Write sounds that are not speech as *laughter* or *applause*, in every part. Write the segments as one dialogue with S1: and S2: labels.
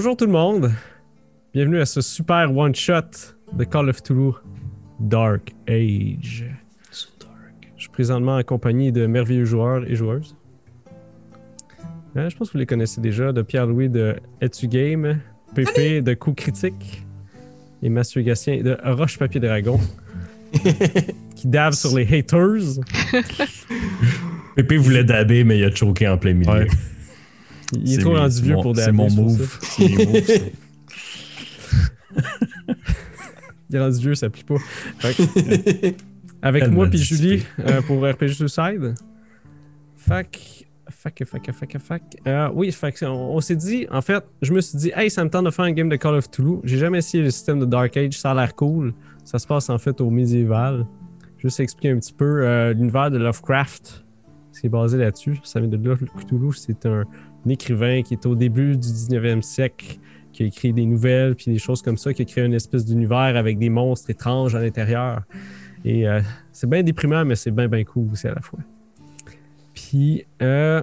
S1: Bonjour tout le monde. Bienvenue à ce super one-shot de Call of Cthulhu Dark Age. Je suis présentement accompagné de merveilleux joueurs et joueuses. Euh, je pense que vous les connaissez déjà, de Pierre-Louis de Etu Game, Pépé de Coup Critique et Mathieu Gatien de Roche Papier Dragon *laughs* qui dave sur les haters.
S2: Pépé voulait daber, mais il a choqué en plein milieu.
S1: Ouais. Il est, trop
S2: mon-
S1: rendu vieux
S2: mon-
S1: pour daver.
S2: C'est mon move. C'est mes moves. *laughs*
S1: Il est rendu vieux, ça plie pas. Que, *laughs* avec moi puis. Julie euh, pour RPG Suicide. Fac. Fac, fac, fac, fac. Euh, oui, on, on s'est dit, en fait, je me suis dit, hey, ça me tente de faire un game de Call of Cthulhu. J'ai jamais essayé le système de Dark Age, ça a l'air cool. Ça se passe en fait au médiéval. Juste expliquer un petit peu euh, l'univers de Lovecraft. C'est basé là-dessus. Ça vient de là. Cthulhu, c'est un, écrivain qui est au début du 19e siècle, qui a écrit des nouvelles, puis des choses comme ça, qui a créé une espèce d'univers avec des monstres étranges à l'intérieur. Et euh, c'est bien déprimant, mais c'est bien, bien cool aussi à la fois. Puis, euh,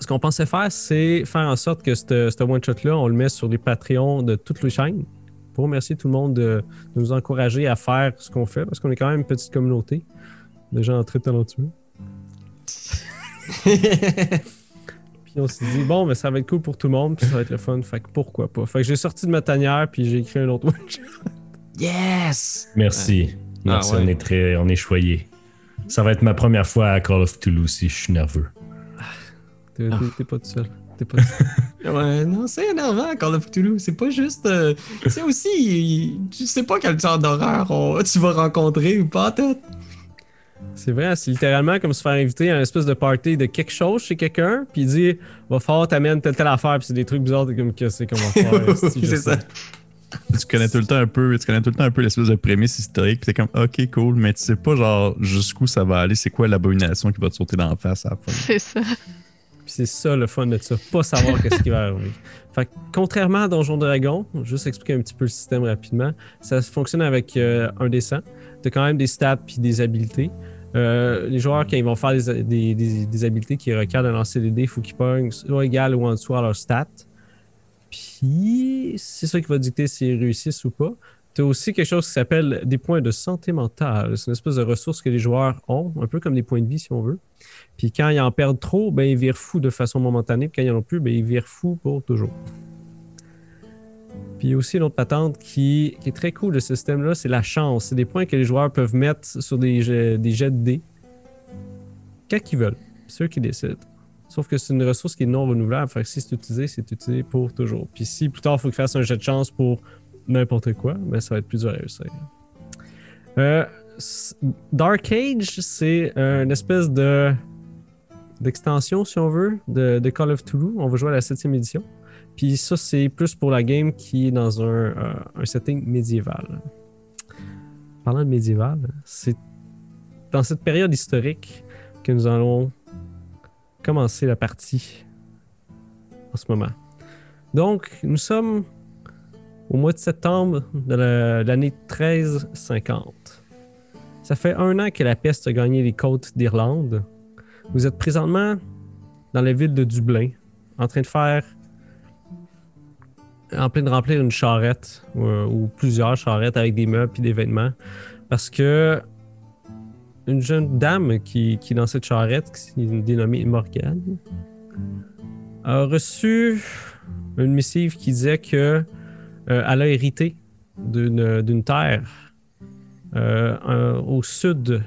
S1: ce qu'on pensait faire, c'est faire en sorte que ce ce one-shot-là, on le met sur les Patreons de toutes les chaînes pour remercier tout le monde de, de nous encourager à faire ce qu'on fait, parce qu'on est quand même une petite communauté de gens très talentueux. *laughs* Puis on s'est dit, bon, mais ça va être cool pour tout le monde, puis ça va être le fun, fait que pourquoi pas. Fait que j'ai sorti de ma tanière, puis j'ai écrit un autre one-shot.
S3: Yes!
S2: Merci. Merci,
S3: Ah ouais.
S2: on est très, on est choyé. Ça va être ma première fois à Call of Cthulhu aussi, je suis nerveux.
S1: T'es t'es- t'es pas tout seul. T'es pas tout seul. *laughs*
S3: Ouais, non, c'est énervant, Call of Cthulhu. C'est pas juste. euh, c'est aussi. Tu sais pas quel genre d'horreur on- tu vas rencontrer ou pas, tout.
S1: C'est vrai, c'est littéralement comme se faire inviter à une espèce de party de quelque chose chez quelqu'un, puis il dit va falloir t'amènes telle telle affaire, puis c'est des trucs bizarres, t'es comme que c'est comment *laughs* faire.
S3: c'est ça.
S4: tu connais tout le temps un peu, tu connais tout le temps un peu l'espèce de prémisse historique, puis t'es comme ok cool, mais tu sais pas genre jusqu'où ça va aller, c'est quoi l'abomination qui va te sauter dans la face à la fin?
S5: C'est ça.
S1: Puis c'est ça le fun de ça, pas savoir qu'est-ce qui va arriver. Fait que, contrairement à Donjon Dragon, juste expliquer un petit peu le système rapidement, ça fonctionne avec euh, un dessin. T'as quand même des stats puis des habiletés. Euh, les joueurs, quand ils vont faire des, des, des- des habiletés qui requièrent de lancer des dés, il faut qu'ils pognent soit égal ou en dessous à leur stat. Puis c'est ça qui va dicter s'ils réussissent ou pas. Tu as aussi quelque chose qui s'appelle des points de santé mentale. C'est une espèce de ressource que les joueurs ont, un peu comme des points de vie si on veut. Puis quand ils en perdent trop, ben ils virent fous de façon momentanée. Puis quand ils en ont plus, ben ils virent fous pour toujours. Il y a aussi une autre patente qui, est très cool de ce système-là, c'est la chance. C'est des points que les joueurs peuvent mettre sur des jets, de dés quand ils veulent. C'est eux qui décident. Sauf que c'est une ressource qui est non renouvelable. Fait que si c'est utilisé, c'est utilisé pour toujours. Puis si plus tard, il faut qu'ils fassent un jet de chance pour n'importe quoi, ben ça va être plus dur à réussir. Euh, Dark Age, c'est une espèce de d'extension, si on veut, de, Call of Cthulhu. On va jouer à la 7e édition. Puis ça, c'est plus pour la game qui est dans un, euh, un setting médiéval. Parlant de médiéval, c'est dans cette période historique que nous allons commencer la partie en ce moment. Donc, nous sommes au mois de septembre de la- l'année 1350. Ça fait un an que la peste a gagné les côtes d'Irlande. Vous êtes présentement dans la ville de Dublin, en train de faire. En train de remplir une charrette, ou, ou plusieurs charrettes avec des meubles et des vêtements. Parce que. Une jeune dame qui, qui est dans cette charrette, qui est dénommée Morgane, a reçu une missive qui disait que euh, elle a hérité d'une terre euh, au sud de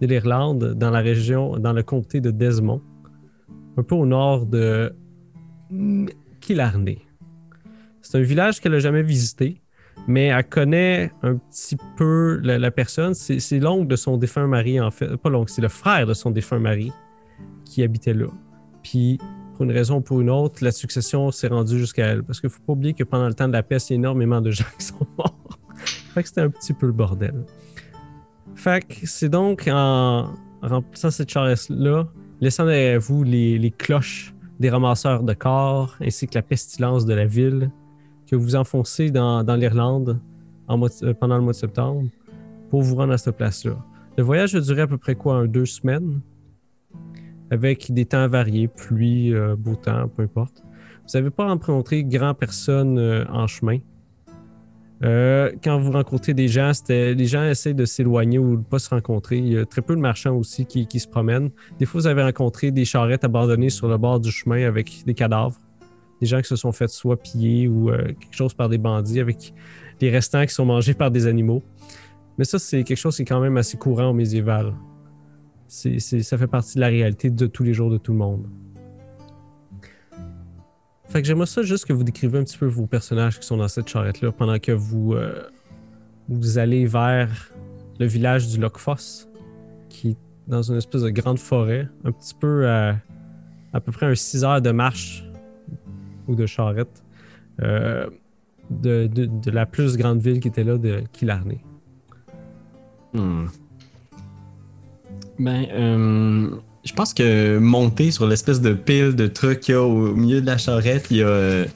S1: l'Irlande, dans la région, dans le comté de Desmond, un peu au nord de Killarney. C'est un village qu'elle n'a jamais visité, mais elle connaît un petit peu la, personne. C'est l'oncle de son défunt mari, en fait. Pas l'oncle, c'est le frère de son défunt mari qui habitait là. Puis, pour une raison ou pour une autre, la succession s'est rendue jusqu'à elle. Parce qu'il ne faut pas oublier que pendant le temps de la peste, il y a énormément de gens *laughs* qui sont morts. fait c'était un petit peu le bordel. Fait c'est donc en remplissant cette charrette-là, laissant derrière vous les cloches des ramasseurs de corps ainsi que la pestilence de la ville que vous enfoncez dans, l'Irlande pendant le mois de septembre pour vous rendre à cette place-là. Le voyage a duré à peu près quoi, deux semaines, avec des temps variés, pluie, euh, beau temps, peu importe. Vous n'avez pas rencontré grand personne euh, en chemin. Euh, quand vous rencontrez des gens, les gens essaient de s'éloigner ou de ne pas se rencontrer. Il y a très peu de marchands aussi qui se promènent. Des fois, vous avez rencontré des charrettes abandonnées sur le bord du chemin avec des cadavres. Des gens qui se sont fait soit piller ou euh, quelque chose par des bandits avec les restants qui sont mangés par des animaux. Mais ça, c'est quelque chose qui est quand même assez courant au médiéval. C'est- ça fait partie de la réalité de tous les jours de tout le monde. Fait que j'aimerais ça juste que vous décrivez un petit peu vos personnages qui sont dans cette charrette-là pendant que vous, euh, vous allez vers le village du Lockfoss, qui est dans une espèce de grande forêt, un petit peu à peu près un 6 heures de marche ou de charrette euh, de, de- la plus grande ville qui était là, de Killarney.
S3: Hmm. Ben, euh, je pense que monter sur l'espèce de pile de trucs qu'il y a au milieu de la charrette, il y a euh,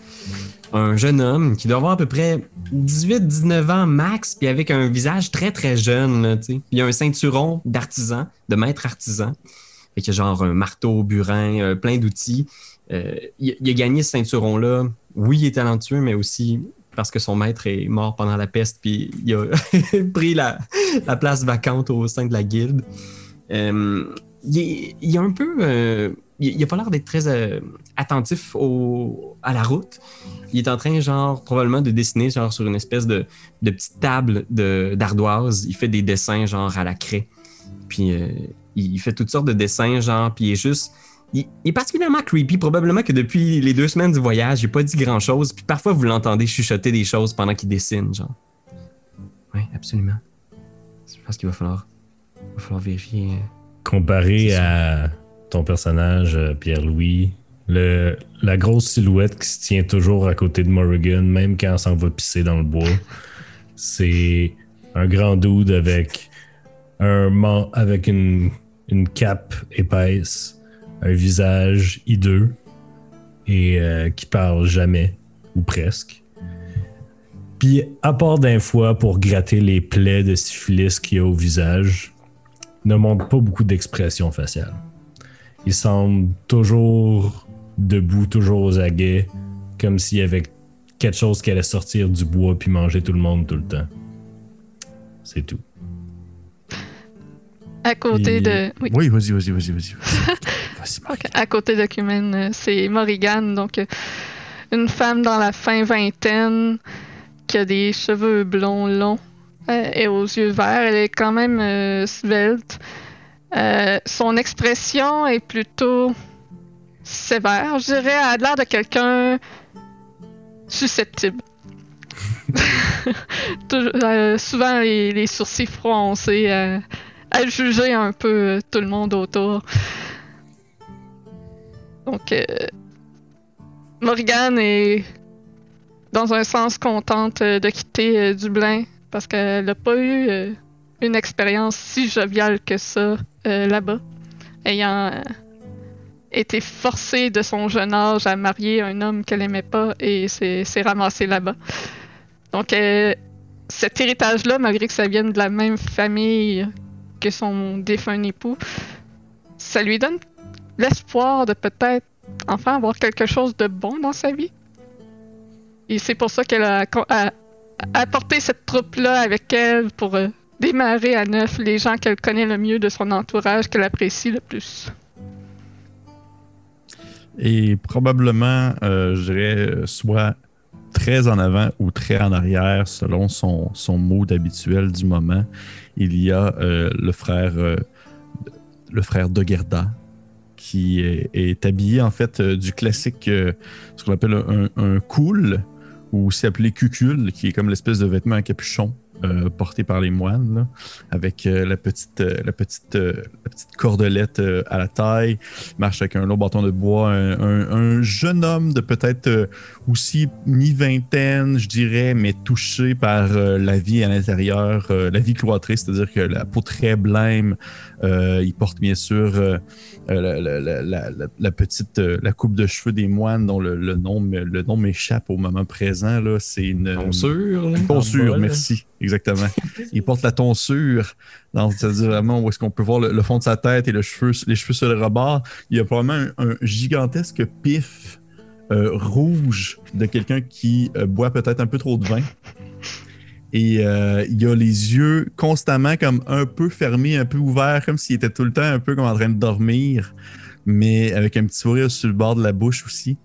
S3: un jeune homme qui doit avoir à peu près 18-19 ans max, puis avec un visage très très jeune. là. Il a un ceinturon d'artisan, de maître artisan. Fait qu'il y a genre un marteau, burin, plein d'outils. Euh, il, a gagné ce ceinturon-là. Oui, il est talentueux, mais aussi parce que son maître est mort pendant la peste, puis il a *laughs* pris la, la place vacante au sein de la guilde. Euh, il, il un peu. euh, il, il a pas l'air d'être très attentif à la route. Il est en train, genre, probablement de dessiner, genre, sur une espèce de, petite table d'ardoise. Il fait des dessins, genre, à la craie. Puis il fait toutes sortes de dessins, genre, puis il est juste. Il, il est particulièrement creepy. Probablement que depuis les deux semaines du voyage, j'ai pas dit grand chose. Puis parfois, vous l'entendez chuchoter des choses pendant qu'il dessine, genre. Oui, absolument. Je pense qu'il va falloir, il va falloir vérifier. euh,
S2: Comparé à ton personnage, euh, Pierre-Louis, le, la grosse silhouette qui se tient toujours à côté de Morrigan, même quand on s'en va pisser dans le bois, c'est un grand dude avec un avec une, une cape épaisse, un visage hideux et euh, qui parle jamais, ou presque. Puis, à part d'un fois pour gratter les plaies de syphilis qu'il y a au visage, ne montre pas beaucoup d'expression faciale. Il semble toujours debout, toujours aux aguets, comme s'il y avait quelque chose qui allait sortir du bois puis manger tout le monde tout le temps. C'est tout.
S5: À côté
S4: Et-
S5: de. Oui.
S4: Oui, vas-y, vas-y, vas-y, vas-y. *laughs* Marc.
S5: Ok, À côté de Cumen, euh, c'est Morrigan, donc euh, une femme dans la fin vingtaine qui a des cheveux blonds longs euh, et aux yeux verts. Elle est quand même svelte. Son expression est plutôt sévère, je dirais. Elle a l'air de quelqu'un susceptible. *laughs* Souvent les, les sourcils froncés à juger un peu tout le monde autour. Donc, euh, Morgane est dans un sens contente euh, de quitter euh, Dublin parce qu'elle n'a pas eu euh, une expérience si joviale que ça là-bas, ayant été forcée de son jeune âge à marier un homme qu'elle aimait pas et s'est ramassée là-bas. Donc, cet héritage-là, malgré que ça vienne de la même famille que son défunt époux, ça lui donne l'espoir de peut-être enfin avoir quelque chose de bon dans sa vie. Et c'est pour ça qu'elle a, apporté cette troupe-là avec elle pour euh, démarrer à neuf les gens qu'elle connaît le mieux de son entourage, qu'elle apprécie le plus.
S4: Et probablement, euh, je dirais, euh, soit très en avant ou très en arrière, selon son, son mood habituel du moment. Il y a euh, le frère le frère de Gerda, qui est, habillé en fait euh, du classique, euh, ce qu'on appelle un, un cool, ou aussi appelé cucul, qui est comme l'espèce de vêtement à capuchon euh, porté par les moines, là, avec euh, la, petite, euh, la, petite, la petite cordelette à la taille, marche avec un long bâton de bois, un, un- un jeune homme de peut-être aussi mi-vingtaine, je dirais, mais touché par la vie à l'intérieur, la vie cloîtrée, c'est-à-dire que la peau très blême, il porte bien sûr la, la- la- la- la- la petite la coupe de cheveux des moines dont le, le nom le nom m'échappe au moment présent là, c'est une
S3: Tonsure,
S4: tonsure, merci, exactement. Il porte la tonsure, c'est-à-dire vraiment où est-ce qu'on peut voir le, fond de sa tête et les cheveux sur le rebord. Il y a probablement un, un gigantesque pif euh, rouge de quelqu'un qui euh, boit peut-être un peu trop de vin. Et euh, il a les yeux constamment comme un peu fermés, un peu ouverts, comme s'il était tout le temps un peu comme en train de dormir, mais avec un petit sourire sur le bord de la bouche aussi.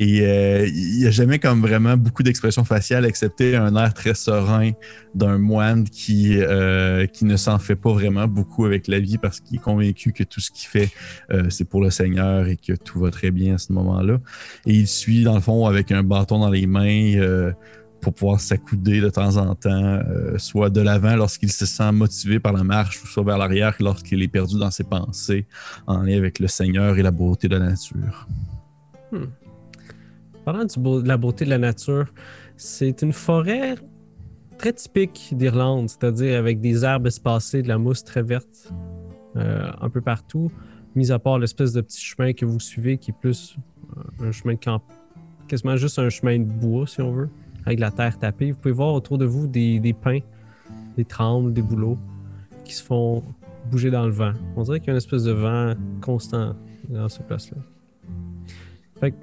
S4: Et euh, il n'y a jamais comme vraiment beaucoup d'expressions faciales, excepté un air très serein d'un moine qui, euh, qui ne s'en fait pas vraiment beaucoup avec la vie parce qu'il est convaincu que tout ce qu'il fait, euh, c'est pour le Seigneur et que tout va très bien à ce moment-là. Et il suit, dans le fond, avec un bâton dans les mains pour pouvoir s'accouder de temps en temps, soit de l'avant lorsqu'il se sent motivé par la marche, ou soit vers l'arrière lorsqu'il est perdu dans ses pensées en lien avec le Seigneur et la beauté de la nature.
S1: Parlant de la beauté de la nature, c'est une forêt très typique d'Irlande, c'est-à-dire avec des herbes espacées, de la mousse très verte euh, un peu partout, mis à part l'espèce de petit chemin que vous suivez qui est plus euh, un chemin de camp, quasiment juste un chemin de bois si on veut, avec la terre tapée. Vous pouvez voir autour de vous des, des pins, des trembles, des bouleaux qui se font bouger dans le vent. On dirait qu'il y a une espèce de vent constant dans cette place-là. Fait que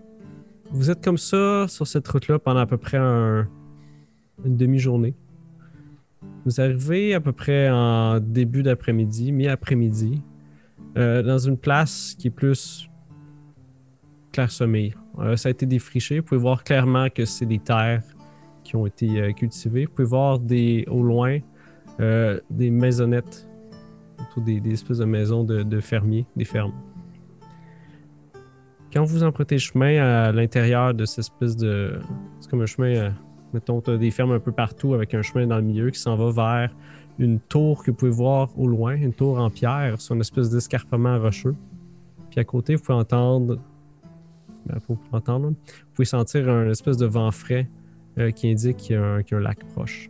S1: vous êtes comme ça sur cette route-là pendant à peu près un- une demi-journée. Vous arrivez à peu près en début d'après-midi, mi-après-midi, euh, dans une place qui est plus clairsemée. Euh, ça a été défriché. Vous pouvez voir clairement que c'est des terres qui ont été euh, cultivées. Vous pouvez voir des, au loin euh, des maisonnettes, plutôt des, espèces de maisons de fermiers, des fermes. Quand vous empruntez le chemin à l'intérieur de cette espèce de. C'est comme un chemin, euh, mettons, tu as des fermes un peu partout avec un chemin dans le milieu qui s'en va vers une tour que vous pouvez voir au loin, une tour en pierre sur une espèce d'escarpement rocheux. Puis à côté, vous pouvez entendre. Ben, vous pouvez entendre, vous pouvez sentir un espèce de vent frais euh, qui indique qu'il y, a un- lac proche.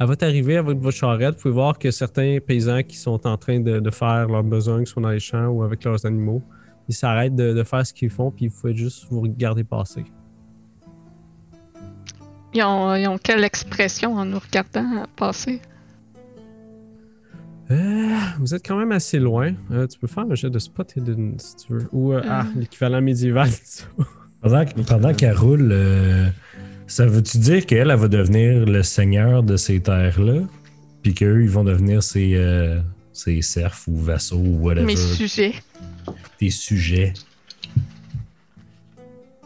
S1: À votre arrivée avec votre charrette, vous pouvez voir que certains paysans qui sont en train de, de faire leurs besoins, soit dans les champs ou avec leurs animaux, ils s'arrêtent de, de faire ce qu'ils font, puis vous pouvez juste vous regarder passer.
S5: Ils ont, ils ont quelle expression en nous regardant passer?
S1: Euh, vous êtes quand même assez loin. Euh, tu peux faire un jet de spot hidden si tu veux. Ou euh, ah, l'équivalent médiéval. *laughs*
S2: Pendant, pendant qu'elle roule, euh, ça veut-tu dire qu'elle, elle va devenir le seigneur de ces terres-là? Puis qu'eux, ils vont devenir ses, euh, ses serfs ou vassaux ou whatever,
S5: Mes sujets.
S2: des sujets.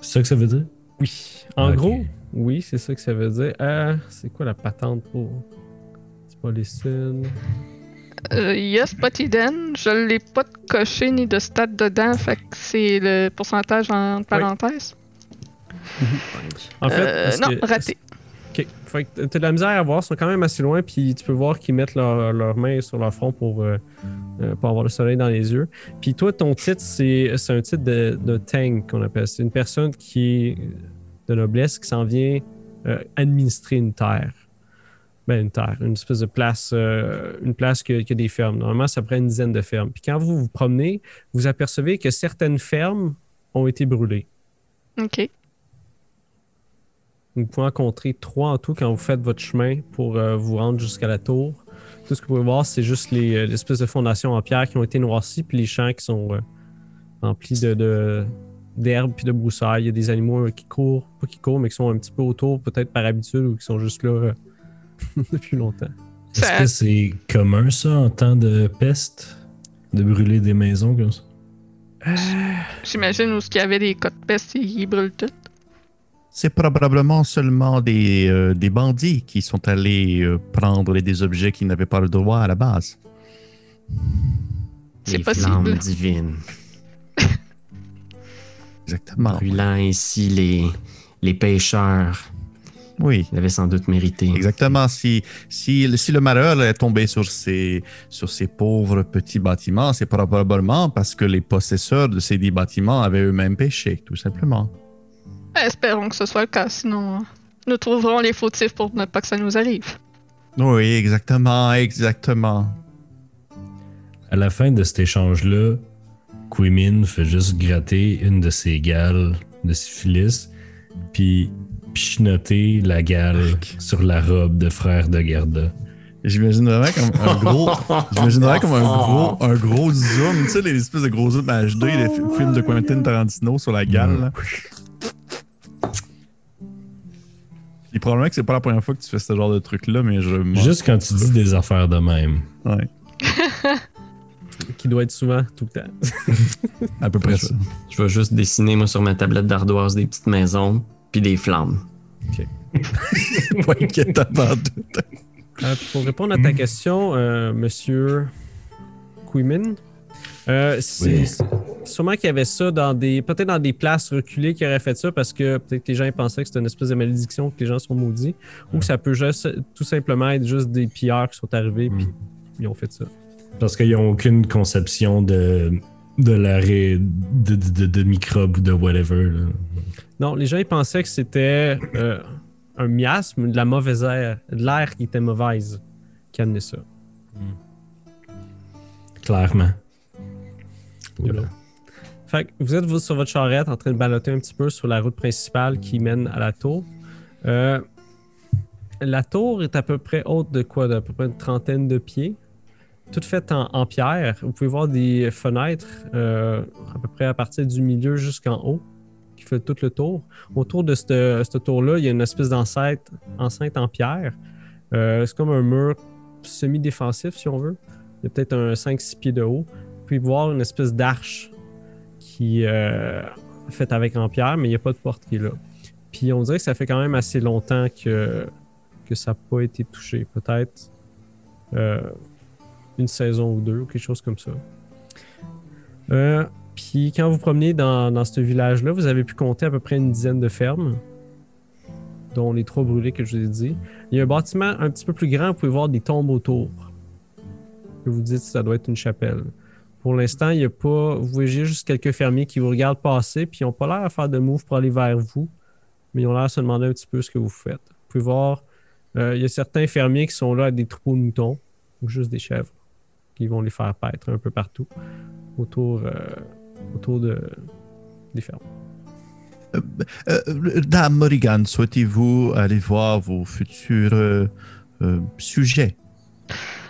S2: C'est ça que ça veut dire?
S1: Oui. En gros, oui, c'est ça que ça veut dire. Euh, c'est quoi la patente pour. C'est pas les signes.
S5: Euh, yes, Spot Hidden. Je l'ai pas de coché ni de stat dedans, fait que c'est le pourcentage en parenthèse.
S1: En fait,
S5: Euh, non,
S1: que-
S5: raté.
S1: Ok. Fait que t'as de la misère à voir, ils sont quand même assez loin, puis tu peux voir qu'ils mettent leur- leurs mains sur leur front pour, euh, euh, avoir le soleil dans les yeux. Puis toi, ton titre, c'est un titre de, de Tang qu'on appelle. C'est une personne qui de noblesse qui s'en vient euh, administrer une terre. Ben, une terre, une espèce de place, euh, une place qui a des fermes. Normalement, ça prend une dizaine de fermes. Puis quand vous vous promenez, vous apercevez que certaines fermes ont été brûlées.
S5: Ok.
S1: Vous pouvez en compter trois en tout quand vous faites votre chemin pour euh, vous rendre jusqu'à la tour. Tout ce que vous pouvez voir, c'est juste les, euh, l'espèce de fondations en pierre qui ont été noircies, puis les champs qui sont euh, remplis de, de- d'herbes puis de broussailles. Il y a des animaux euh, qui courent, pas qui courent, mais qui sont un petit peu autour, peut-être par habitude, ou qui sont juste là euh, *laughs* depuis longtemps.
S2: Est-ce que c'est commun, ça, en temps de peste? De brûler des maisons comme ça?
S5: J'imagine où il y avait des cas de peste, ils brûlent tout.
S4: C'est probablement seulement des, euh, des bandits qui sont allés euh, prendre des objets qu'ils n'avaient pas le droit à la base.
S5: C'est
S3: Les
S5: possible.
S3: flammes divines. *laughs*
S4: Exactement.
S3: Brûlant ainsi les, les pêcheurs.
S4: Oui.
S3: Ils avaient sans doute mérité.
S4: Exactement. Si, si, si le malheur est tombé sur ces, sur ces pauvres petits bâtiments, c'est probablement parce que les possesseurs de ces dix bâtiments avaient eux-mêmes péché, tout simplement.
S5: Espérons que ce soit le cas, sinon euh, nous trouverons les fautifs pour ne pas que ça nous arrive.
S4: Oui, exactement, exactement.
S2: À la fin de cet échange-là, Quimin fait juste gratter une de ses gales de syphilis, puis pichenoter la gale sur la robe de frère de Gerda.
S4: J'imagine vraiment comme un gros. *laughs* J'imagine vraiment comme un gros, un gros zoom. Tu sais, les espèces de gros zooms HD, les fi- films de Quentin Tarantino sur la gale. là. Et probablement que c'est pas la première fois que tu fais ce genre de truc-là, mais je.
S2: Juste quand tu dis des affaires de même.
S4: Ouais, *laughs*
S1: Qui doit être souvent tout le temps. *laughs*
S4: à peu près ça.
S3: Je vais juste dessiner, moi, sur ma tablette d'ardoise, des petites maisons, puis des flammes. *laughs*
S4: Pas inquiétant pas tout.
S1: Euh, pour répondre à ta question, euh, monsieur Quimin, euh, c'est
S2: Oui.
S1: sûrement qu'il y avait ça dans des. Peut-être dans des places reculées qui auraient fait ça parce que peut-être que les gens pensaient que c'était une espèce de malédiction, que les gens sont maudits. Ou que ça peut juste, tout simplement être juste des pillards qui sont arrivés puis ils ont fait ça.
S2: Parce qu'ils n'ont aucune conception de, de l'arrêt de, de, de- de microbes ou de whatever. là.
S1: Non, les gens ils pensaient que c'était euh, un miasme, de la mauvaise air, de l'air qui était mauvaise qui amenait ça.
S2: Clairement.
S1: Voilà. Fait que vous êtes vous, sur votre charrette en train de balloter un petit peu sur la route principale qui mène à la tour. Euh, la tour est à peu près haute de quoi? D'à peu près une trentaine de pieds. Toute faite en, en pierre. Vous pouvez voir des fenêtres euh, à peu près à partir du milieu jusqu'en haut qui fait tout le tour. Autour de cette, cette tour-là, il y a une espèce d'enceinte enceinte en pierre. Euh, c'est comme un mur semi-défensif, si on veut. Il y a peut-être un 5-6 pieds de haut. Pouvez voir une espèce d'arche qui euh, faite avec en pierre, mais il n'y a pas de porte qui est là. Puis on dirait que ça fait quand même assez longtemps que, que ça n'a pas été touché. Peut-être euh, une saison ou deux, ou quelque chose comme ça. Euh, puis quand vous promenez dans, dans ce village-là, vous avez pu compter à peu près une dizaine de fermes, dont les trois brûlés que je vous ai dit. Il y a un bâtiment un petit peu plus grand, vous pouvez voir des tombes autour. Vous dites que ça doit être une chapelle. Pour l'instant, il y a pas. Vous voyez juste quelques fermiers qui vous regardent passer, puis ils n'ont pas l'air à faire de move pour aller vers vous, mais ils ont l'air à se demander un petit peu ce que vous faites. Vous pouvez voir, euh, il y a certains fermiers qui sont là avec des troupeaux de moutons, ou juste des chèvres, qui vont les faire paître un peu partout, autour, euh, autour de, des fermes.
S4: Euh, Dame Morrigan, souhaitez-vous aller voir vos futurs sujets?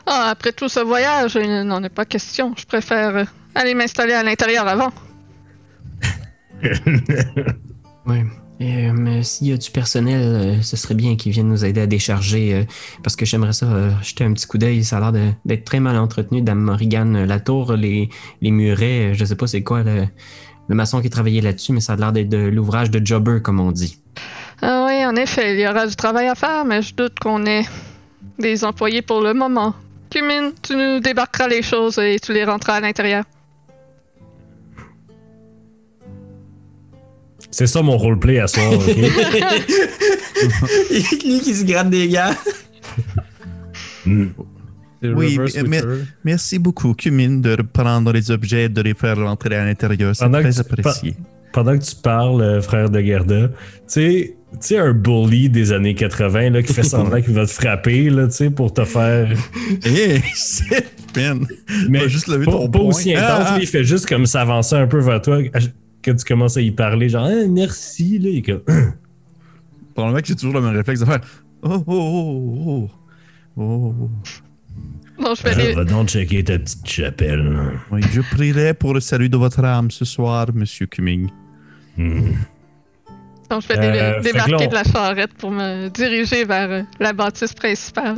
S5: Ah, après tout ce voyage, il n'en est pas question. Je préfère aller m'installer à l'intérieur avant. *laughs*
S3: Ouais. Euh, mais s'il y a du personnel, euh, ce serait bien qu'ils viennent nous aider à décharger. euh, parce que j'aimerais ça euh, jeter un petit coup d'œil. Ça a l'air d'être très mal entretenu, Dame Morrigan. La tour, les, les murets, je sais pas c'est quoi le, le maçon qui travaillait là-dessus, mais ça a l'air d'être de l'ouvrage de jobber, comme on dit.
S5: Ah oui, en effet, il y aura du travail à faire, mais je doute qu'on ait des employés pour le moment. Cumin, tu nous débarqueras les choses et tu les rentreras à l'intérieur.
S2: C'est ça mon roleplay à soir. ok? *laughs*
S3: Lui qui se gratte des gars.
S4: Oui, mais-. Merci beaucoup, Cumin, de prendre les objets et de les faire rentrer à l'intérieur. C'est
S2: Pendant que
S4: très
S2: tu
S4: apprécié.
S2: Pendant que tu parles, euh, frère de Garda, tu sais, tu sais, un bully des années 80 là, qui fait semblant qu'il va te frapper là, tu sais, pour te faire. *laughs*
S4: Hé, c'est peine.
S2: Mais
S4: Pas juste lever
S2: pas,
S4: ton
S2: pas aussi intense,
S4: Ah, ah.
S2: lui, il fait juste comme s'avancer un peu vers toi. Que tu commences à y parler, genre, Ah, merci, là. Il est comme,
S4: Probablement que j'ai toujours le même réflexe de faire Oh, oh, oh, oh. Oh.
S5: Bon, je fais
S2: Ah,
S5: des...
S2: va donc checker ta petite chapelle. là.
S4: Oui, je prierai pour le salut de votre âme ce soir, Monsieur Cumming.
S2: Hmm.
S5: Donc, je fais
S2: Euh,
S5: dé- débarquer de la charrette pour me diriger vers euh, la bâtisse principale.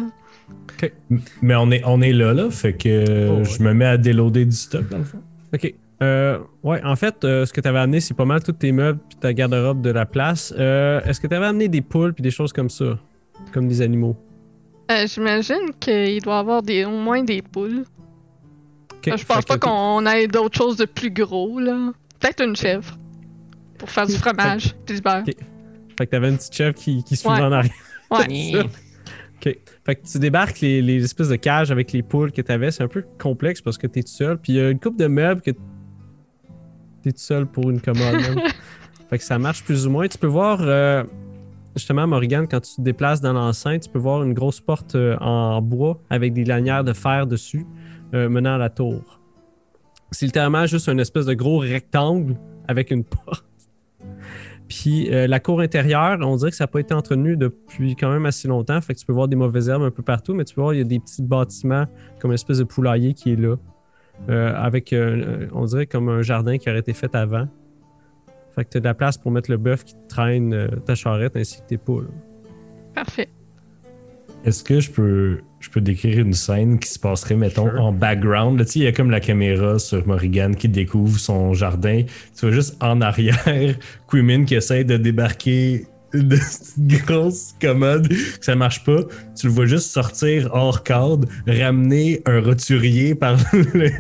S2: Mais on est, on est là, là, fait que
S1: Oh, ouais.
S2: je me mets à déloader du stock, dans le fond.
S1: Ok. Euh, ouais, en fait, euh, ce que tu avais amené, c'est pas mal tous tes meubles puis ta garde-robe de la place. Euh, Est-ce que tu avais amené des poules puis des choses comme ça? Comme des animaux?
S5: Euh, J'imagine qu'il doit y avoir des, au moins des poules. Je pense pas qu'on ait d'autres choses de plus gros, là. Peut-être une chèvre. Pour faire du fromage puis du beurre.
S1: Fait que t'avais une petite chèvre qui, qui suivait
S5: Ouais.
S1: en arrière.
S5: Ouais. *laughs*
S1: Ok. Fait que tu débarques les, les espèces de cages avec les poules que t'avais. C'est un peu complexe parce que t'es tout seul. Puis il y a une coupe de meubles que t'es tout seul pour une commode. même. *laughs* fait que ça marche plus ou moins. Tu peux voir, euh, justement, Morgan, quand tu te déplaces dans l'enceinte, tu peux voir une grosse porte euh, en bois avec des lanières de fer dessus euh, menant à la tour. C'est littéralement juste une espèce de gros rectangle avec une *laughs* porte. Puis euh, la cour intérieure, on dirait que ça n'a pas été entretenu depuis quand même assez longtemps. Fait que tu peux voir des mauvaises herbes un peu partout, mais tu peux voir, il y a des petits bâtiments comme une espèce de poulailler qui est là. euh, avec, euh, on dirait, comme un jardin qui aurait été fait avant. Fait que tu as de la place pour mettre le bœuf qui traîne ta charrette ainsi que tes poules.
S5: Parfait.
S2: Est-ce que je peux, je peux décrire une scène qui se passerait, mettons,
S1: Sure.
S2: en background? Là, tu sais, il y a comme la caméra sur Morrigan qui découvre son jardin. Tu vois juste en arrière, *laughs* Quimin qui essaie de débarquer de cette *laughs* grosse commode, que ça marche pas. Tu le vois juste sortir hors cadre, ramener un roturier par *laughs* le,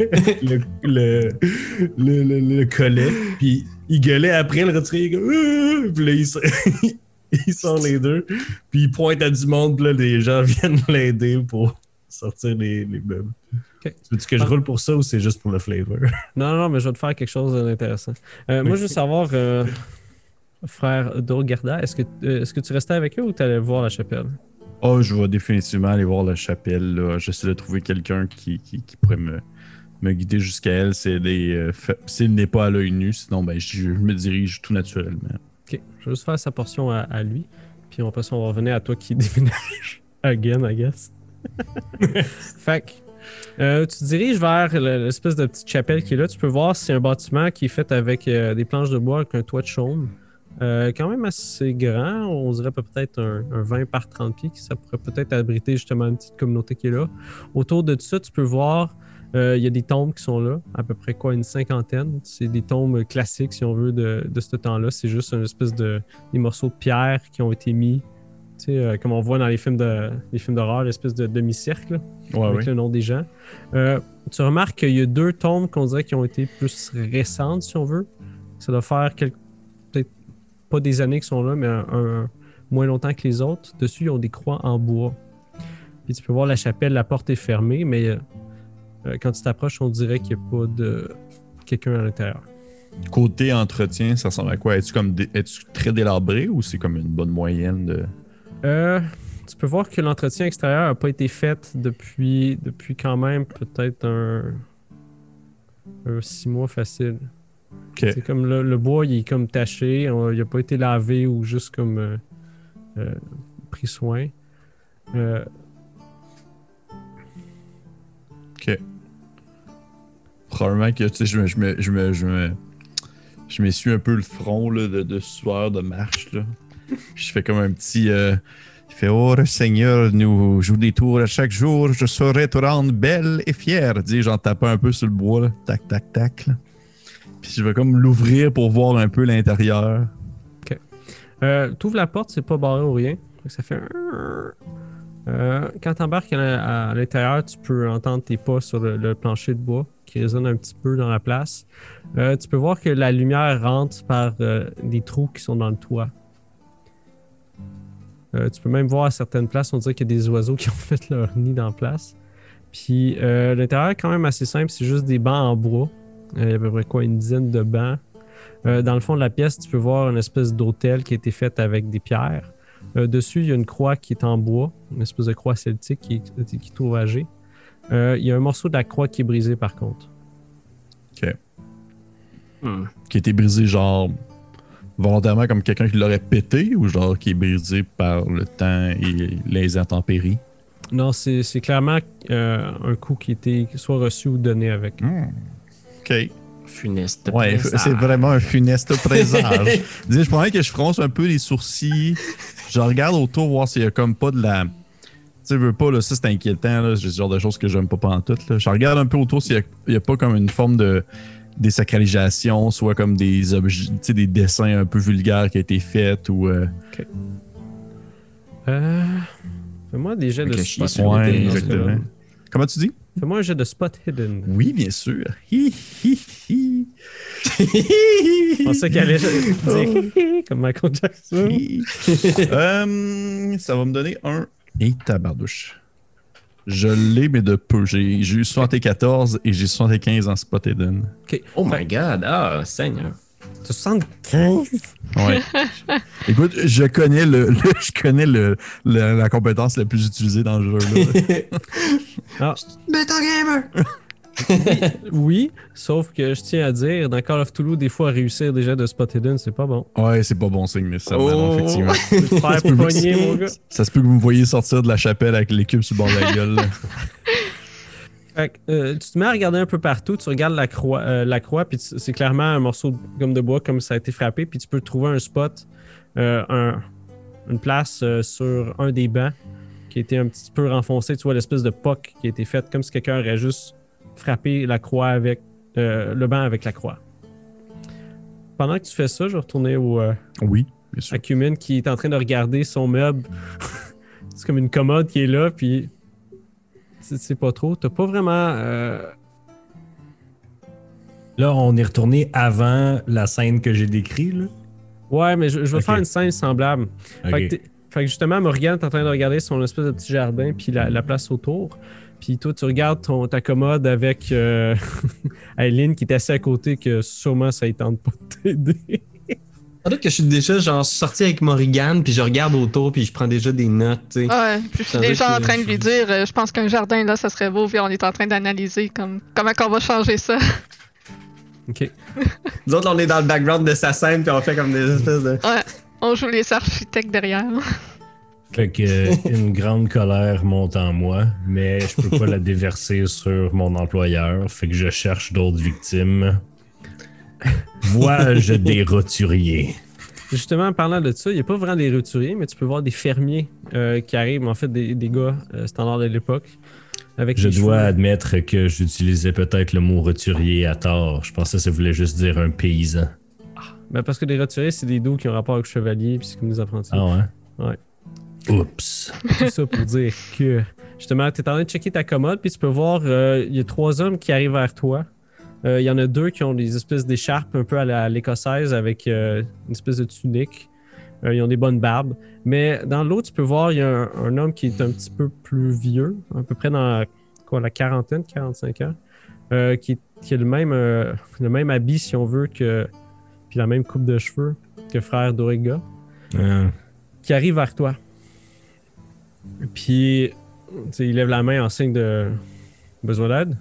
S2: le, le, le- le- le collet, puis il gueulait après le roturier. Puis là, il, *laughs* sort- il sort les deux. Puis il pointe à du monde, puis là, les gens *laughs* viennent l'aider pour sortir les, les meubles.
S1: Ok.
S2: Veux-tu que je
S1: Ah.
S2: roule pour ça ou c'est juste pour le flavor? *laughs*
S1: Non, non, mais je vais te faire quelque chose d'intéressant. Euh, Moi, je veux savoir, euh, frère Dorgarda, est-ce que, euh, est-ce que tu restais avec eux ou tu allais voir la chapelle?
S4: Oh, je vais définitivement aller voir la chapelle. là. J'essaie de trouver quelqu'un qui, qui, qui pourrait me, me guider jusqu'à elle. C'est des, euh, fa- S'il n'est pas à l'œil nu, sinon ben, je, je me dirige tout naturellement.
S1: Vais juste faire sa portion à, à lui. Puis après ça, on va revenir à toi qui *laughs* déménage. Again, I guess. *laughs* fait que, euh, tu te diriges vers le- l'espèce de petite chapelle qui est là. Tu peux voir, c'est un bâtiment qui est fait avec euh, des planches de bois avec un toit de chaume. Euh, quand même assez grand, on dirait peut-être un, un 20 par 30 pieds, qui ça pourrait peut-être abriter justement une petite communauté qui est là. Autour de ça, tu peux voir, euh, il y a des tombes qui sont là, à peu près quoi, une cinquantaine. C'est des tombes classiques, si on veut, de, de ce temps-là. C'est juste une espèce de des morceaux de pierre qui ont été mis, tu sais, euh, comme on voit dans les films de les films d'horreur, l'espèce de demi-cercle
S4: Ouais,
S1: avec le nom des gens. Euh, tu remarques qu'il y a deux tombes qu'on dirait qui ont été plus récentes, si on veut. Ça doit faire peut-être pas des années qui sont là, mais un, un- moins longtemps que les autres. Dessus, ils ont des croix en bois. Puis tu peux voir la chapelle, la porte est fermée, mais quand tu t'approches, on dirait qu'il n'y a pas de quelqu'un à l'intérieur.
S4: Côté entretien, ça ressemble à quoi? Es-tu comme dé- es-tu très délabré ou c'est comme une bonne moyenne de.
S1: Euh, tu peux voir que l'entretien extérieur n'a pas été fait depuis, depuis quand même peut-être un, un six mois facile. C'est comme le, le bois, il est comme taché, il n'a pas été lavé ou juste comme euh, euh, pris soin.
S4: Ok. Probablement que tu sais, je me, je me, je me, je me- je m'essuie un peu le front là, de, de sueur de marche. Là. *laughs* Je fais comme un petit. euh, il fait Oh, le Seigneur nous joue des tours à chaque jour. Je saurai te rendre belle et fière. Dis, j'en tape un peu sur le bois. Là. Tac, tac, tac. là. Puis je vais comme l'ouvrir pour voir un peu l'intérieur.
S1: Euh, T'ouvres la porte, c'est pas barré ou rien. Ça fait. un- Euh, quand t'embarques à, à l'intérieur, tu peux entendre tes pas sur le, plancher de bois qui résonne un petit peu dans la place. Euh, tu peux voir que la lumière rentre par euh, des trous qui sont dans le toit. Tu peux même voir à certaines places, on dirait qu'il y a des oiseaux qui *laughs* ont fait leur nid dans la place. Puis l'intérieur est quand même assez simple, c'est juste des bancs en bois. Il y a à peu près quoi, une dizaine de bancs. Dans le fond de la pièce, tu peux voir une espèce d'hôtel qui a été fait avec des pierres. Euh, dessus, il y a une croix qui est en bois, une espèce de croix celtique qui est, qui est ouvragée. Euh, il y a un morceau de la croix qui est brisé par contre.
S3: Hmm.
S4: Qui a été brisé, genre. Volontairement comme quelqu'un qui l'aurait pété ou genre qui est brisé par le temps et les intempéries?
S1: Non, c'est c'est clairement euh, un coup qui était soit reçu ou donné avec.
S4: Ok.
S3: Funeste.
S4: Ouais,
S3: présage.
S4: c'est vraiment un funeste présage. *laughs* Dis, je pensais que je fronce un peu les sourcils. Je regarde autour voir s'il y a comme pas de la. Tu sais, veux pas, là, ça c'est inquiétant. Là. C'est le genre de choses que j'aime pas pantoute. Là. Je regarde un peu autour s'il y a, il y a pas comme une forme de désacralisation, soit comme des objets, tu sais, des dessins un peu vulgaires qui a été faits ou. euh,
S1: Euh, Fais-moi des jets de spot.
S4: Ouais,
S1: ce
S4: exactement.
S1: cas-là.
S4: Comment tu dis?
S1: Fais-moi un jet de spot hidden.
S4: Oui, bien sûr. Hi, hi, hi.
S1: Je pensais qu'elle allait dire *laughs* comme Michael Jackson. *laughs*
S4: Euh, ça va me donner un. Et tabardouche. Je l'ai, mais de peu. J'ai eu 74 et j'ai 75 en spot.
S1: Ok.
S3: Oh my god, ah, Seigneur.
S1: Tu 75?
S4: Ouais. *laughs* Écoute, je connais le, le- je connais le, le- la compétence la plus utilisée dans le jeu. Là.
S1: Ah,
S3: Beta gamer! *laughs*
S1: Oui, sauf que je tiens à dire, dans Call of Toulouse, des fois, réussir déjà de spot hidden, c'est pas bon.
S4: Ouais, c'est pas bon signe nécessairement,
S3: Oh.
S4: effectivement. *laughs*
S1: Mon gars.
S4: Ça se peut que vous me voyez sortir de la chapelle avec les cubes sur le bord de la gueule. *laughs*
S1: Fait que, euh, tu te mets à regarder un peu partout, tu regardes la croix, euh, la croix puis c'est clairement un morceau de gomme de bois comme ça a été frappé, puis tu peux trouver un spot, euh, un- une place euh, sur un des bancs qui a été un petit peu renfoncé, tu vois l'espèce de poc qui a été faite comme si quelqu'un aurait juste frappé la croix avec euh, le banc avec la croix. Pendant que tu fais ça, je vais retourner au euh,
S4: Oui, bien sûr.
S1: à Cumin qui est en train de regarder son meuble. *laughs* c'est comme une commode qui est là, puis tu sais pas trop. T'as pas vraiment. euh,
S2: Là, on est retourné avant la scène que j'ai décrite. Là.
S1: Ouais, mais je, je vais faire une scène semblable. Fait, que fait justement, Morgane est en train de regarder son espèce de petit jardin, puis la, la place autour. Puis toi, tu regardes ton, ta commode avec euh, *laughs* Aileen qui est assise à côté, que sûrement ça ne tente pas de t'aider. *laughs*
S3: Peut-être que je suis déjà genre sorti avec Morrigan, puis je regarde autour, puis je prends déjà des notes, tu sais.
S5: Ouais, puis je suis déjà en train de lui dire, euh, je pense qu'un jardin là, ça serait beau, puis on est en train d'analyser comme comment qu'on va changer ça. *laughs*
S1: Ok.
S3: Nous autres, on est dans le background de sa scène, puis on fait comme des espèces de.
S5: Ouais, on joue les architectes derrière.
S2: Fait que euh, une grande colère monte en moi, mais je peux pas la déverser sur mon employeur. Fait que je cherche d'autres victimes. Vois-je *laughs* des roturiers?
S1: Justement, en parlant de ça, il n'y a pas vraiment des roturiers, mais tu peux voir des fermiers euh, qui arrivent, en fait, des, des gars euh, standards de l'époque. Avec
S2: Je dois
S1: cheveux.
S2: admettre que j'utilisais peut-être le mot roturier à tort. Je pensais que ça voulait juste dire un paysan.
S1: Ben, parce que les roturiers, c'est des dos qui ont rapport avec le chevalier, puis c'est comme des apprentis.
S2: Ah ouais?
S1: Ouais.
S2: Oups.
S1: Tout ça pour dire que, justement, tu es en train de checker ta commode, puis tu peux voir, euh, il y a trois hommes qui arrivent vers toi. Euh, Il y en a deux qui ont des espèces d'écharpes un peu à la- l'écossaise avec euh, une espèce de tunique. Euh, ils ont des bonnes barbes. Mais dans l'autre, tu peux voir, il y a un, un homme qui est un petit peu plus vieux, à peu près dans quoi, la quarantaine, 45 ans, euh, qui, qui a le même, euh, le même habit, si on veut, que, puis la même coupe de cheveux que frère Doriga
S2: Euh,
S1: qui arrive vers toi. Puis, il lève la main en signe de besoin d'aide.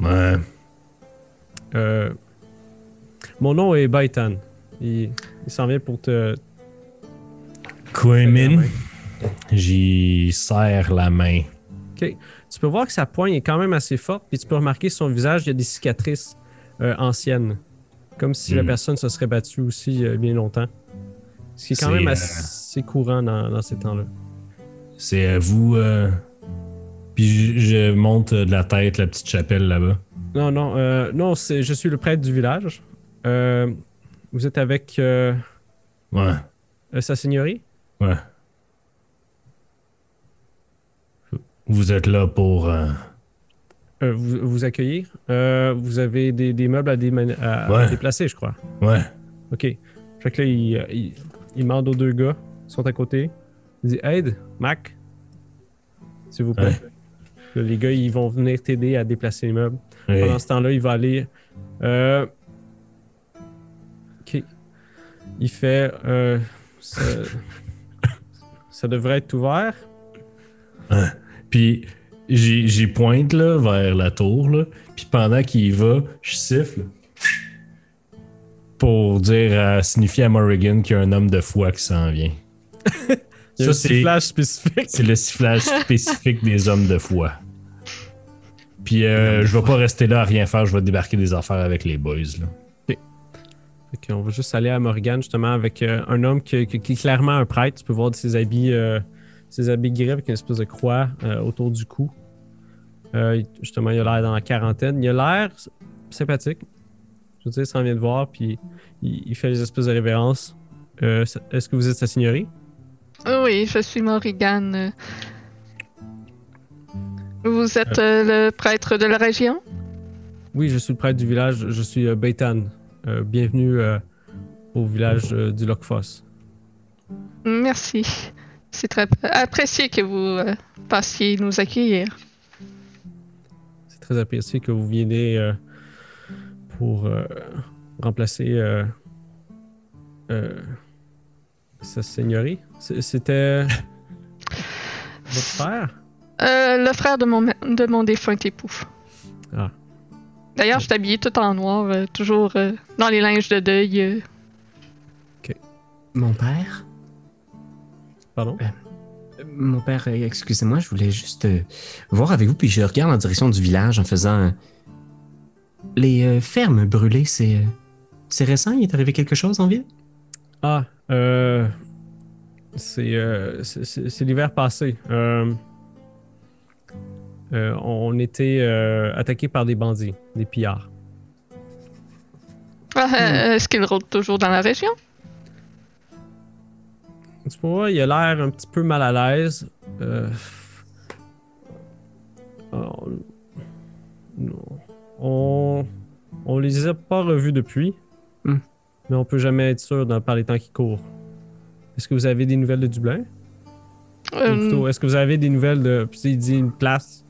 S2: ouais.
S1: Euh, mon nom est Baitan. Il, il s'en vient pour te.
S2: Quaymin, j'y serre la main.
S1: Tu peux voir que sa poigne est quand même assez forte, puis tu peux remarquer sur son visage, il y a des cicatrices euh, anciennes. Comme si la
S2: Hmm.
S1: personne se serait battue aussi euh, bien longtemps. Ce qui est quand même
S2: euh,
S1: assez courant dans, dans ces temps-là.
S2: C'est à vous. euh, Puis je, monte de la tête la petite chapelle là-bas.
S1: Non, non, euh, non, je suis le prêtre du village. Euh, vous êtes avec euh,
S2: Ouais,
S1: euh, sa seigneurie?
S2: ouais. Vous êtes là pour. euh,
S1: Euh, vous, vous accueillir? Euh, vous avez des, des meubles à, déplacer, je crois.
S2: Ouais.
S1: OK. Fait que là, il, euh, il, il demande aux deux gars qui sont à côté. Il dit Aide, Mac, s'il vous plaît.
S2: Ouais.
S1: Là, les gars, ils vont venir t'aider à déplacer les meubles.
S2: Ouais.
S1: Pendant ce temps-là, il va aller. euh, Ok. Il fait. euh, ça, *laughs* ça devrait être ouvert.
S2: Puis j'y pointe là, vers la tour. Là. Puis pendant qu'il y va, je siffle. Pour dire, à signifier à Morrigan qu'il y a un homme de foi qui s'en vient. *laughs* Ça, c'est
S1: sifflage spécifique.
S2: c'est le sifflage spécifique des hommes de foi. Puis euh, je vais pas rester là à rien faire, je vais débarquer des affaires avec les boys. Là.
S1: Fait qu'on va juste aller à Morgan justement avec euh, un homme qui, qui- qui est clairement un prêtre. Tu peux voir de ses habits, euh, ses habits gris avec une espèce de croix euh, autour du cou. Euh, justement, il a l'air dans la quarantaine. Il a l'air sympathique. Je veux dire, s'en vient de voir, puis il, il fait les espèces de révérences. Euh, Est-ce que vous êtes sa seigneurie?
S5: Oui, je suis Morrigan. euh. Vous êtes euh, le prêtre de la région?
S1: Oui, je suis le prêtre du village. Je suis euh, Beitan. Euh, bienvenue euh, au village euh, du Lockfoss.
S5: Merci. C'est très apprécié que vous euh, passiez nous accueillir.
S1: C'est très apprécié que vous veniez euh, pour euh, remplacer euh, euh, sa seigneurie. C'était *laughs* votre frère?
S5: Euh, le frère de mon, de mon défunt époux.
S1: Ah.
S5: D'ailleurs, je suis habillé tout en noir, euh, toujours euh, dans les linges de deuil. euh.
S3: Mon père?
S1: Pardon?
S3: Euh, Mon père, excusez-moi, je voulais juste euh, voir avec vous, puis je regarde en direction du village en faisant. Les euh, fermes brûlées, c'est. euh, c'est récent? Il est arrivé quelque chose en ville?
S1: Ah, euh, c'est euh, c'est- c'est c'est l'hiver passé. Euh, euh, on était euh, attaqué par des bandits, des pillards.
S5: Ah, euh, Est-ce qu'il rôde toujours dans la région?
S1: Tu vois, il a l'air un petit peu mal à l'aise. Euh, alors, non. On, on les a pas revus depuis,
S3: Hmm.
S1: mais on peut jamais être sûr dans, par les temps qui courent. Est-ce que vous avez des nouvelles de Dublin? Plutôt, est-ce que vous avez des nouvelles de. Puis il dit une place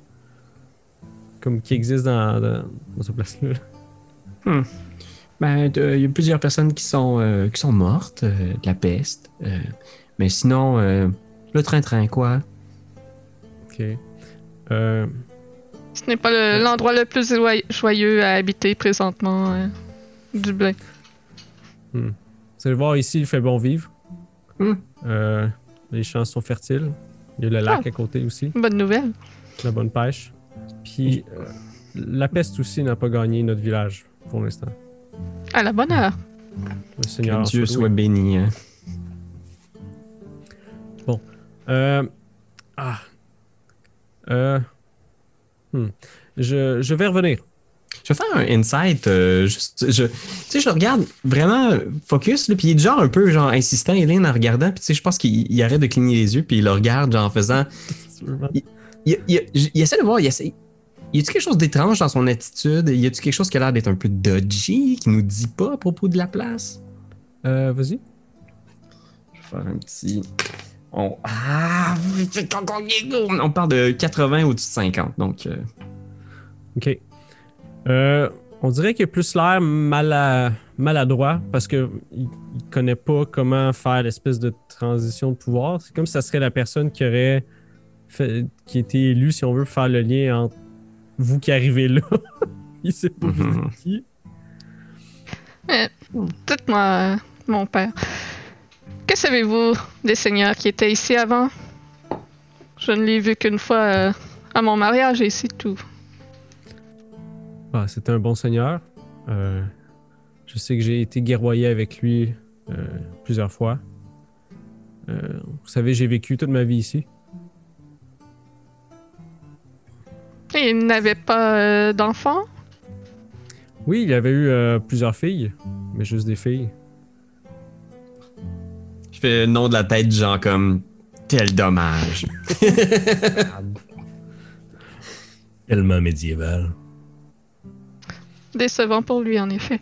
S1: comme qui existe dans, dans, dans cette place-là?
S3: Ben, de- il y a plusieurs personnes qui sont, euh, qui sont mortes euh, de la peste. euh, mais sinon, le train-train, quoi?
S1: Ok.
S5: Ce n'est pas le- l'endroit le, plus joy- joyeux à habiter présentement, euh, Dublin.
S1: vous allez voir ici, il fait bon vivre.
S3: Hmm.
S1: Euh, les champs sont fertiles. Il y a le lac à côté aussi,
S5: Bonne nouvelle.
S1: la bonne pêche. Puis euh, la peste aussi n'a pas gagné notre village pour l'instant.
S5: À la bonne heure.
S1: Le Seigneur.
S3: que Dieu
S1: soit
S3: béni. hein.
S1: Euh, ah. Euh, hmm. je, je vais revenir.
S3: Je vais faire un insight. euh, juste, je, tu sais, je le regarde vraiment focus, là, puis il est genre un peu genre insistant, Hélène, en regardant. Puis tu sais, je pense qu'il il arrête de cligner les yeux, puis il le regarde genre en faisant. Il, il, il- il essaie de voir, il essaie. Y a-tu quelque chose d'étrange dans son attitude? Y a-tu quelque chose qui a l'air d'être un peu dodgy, qui nous dit pas à propos de la place?
S1: Euh, vas-y.
S3: Je vais faire un petit. On... Ah! On parle de 80 au-dessus de 50, donc. euh,
S1: Ok. Euh, on dirait qu'il a plus l'air mala- maladroit parce que il, il connaît pas comment faire l'espèce de transition de pouvoir. C'est comme si ça serait la personne qui aurait fait, qui a été élue, si on veut, pour faire le lien entre vous qui arrivez là. *laughs* il sait pas vous
S3: Mhm.
S1: êtes qui.
S5: Dites-moi, euh, mon père, que savez-vous des seigneurs qui étaient ici avant? Je ne l'ai vu qu'une fois euh, à mon mariage et c'est tout.
S1: Ah, c'était un bon seigneur. Euh, je sais que j'ai été guerroyé avec lui euh, plusieurs fois. Vous savez, j'ai vécu toute ma vie ici.
S5: Et il n'avait pas d'enfants?
S1: Oui, il avait eu plusieurs filles, mais juste des filles.
S3: Je fais le nom de la tête, genre comme. Tel dommage. *laughs*
S2: Tellement médiéval.
S5: Décevant pour lui, en effet.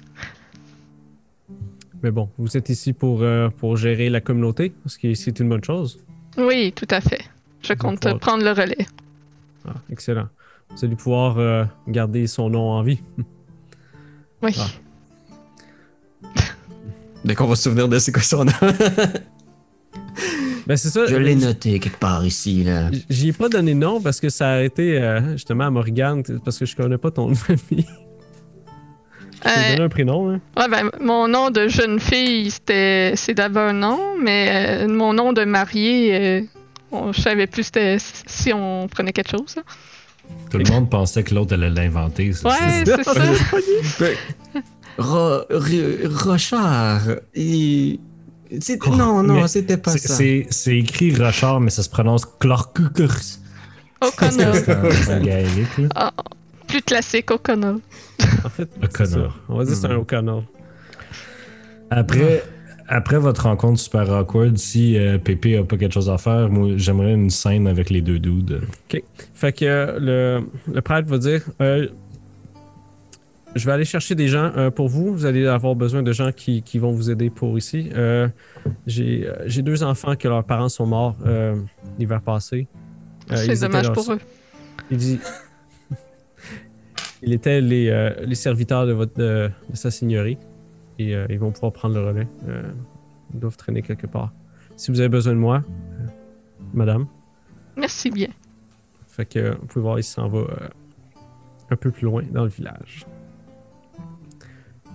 S1: Mais bon, vous êtes ici pour, euh, pour gérer la communauté, ce qui c'est une bonne chose.
S5: Oui, tout à fait. Je compte
S1: pouvoir-
S5: prendre le relais.
S1: Ah, excellent. Vous allez pouvoir euh, garder son nom en vie.
S5: Oui.
S1: Ah. *laughs*
S3: Dès qu'on va se souvenir de c'est quoi son nom. *laughs*
S1: Ben c'est ça.
S3: Je l'ai noté quelque part ici, là.
S1: J'y ai pas donné de nom parce que ça a été euh, justement à Morgane, parce que je connais pas ton nom de famille. Je
S5: Euh,
S1: donné un prénom, hein.
S5: ouais, ben, mon nom de jeune fille, c'était, c'est d'abord un nom, mais euh, mon nom de mariée, euh, on, je savais plus c'était si on prenait quelque chose. là.
S2: Tout le monde pensait que l'autre allait l'inventer. ça.
S5: Ouais, c'est ça. *laughs*
S3: Ro- Ro- Rochard. Et... c'est- Non, non,
S2: Mais
S3: c'était pas
S2: C'est-
S3: ça.
S2: C'est c'est écrit Rochard, mais ça se prononce *laughs* gaélique, là.
S5: Ah, plus classique, O'Connell. *laughs*
S1: En fait,
S2: O'Connor.
S1: c'est ça. On va dire que c'est un O'Connor.
S2: Après, après votre rencontre super awkward, si euh, Pépé a pas quelque chose à faire, moi j'aimerais une scène avec les deux dudes.
S1: Fait que euh, le, le prêtre va dire euh, Je vais aller chercher des gens euh, pour vous. Vous allez avoir besoin de gens qui, qui vont vous aider pour ici. Euh, J'ai euh, j'ai deux enfants que leurs parents sont morts euh, l'hiver passé. Ils
S5: c'est
S1: étaient
S5: dommage
S1: leurs-
S5: pour eux.
S1: Il dit Il était les, les serviteurs de, votre, de, de sa seigneurie. Et ils vont pouvoir prendre le relais. Ils doivent traîner quelque part. Si vous avez besoin de moi, madame.
S5: Merci bien.
S1: Fait que vous pouvez voir, il s'en va un peu plus loin dans le village.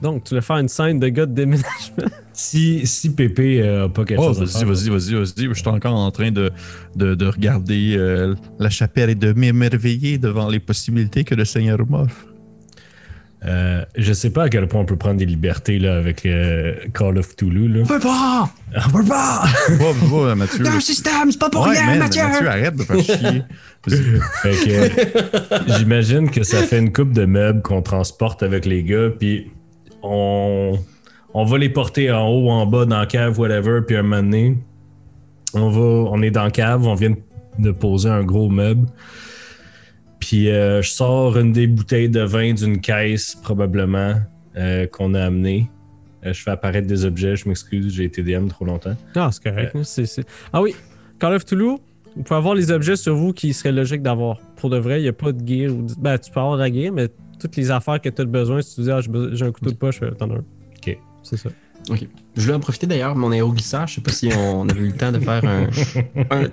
S1: Donc, tu veux faire une scène de gars de déménagement? *laughs*
S2: Si, si Pépé euh, a pas quelque
S4: Oh,
S2: chose à
S4: vas-y, vas-y, vas-y, vas-y. Je suis encore en train de, de, de regarder euh, la chapelle et de m'émerveiller devant les possibilités que le Seigneur m'offre.
S2: euh, je sais pas à quel point on peut prendre des libertés là, avec euh, Call of Toulouse. Là.
S3: peut pas!
S2: On peut pas!
S4: Va, va, Mathieu. *laughs*
S3: un système, c'est pas pour
S4: Ouais, man,
S3: Mathieu!
S4: Mathieu, arrête de faire chier. *laughs*
S2: Fait que euh, j'imagine que ça fait une coupe de meubles qu'on transporte avec les gars, puis on, on va les porter en haut, en bas, dans la cave, whatever, puis un moment donné, on, va, on est dans la cave, on vient de poser un gros meuble. Puis euh, je sors une des bouteilles de vin d'une caisse, probablement, euh, qu'on a amenée. Euh, je fais apparaître des objets, je m'excuse, j'ai été DM trop longtemps.
S1: Ah, c'est correct. Ah oui, Call of Toulouse, vous pouvez avoir les objets sur vous qui seraient logiques d'avoir. Pour de vrai, il n'y a pas de gear. Ou de- Ben, tu peux avoir la gear, mais toutes les affaires que tu as besoin, si tu dis, ah, j'ai besoin- j'ai un couteau de poche, euh, t'en as un.
S2: Ok.
S1: C'est ça.
S3: Ok. Je voulais en profiter d'ailleurs, mon aéroglisseur, je sais pas si on avait eu le temps de faire un, un,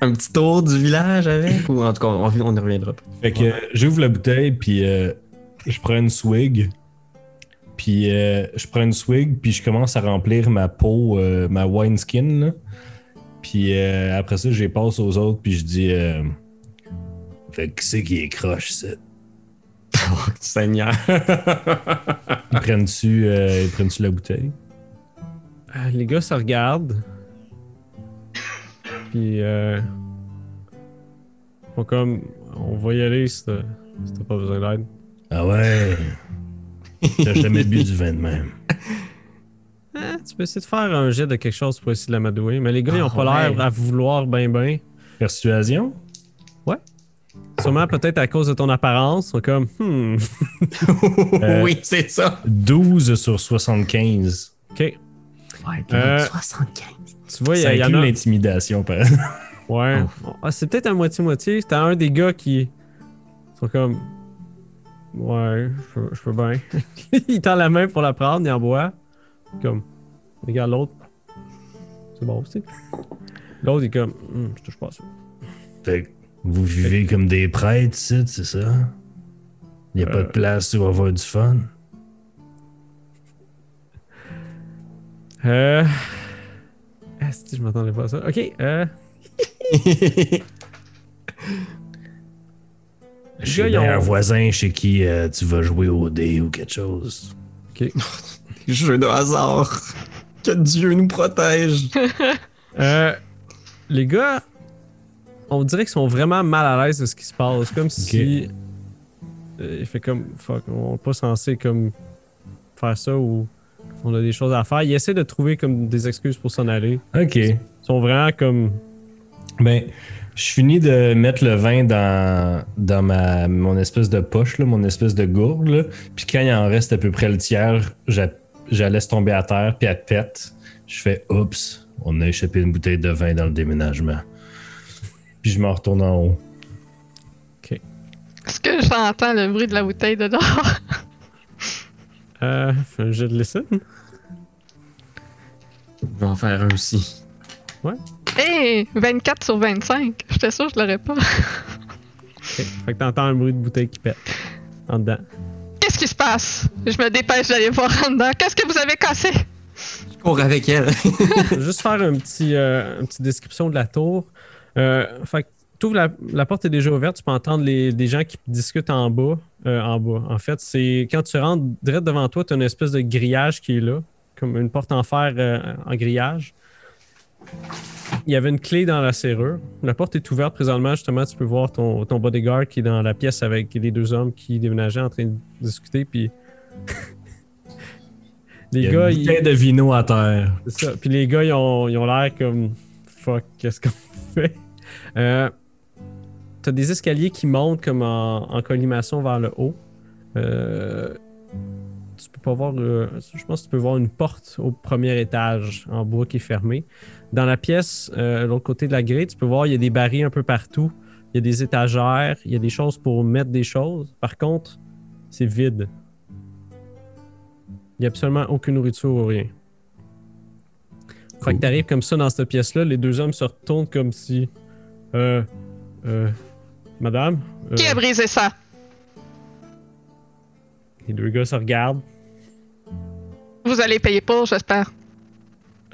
S3: un petit tour du village avec, ou en tout cas, on, on y reviendra.
S2: Fait que euh, j'ouvre la bouteille, puis euh, je prends une swig. Puis euh, je prends une swig, puis je commence à remplir ma peau, euh, ma wine skin. là. Puis euh, après ça, je les passe aux autres, puis je dis euh, Fait que qui c'est qui est croche, ça?
S3: Oh, *laughs* Seigneur. *laughs*
S2: Ils prennent-tu euh, ils prennent-tu la bouteille?
S1: Euh, les gars se regardent. Puis, euh, font comme, on va y aller si t'as si t'as pas besoin d'aide.
S2: Ah ouais *laughs* T'as jamais bu du vin de même.
S1: Ah, *laughs* tu peux essayer de faire un jet de quelque chose pour essayer de l'amadouer. Mais les gars, ils ont
S3: Ah,
S1: pas l'air
S3: ouais.
S1: à vouloir ben ben.
S2: Persuasion?
S1: Sûrement peut-être à cause de ton apparence. Ils sont comme, hmm, *laughs*
S2: Euh,
S3: oui, c'est ça.
S2: 12 sur 75.
S1: ok.
S3: Ouais,
S1: Euh,
S3: 75.
S1: Tu vois, il y, a- il y a.
S2: l'intimidation, par exemple.
S1: Ouais.
S3: Oh.
S1: Ah, c'est peut-être à moitié-moitié. T'as un des gars qui sont comme. Ouais, je peux, je peux bien. *laughs* il tend la main pour la prendre, il en boit. Comme. Regarde l'autre. C'est bon aussi. L'autre, il est comme. Hum, je touche pas à ça.
S2: Fait que vous vivez comme des prêtres, ici, c'est ça? Il n'y a pas de place où avoir du fun?
S1: Euh. Ah, si, je m'attendais pas à ça? Ok, euh. *laughs*
S2: Sais
S1: ont-
S2: un voisin chez qui euh, tu vas jouer au dé ou quelque chose. *laughs*
S3: Jeu de hasard. Que Dieu nous protège. *laughs*
S1: Euh, les gars, on dirait qu'ils sont vraiment mal à l'aise de ce qui se passe. Comme si. euh, il fait comme. Fuck, on n'est pas censé comme faire ça ou on a des choses à faire. Ils essaient de trouver comme des excuses pour s'en aller.
S2: Ok.
S1: Ils sont vraiment comme.
S2: Ben, je finis de mettre le vin dans, dans ma, mon espèce de poche, là, mon espèce de gourde. là. Puis quand il en reste à peu près le tiers, j'a- je la laisse tomber à terre, puis elle pète. Je fais oups, on a échappé une bouteille de vin dans le déménagement. Puis je me retourne en haut.
S5: Est-ce que j'entends le bruit de la bouteille de dehors? *laughs*
S1: Euh, fais un jet de listen.
S3: Je vais en faire un aussi.
S5: Hey! 24 sur 25. J'étais sûr que je l'aurais pas.
S1: Ok. Fait que t'entends un bruit de bouteille qui pète. En dedans.
S5: Qu'est-ce qui se passe? Je me dépêche d'aller voir en dedans. Qu'est-ce que vous avez cassé?
S3: Je cours avec elle. *laughs*
S1: Juste faire un petit, euh, une petite description de la tour. Euh, fait que la, la porte est déjà ouverte, tu peux entendre les, des gens qui discutent en bas. euh, en bas. En fait, c'est quand tu rentres direct devant toi, tu as une espèce de grillage qui est là, comme une porte en fer euh, en grillage. Il y avait une clé dans la serrure. La porte est ouverte présentement. Justement, tu peux voir ton, ton bodyguard qui est dans la pièce avec les deux hommes qui déménageaient en train de discuter. Puis *laughs* les
S2: Il y a
S1: gars,
S2: une
S1: ils-
S2: de vino à terre.
S1: c'est ça. Puis les gars, ils ont ils ont l'air comme fuck, qu'est-ce qu'on *laughs* fait? Euh, T'as des escaliers qui montent comme en, en collimation vers le haut. Euh, tu peux pas voir. le- je pense que tu peux voir une porte au premier étage en bois qui est fermée. Dans la pièce, euh, l'autre côté de la grille, tu peux voir il y a des barils un peu partout. Il y a des étagères, il y a des choses pour mettre des choses. Par contre, c'est vide. Il n'y a absolument aucune nourriture ou rien. Fait que t'arrives comme ça dans cette pièce-là, les deux hommes se retournent comme si. Euh. Euh. Madame? euh,
S5: Qui a brisé ça?
S1: Les deux gars se regardent.
S5: Vous allez payer pour, j'espère.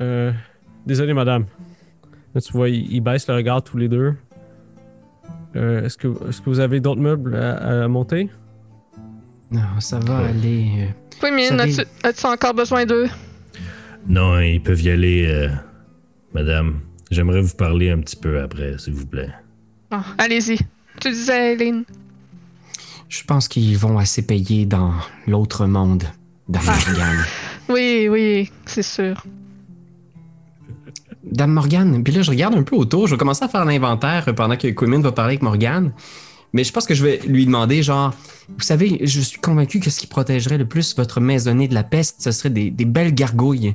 S1: Euh, désolé, madame. Là, tu vois, ils, ils baissent le regard tous les deux. Euh, est-ce, que, est-ce que vous avez d'autres meubles à, à monter?
S3: Non, ça va aller. euh.
S5: Oui, mais as-tu, as-tu encore besoin d'eux?
S2: Non, ils peuvent y aller, euh, madame. J'aimerais vous parler un petit peu après, s'il vous plaît.
S5: Ah, allez-y. Tu disais, Eileen.
S3: Je pense qu'ils vont assez payer dans l'autre monde, Dame
S5: Ah. *laughs* Oui, oui, c'est sûr.
S3: Dame Morgane, puis là, je regarde un peu autour. Je vais commencer à faire l'inventaire pendant que Quimmin va parler avec Morgane. Mais je pense que je vais lui demander, genre, vous savez, je suis convaincu que ce qui protégerait le plus votre maisonnée de la peste, ce serait des, belles gargouilles.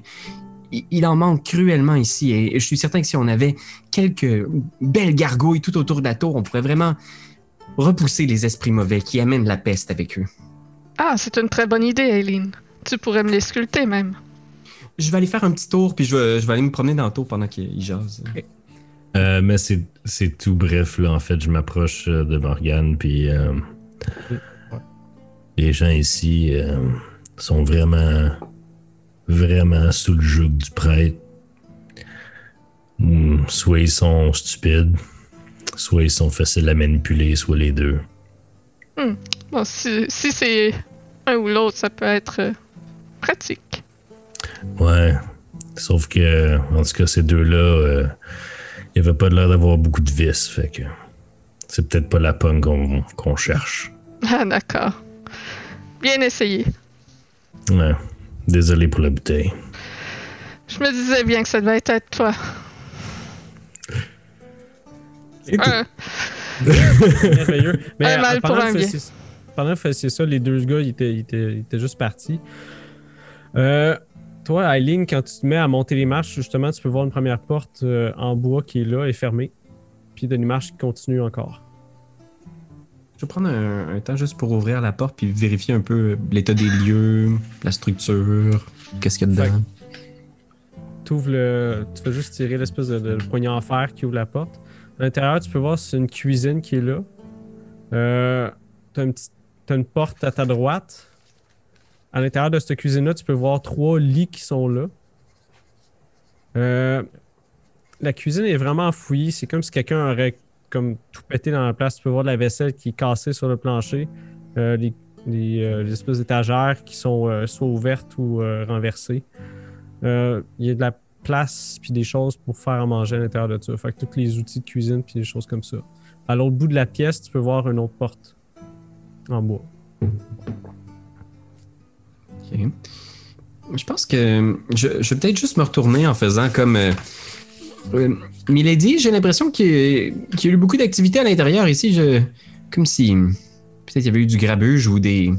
S3: Il, il en manque cruellement ici et je suis certain que si on avait quelques belles gargouilles tout autour de la tour, on pourrait vraiment repousser les esprits mauvais qui amènent la peste avec eux.
S5: Ah, c'est une très bonne idée, Eileen. Tu pourrais me les sculpter même.
S3: Je vais aller faire un petit tour, puis je vais, je vais aller me promener dans le tour pendant qu'il jase.
S2: Euh, mais c'est, c'est tout bref, là. En fait, je m'approche euh, de Morgane, puis euh, les gens ici euh, sont vraiment, vraiment sous le joug du prêtre. Hmm, Soit ils sont stupides, soit ils sont faciles à manipuler, soit les deux.
S5: Bon, si, si c'est un ou l'autre, ça peut être pratique.
S2: Ouais. Sauf que, en tout cas, ces deux-là, euh, il n'y avait pas l'air d'avoir beaucoup de vis, fait que c'est peut-être pas la pomme qu'on, qu'on cherche. *laughs*
S5: Ah, d'accord. Bien essayé.
S2: Ouais. Désolé pour la bouteille.
S5: Je me disais bien que ça devait être toi. Un, *laughs*
S1: Merveilleux. *laughs* Mais
S5: Un mal pour
S1: pendant
S5: un bien.
S1: Pendant que vous faisiez ça, les deux gars, ils étaient, ils étaient, ils étaient juste partis. Euh, toi, Eileen, quand tu te mets à monter les marches, justement, tu peux voir une première porte euh, en bois qui est là et fermée. Puis une marche qui continue encore.
S3: Je vais prendre un, un temps juste pour ouvrir la porte puis vérifier un peu l'état des lieux, la structure, qu'est-ce qu'il y a dedans.
S1: Tu ouvres le. Tu fais juste tirer l'espèce de, de poignard en fer qui ouvre la porte. À l'intérieur, tu peux voir c'est une cuisine qui est là. Euh, petite- t'as une porte à ta droite. À l'intérieur de cette cuisine-là, tu peux voir trois lits qui sont là. Euh, la cuisine est vraiment fouillie. C'est comme si quelqu'un aurait comme tout pété dans la place. Tu peux voir de la vaisselle qui est cassée sur le plancher. Euh, les, euh, espèces d'étagères qui sont euh, soit ouvertes ou renversées. Il y a de la place puis des choses pour faire à manger à l'intérieur de ça. Fait que tous les outils de cuisine puis des choses comme ça. À l'autre bout de la pièce, tu peux voir une autre porte en bois.
S3: Ok. Je pense que je, je vais peut-être juste me retourner en faisant comme. Euh, euh, Milady, j'ai l'impression qu'il y, a- qu'il y a eu beaucoup d'activités à l'intérieur ici. Je, comme si. Peut-être il y avait eu du grabuge ou des,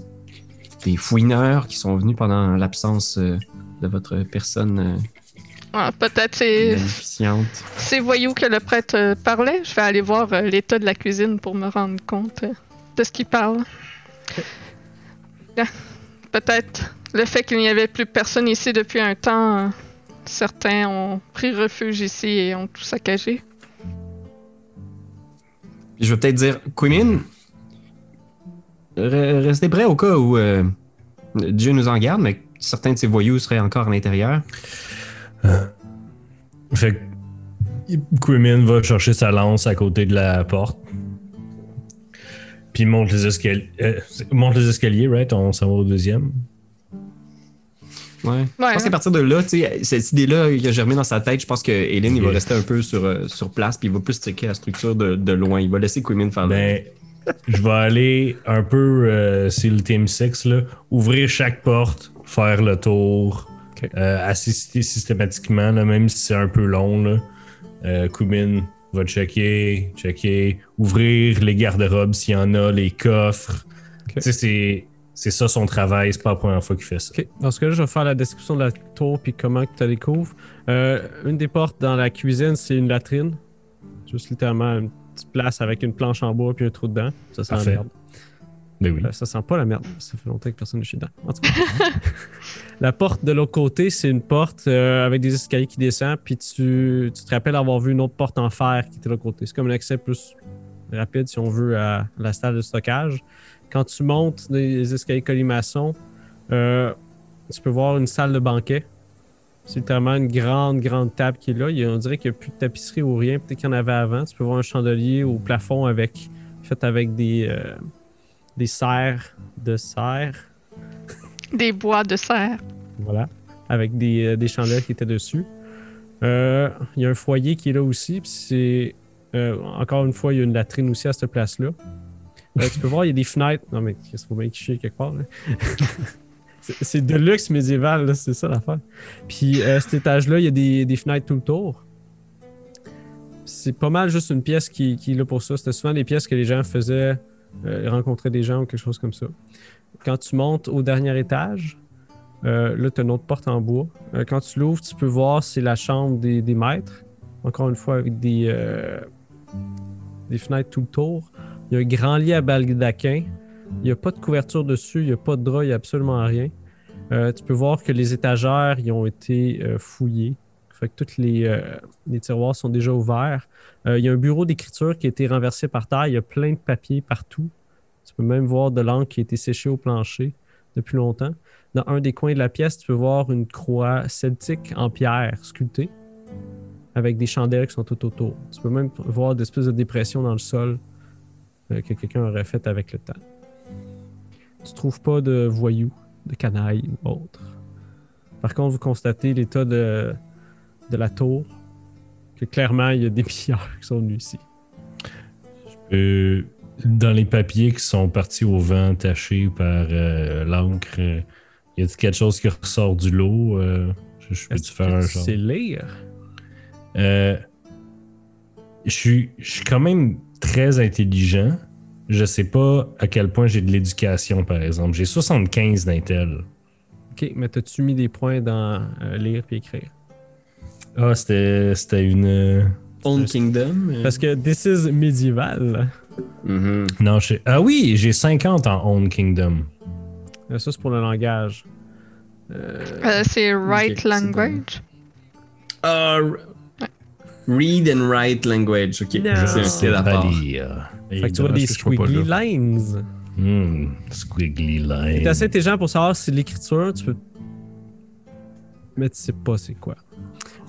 S3: des fouineurs qui sont venus pendant l'absence euh, de votre personne euh,
S5: ah, peut-être c'est
S3: magnifiante.
S5: ces voyous que le prêtre parlait. Je vais aller voir l'état de la cuisine pour me rendre compte de ce qu'il parle. Peut-être le fait qu'il n'y avait plus personne ici depuis un temps. euh, certains ont pris refuge ici et ont tout saccagé.
S3: Puis je vais peut-être dire, Quimin, re- restez prêts au cas où euh, Dieu nous en garde, mais certains de ces voyous seraient encore à l'intérieur.
S2: Fait que Quimin va chercher sa lance à côté de la porte. Puis monte les escaliers. euh, monte les escaliers, right? On s'en va au deuxième.
S3: Ouais. Je
S5: Ouais.
S3: pense qu'à partir de là, cette idée-là qui a germé dans sa tête, je pense que Hélène, il va rester un peu sur, euh, sur place, puis il va plus checker la structure de, de loin. Il va laisser Quimin faire le-
S2: Ben, je vais aller un peu, euh, c'est le Team 6, là, ouvrir chaque porte, faire le tour, euh, assister systématiquement, là, même si c'est un peu long. Là. Euh, Kumin va checker, checker, ouvrir les garde-robes s'il y en a, les coffres.
S1: Ok.
S2: Tu sais, c'est, c'est ça son travail, c'est pas la première fois qu'il fait ça.
S1: Ok. Dans ce cas-là, je vais faire la description de la tour puis comment tu la découvres. Euh, une des portes dans la cuisine, c'est une latrine. Juste littéralement une petite place avec une planche en bois puis un trou dedans. Ça sent la merde.
S2: Ben oui.
S1: Euh, Ça sent pas la merde. Ça fait longtemps que personne n'est chez dedans. En tout cas. *laughs* la porte de l'autre côté, c'est une porte euh, avec des escaliers qui descendent. Puis tu, tu te rappelles avoir vu une autre porte en fer qui était de l'autre côté. C'est comme un accès plus rapide, si on veut, à la salle de stockage. Quand tu montes des escaliers colimaçon, euh, tu peux voir une salle de banquet. C'est littéralement une grande, grande table qui est là. Il y a- on dirait qu'il n'y a plus de tapisserie ou rien. Peut-être qu'il y en avait avant. Tu peux voir un chandelier au plafond avec, fait avec des, euh, des serres de serre.
S5: Des bois de serre.
S1: Voilà. Avec des, euh, des chandelles qui étaient dessus. Euh, Il y a un foyer qui est là aussi. Puis c'est. euh, encore une fois, il y a une latrine aussi à cette place-là. Euh, tu peux voir, il y a des fenêtres. Non, mais il faut bien qu'il quelque part. là? *laughs* C'est- de luxe médiéval, là, c'est ça l'affaire. Puis euh, cet étage-là, il y a des, des fenêtres tout le tour. C'est pas mal juste une pièce qui, qui est là pour ça. C'était souvent des pièces que les gens faisaient, euh, rencontraient des gens ou quelque chose comme ça. Quand tu montes au dernier étage, euh, là, tu as une autre porte en bois. Euh, quand tu l'ouvres, tu peux voir, c'est la chambre des, des maîtres. Encore une fois, avec des, des fenêtres tout le tour. Il y a un grand lit à baldaquin. Il n'y a pas de couverture dessus, il n'y a pas de drap, il n'y a absolument rien. Euh, tu peux voir que les étagères ils ont été euh, fouillées. Fait que tous les, euh, les tiroirs sont déjà ouverts. Euh, il y a un bureau d'écriture qui a été renversé par terre. Il y a plein de papiers partout. Tu peux même voir de l'encre qui a été séchée au plancher depuis longtemps. Dans un des coins de la pièce, tu peux voir une croix celtique en pierre sculptée avec des chandelles qui sont tout autour. Tu peux même voir des espèces de dépressions dans le sol que quelqu'un aurait fait avec le temps. Tu trouves pas de voyous, de canailles ou autre. Par contre, vous constatez l'état de, de la tour, que clairement, il y a des *laughs* pilleurs qui sont venus ici.
S2: Euh, dans les papiers qui sont partis au vent, tachés par euh, l'encre, euh, y a quelque chose qui ressort du lot? euh, je je peux-tu faire
S1: que
S2: un
S1: tu
S2: genre?
S1: sais lire?
S2: Euh, je suis je suis quand même très intelligent. Je sais pas à quel point j'ai de l'éducation, par exemple. J'ai 75 d'intel.
S1: Ok, mais t'as-tu mis des points dans euh, lire et écrire?
S2: Ah, c'était c'était une. euh,
S3: Old Kingdom. euh,
S1: Parce que this is médiéval.
S3: mhm.
S2: Non, je sais- Ah oui, j'ai 50 en Own Kingdom.
S1: Ça, c'est pour le langage. Euh,
S5: Euh, c'est right language.
S3: Read and write language. Ok, c'est un skill à part.
S1: fait que tu vois des
S4: pas
S1: squiggly lines.
S2: Hmm, squiggly line.
S1: T'es assez intelligent pour savoir si l'écriture, tu peux. Mais tu sais pas c'est quoi.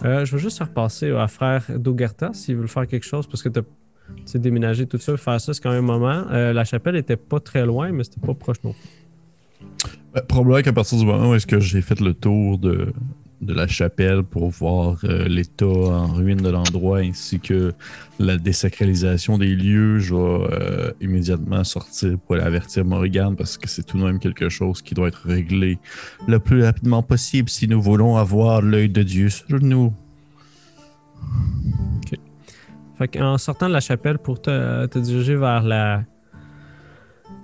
S1: Euh, je vais juste repasser à frère Dogerta s'il veut faire quelque chose parce que t'as- tu sais, déménager tout ça, faire ça, c'est quand même un moment. Euh, la chapelle était pas très loin, mais c'était pas proche non plus.
S4: Ben, probablement qu'à partir du moment où est-ce que j'ai fait le tour de, de la chapelle pour voir euh, l'état en ruine de l'endroit ainsi que la désacralisation des lieux, je vais euh, immédiatement sortir pour aller avertir Morrigan parce que c'est tout de même quelque chose qui doit être réglé le plus rapidement possible si nous voulons avoir l'œil de Dieu sur nous.
S1: Fait qu'en sortant de la chapelle pour te, diriger vers la,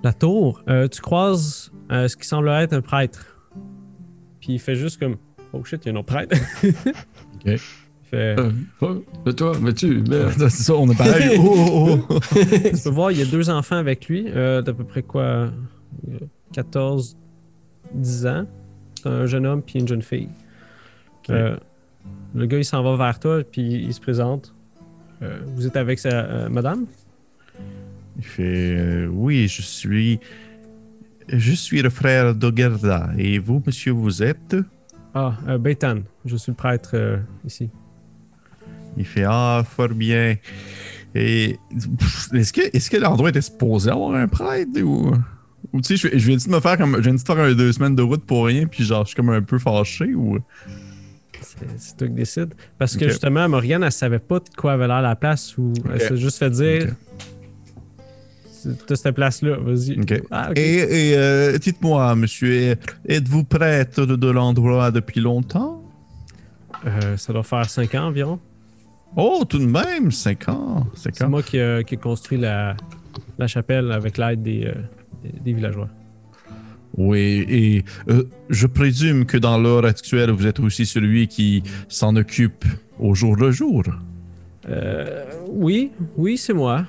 S1: la tour, euh, tu croises euh, ce qui semble être un prêtre. Puis il fait juste comme Oh shit, il y a un autre prêtre. *laughs* Il fait
S3: Euh, oh, mais toi, mais tu, merde. *laughs*
S4: c'est ça, on est pareil. *laughs* Oh, oh, oh.
S1: Tu peux voir, il y a deux enfants avec lui, euh, d'à peu près quoi, euh, 14, 10 ans. C'est un jeune homme puis une jeune fille. Euh, le gars, il s'en va vers toi puis il se présente. Euh, vous êtes avec sa euh, madame?
S4: Il fait euh, Oui, je suis. Je suis le frère d'Ogerda. Et vous, monsieur, vous êtes?
S1: Ah, euh, je suis le prêtre euh, ici.
S4: Il fait Ah, fort bien. Et est-ce que, est-ce que l'endroit était supposé avoir un prêtre ou. Ou tu sais, je, je viens de me faire comme. Je viens de faire un deux semaines de route pour rien, puis genre, je suis comme un peu fâché ou?
S1: C'est toi qui décides. Parce que justement, Morgane, elle savait pas de quoi avait l'air la place ou elle s'est juste fait dire. T'as cette place-là, vas-y. Ah.
S4: Et, et, euh, dites-moi, monsieur, êtes-vous prêtre de, de l'endroit depuis longtemps?
S1: Euh, ça doit faire 5 ans environ.
S4: Oh, tout de même, 5 ans. 5
S1: C'est moi qui, euh, qui ai construit la, la chapelle avec l'aide des, euh, des, villageois.
S4: Oui, et je présume que dans l'heure actuelle, vous êtes aussi celui qui s'en occupe au jour le jour.
S1: Oui, oui, c'est moi.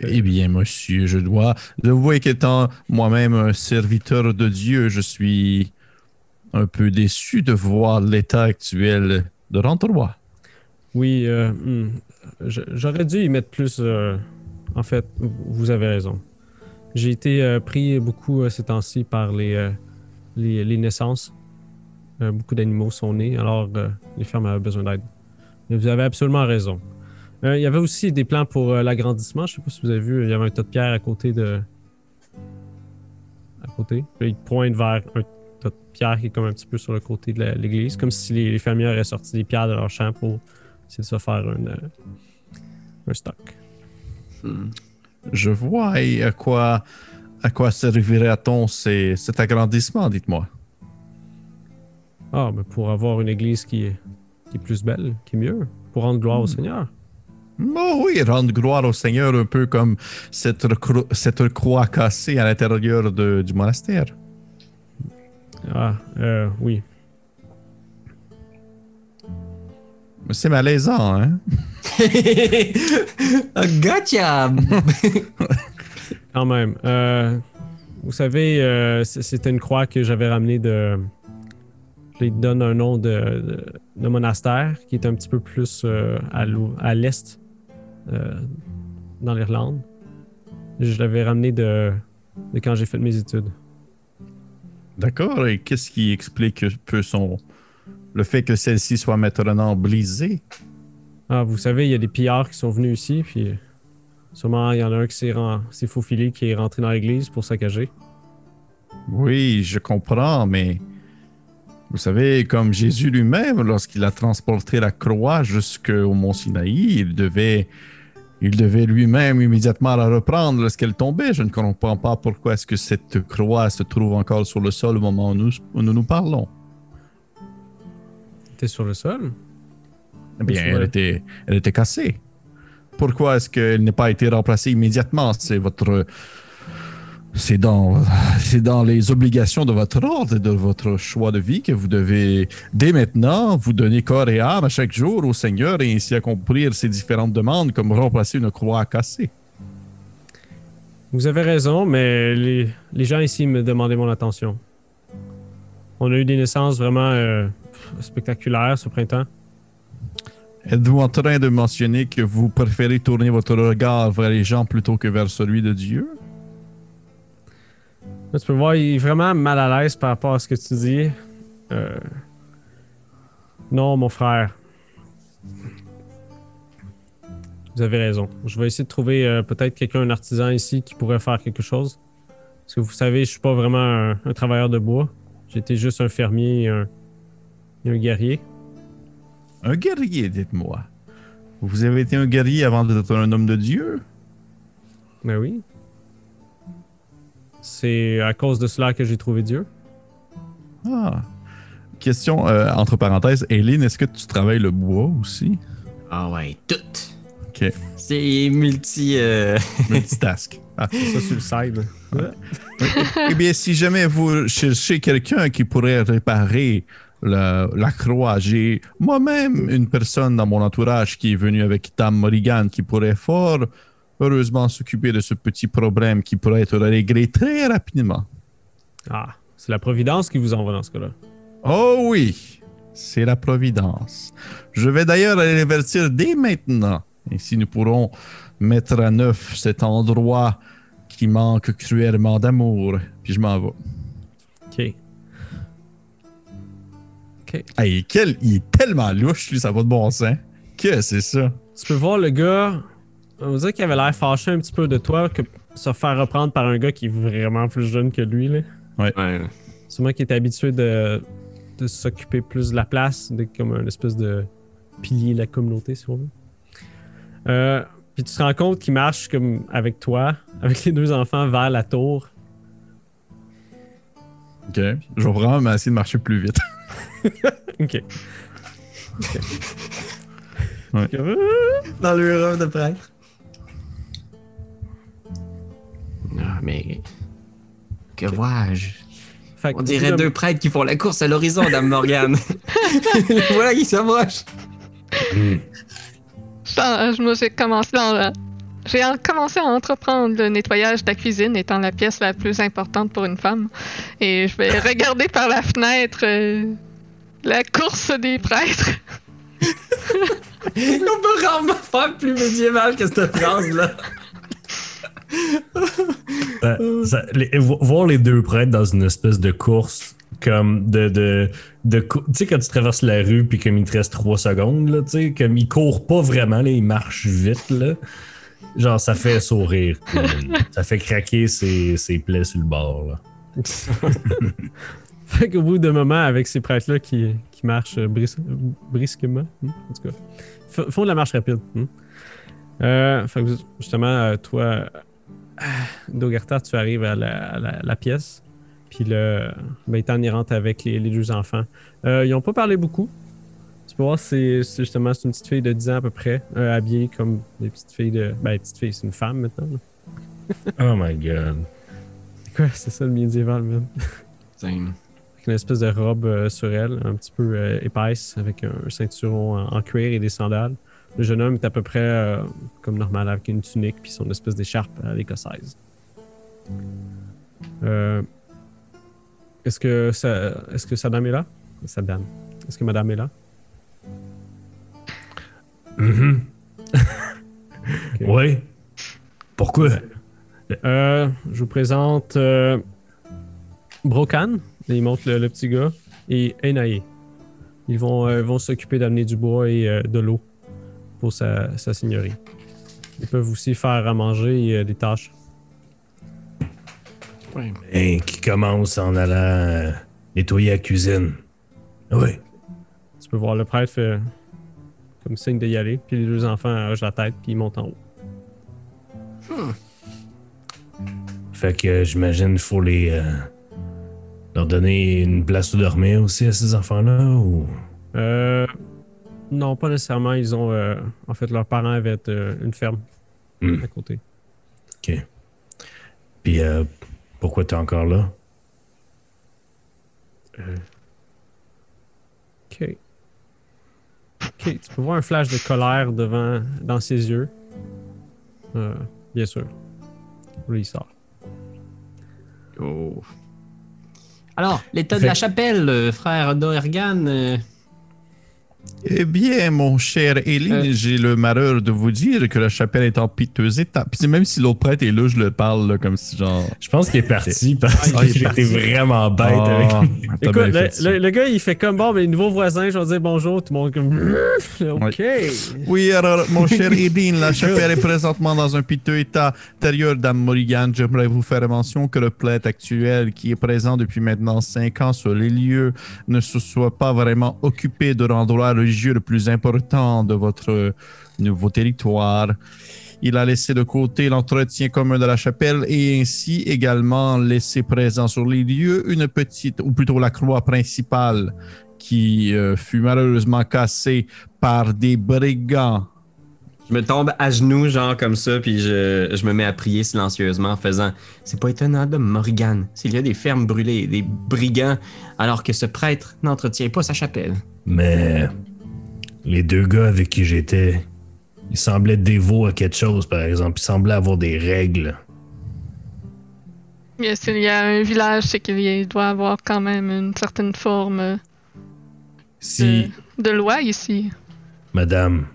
S4: Eh bien, monsieur, je dois avouer qu'étant moi-même un serviteur de Dieu, je suis un peu déçu de voir l'état actuel de l'endroit.
S1: Oui, euh, hmm, j'aurais dû y mettre plus. euh, en fait, vous avez raison. J'ai été euh, pris beaucoup ces temps-ci par les, les, les naissances. Beaucoup d'animaux sont nés, alors les fermes avaient besoin d'aide. Mais vous avez absolument raison. Euh, il y avait aussi des plans pour euh, l'agrandissement. Je sais pas si vous avez vu, il y avait un tas de pierres à côté de. À côté. Puis il pointe vers un tas de pierres qui est comme un petit peu sur le côté de l'église, comme si les, les fermiers auraient sorti des pierres de leur champ pour essayer de se faire un, euh, un stock.
S3: Hmm.
S4: Je vois. Et à quoi, à quoi servirait-on cet agrandissement, dites-moi?
S1: Ah, mais pour avoir une église qui est, qui est plus belle, qui est mieux, pour rendre gloire au Seigneur.
S4: Oh oui, rendre gloire au Seigneur un peu comme cette, recro- cette croix cassée à l'intérieur de- du monastère.
S1: Ah, euh, oui.
S4: Mais C'est malaisant, hein?
S3: Ah, *laughs* gotcha! *laughs*
S1: Quand même. Euh, vous savez, euh, c'était une croix que j'avais ramenée de. Je lui donne un nom de, de, de monastère qui est un petit peu plus euh, à l'est, euh, dans l'Irlande. Je l'avais ramené de, de quand j'ai fait mes études.
S4: D'accord. Et qu'est-ce qui explique un peu son... le fait que celle-ci soit maintenant brisée?
S1: Ah, vous savez, il y a des pillards qui sont venus ici, puis sûrement il y en a un qui s'est ren- s'est faufilé, qui est rentré dans l'église pour saccager.
S4: Oui, je comprends, mais vous savez, comme Jésus lui-même, lorsqu'il a transporté la croix jusqu'au mont Sinaï, il devait, il devait lui-même immédiatement la reprendre lorsqu'elle tombait. Je ne comprends pas pourquoi est-ce que cette croix se trouve encore sur le sol au moment où nous, où nous nous parlons.
S1: T'es sur le sol?
S4: Eh bien, elle était, elle était cassée. Pourquoi est-ce qu'elle n'a pas été remplacée immédiatement? C'est votre. C'est dans, c'est dans les obligations de votre ordre et de votre choix de vie que vous devez, dès maintenant, vous donner corps et âme à chaque jour au Seigneur et ainsi accomplir ces différentes demandes comme remplacer une croix cassée.
S1: Vous avez raison, mais les, les gens ici me demandaient mon attention. On a eu des naissances vraiment euh, spectaculaires ce printemps.
S4: Êtes-vous en train de mentionner que vous préférez tourner votre regard vers les gens plutôt que vers celui de Dieu?
S1: Là, tu peux voir, il est vraiment mal à l'aise par rapport à ce que tu dis. Euh, Non, mon frère. Vous avez raison. Je vais essayer de trouver euh, peut-être quelqu'un, un artisan ici, qui pourrait faire quelque chose. Parce que vous savez, je suis pas vraiment un, un travailleur de bois. J'étais juste un fermier et un, et un guerrier.
S4: Un guerrier, dites-moi. Vous avez été un guerrier avant d'être un homme de Dieu?
S1: Ben oui. C'est à cause de cela que j'ai trouvé Dieu.
S4: Ah. Question euh, entre parenthèses, Eileen, est-ce que tu travailles le bois aussi?
S3: Ah ouais, tout.
S4: Ok.
S3: C'est multi. euh, *laughs*
S4: Multitask. Ah.
S1: C'est ça sur le side.
S4: eh bien, si jamais vous cherchez quelqu'un qui pourrait réparer la, la croix, j'ai moi-même une personne dans mon entourage qui est venue avec Tam Morrigan qui pourrait fort heureusement s'occuper de ce petit problème qui pourrait être réglé très rapidement.
S1: Ah, c'est la Providence qui vous envoie dans ce cas-là.
S4: Oh oui, c'est la Providence. Je vais d'ailleurs aller l'avertir dès maintenant. Ainsi, nous pourrons mettre à neuf cet endroit qui manque cruellement d'amour. Puis je m'en vais.
S1: OK. OK.
S4: Hey, quel, il est tellement louche, lui, ça va de bon sens. Que c'est ça?
S1: Tu peux voir le gars, on dirait qu'il avait l'air fâché un petit peu de toi, que se faire reprendre par un gars qui est vraiment plus jeune que lui. Là.
S3: Ouais.
S1: Sûrement qu'il était habitué de, de s'occuper plus de la place, de, comme un espèce de pilier de la communauté, si on veut. Euh, puis tu te rends compte qu'il marche comme avec toi, avec les deux enfants, vers la tour.
S4: Ok. Je vais vraiment essayer de marcher plus vite. *laughs*
S1: OK.
S4: Ouais.
S3: Dans le robe de prêtre. Ah, mais. Que vois-je?
S1: Fait que
S3: On dirait deux prêtres qui font la course à l'horizon, Dame Morgane. *laughs* *laughs* voilà qui s'approche.
S5: Dans- Moi, j'ai commencé dans la- J'ai en- commencé à entreprendre le nettoyage de la cuisine, étant la pièce la plus importante pour une femme. Et je vais *laughs* regarder par la fenêtre euh, la course des prêtres.
S3: On peut rarement faire plus médiéval que cette phrase-là.
S2: Ça- ça- les- vo- voir les deux prêtres dans une espèce de course comme de de, de tu sais quand tu traverses la rue puis comme il te reste 3 secondes là tu sais comme ils courent pas vraiment là ils marchent vite là genre ça fait sourire *laughs* ça fait craquer ses, ses plaies sur le bord là. *laughs*
S1: Fait qu'au bout d'un moment, avec ces prêtres-là qui, qui marchent euh, bris- brisquement, hmm, en tout cas, font de la marche rapide. hmm. Euh, fait que justement, euh, toi, euh, Dogarta, tu arrives à la, à la- la pièce, puis le Baitan y rentre avec les, les deux enfants. Euh, ils n'ont pas parlé beaucoup. Tu peux voir, c'est c'est justement c'est une petite fille de 10 ans à peu près, euh, habillée comme des petites filles de. Ben, petite fille, c'est une femme maintenant. là. *laughs*
S2: oh my god
S1: Quoi, c'est ça le médiéval, même. *laughs*
S3: Tiens.
S1: avec une espèce de robe euh, sur elle, un petit peu euh, épaisse, avec un, ceinturon en, en cuir et des sandales. Le jeune homme est à peu près euh, comme normal, avec une tunique puis son espèce d'écharpe à l'écossaise. Euh, est-ce que ça, est-ce que sa dame est là? Sa dame. Est-ce que madame est là? *laughs*
S2: Mhm. oui pourquoi?
S1: Euh, je vous présente euh, Brocan, il montre le, le petit gars, et Enae. Ils vont, euh, vont s'occuper d'amener du bois et euh, de l'eau pour sa, sa seigneurie. Ils peuvent aussi faire à manger et euh, des tâches.
S3: Ouais.
S2: Et qui commence en allant euh, nettoyer la cuisine oui
S1: Tu peux voir le prêtre fait comme signe d'y aller, puis les deux enfants hochent la tête, puis ils montent en haut.
S2: Fait que euh, j'imagine qu'il faut les euh, leur donner une place où dormir aussi à ces enfants-là ou?
S1: Euh, non, pas nécessairement. Ils ont. euh, en fait, leurs parents avaient euh, une ferme
S2: Hmm.
S1: à côté.
S2: Ok. Puis euh, pourquoi t'es encore là?
S1: Ok. Ok, tu peux voir un flash de colère devant, dans ses yeux. Euh, bien sûr. Lui, il sort.
S3: Oh. Alors, l'état de la chapelle, frère Doergan.
S4: Eh bien, mon cher Élie,
S3: Euh.
S4: j'ai le malheur de vous dire que la chapelle est en piteux état. Puis même si l'autre prêtre est là, je le parle là, comme si genre.
S2: Je pense qu'il est parti parce
S4: Ah,
S2: était
S4: parti.
S2: vraiment bête avec.
S4: Ah,
S1: Écoute, le, gars, il fait comme bon, mais les nouveaux voisins, je vais dire bonjour. Tout le monde comme. Ok.
S4: Oui, alors, mon cher *laughs* Edine, la chapelle est présentement dans un piteux état intérieur Dame Morrigan. J'aimerais vous faire mention que le prêtre actuel, qui est présent depuis maintenant cinq ans sur les lieux, ne se soit pas vraiment occupé de l'endroit religieux le plus important de votre euh, nouveau territoire. Il a laissé de côté l'entretien commun de la chapelle et ainsi également laissé présent sur les lieux une petite, ou plutôt la croix principale, qui euh, fut malheureusement cassée par des brigands.
S3: Je me tombe à genoux, genre comme ça, puis je, je me mets à prier silencieusement en faisant C'est pas étonnant de Morrigan, s'il y a des fermes brûlées, des brigands, alors que ce prêtre n'entretient pas sa chapelle.
S2: Mais les deux gars avec qui j'étais, ils semblaient dévots à quelque chose, par exemple. Ils semblaient avoir des règles.
S5: Mais S'il y a un village, c'est qu'il doit avoir quand même une certaine forme
S2: Si,
S5: de loi ici.
S2: madame,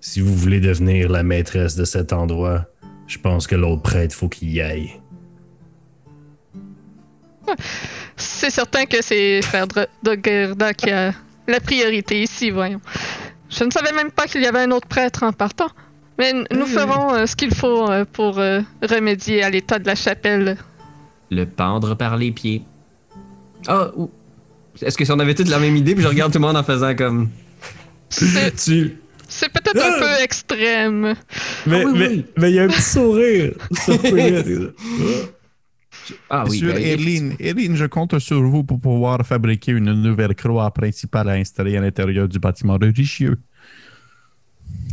S2: si vous voulez devenir la maîtresse de cet endroit, je pense que l'autre prêtre faut qu'il y aille.
S5: C'est certain que c'est Frère Doggerda qui a la priorité ici, voyons. Je ne savais même pas qu'il y avait un autre prêtre en partant. Mais nous ferons euh, ce qu'il faut euh, pour euh, remédier à l'état de la chapelle.
S3: Le pendre par les pieds. Ah, ou- est-ce que si on avait toutes la même idée, puis je regarde tout le monde en faisant comme.
S5: C'est *laughs*
S2: Tu.
S5: c'est peut-être un peu extrême.
S2: Mais
S3: oui,
S2: mais-
S3: oui.
S2: mais il y a un petit sourire. *laughs*
S3: Ah oui,
S4: Sur
S3: ben,
S4: Eileen, Eileen, je compte sur vous pour pouvoir fabriquer une nouvelle croix principale à installer à l'intérieur du bâtiment religieux.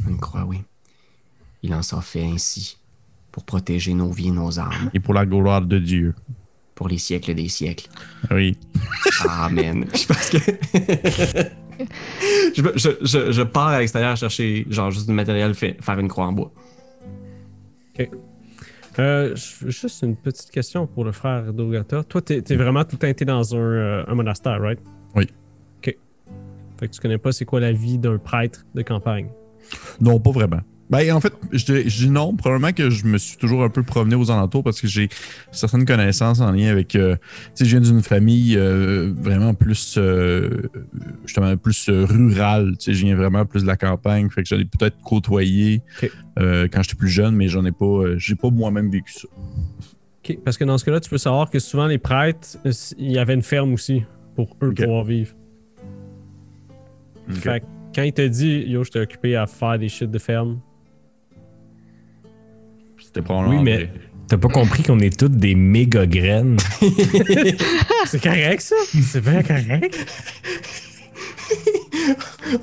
S3: Une croix, oui. Il en s'en fait ainsi, pour protéger nos vies et nos âmes,
S4: Et pour la gloire de Dieu.
S3: pour les siècles des siècles.
S4: Oui.
S3: Amen. *laughs* Je pense que. *laughs* je, je, je, je pars à l'extérieur chercher, genre, juste du matériel, fait, faire une croix en bois.
S1: Euh, juste une petite question pour le frère Dogata. Toi, t'es es vraiment tout teinté dans un, euh, un monastère, right?
S4: Oui.
S1: Ok. Fait que tu connais pas c'est quoi la vie d'un prêtre de campagne?
S4: Non, pas vraiment. Ben, en fait, je dis non. Probablement que je me suis toujours un peu promené aux alentours parce que j'ai certaines connaissances en lien avec. euh, tu sais, je viens d'une famille euh, vraiment plus. euh, justement, plus rurale. Tu sais, je viens vraiment plus de la campagne. Fait que ai peut-être euh, quand j'étais plus jeune, mais j'en ai pas. j'ai pas moi-même vécu ça.
S1: Ok, Parce que dans ce cas-là, tu peux savoir que souvent les prêtres, il y avait une ferme aussi pour eux
S4: Ok.
S1: pouvoir vivre. Fait que quand il te dit Yo, je t'ai occupé à faire des shit de ferme,
S4: C'était probablement.
S2: Oui, mais
S4: vrai.
S2: t'as pas compris qu'on est toutes des méga graines. *laughs*
S1: c'est correct ça? C'est bien correct?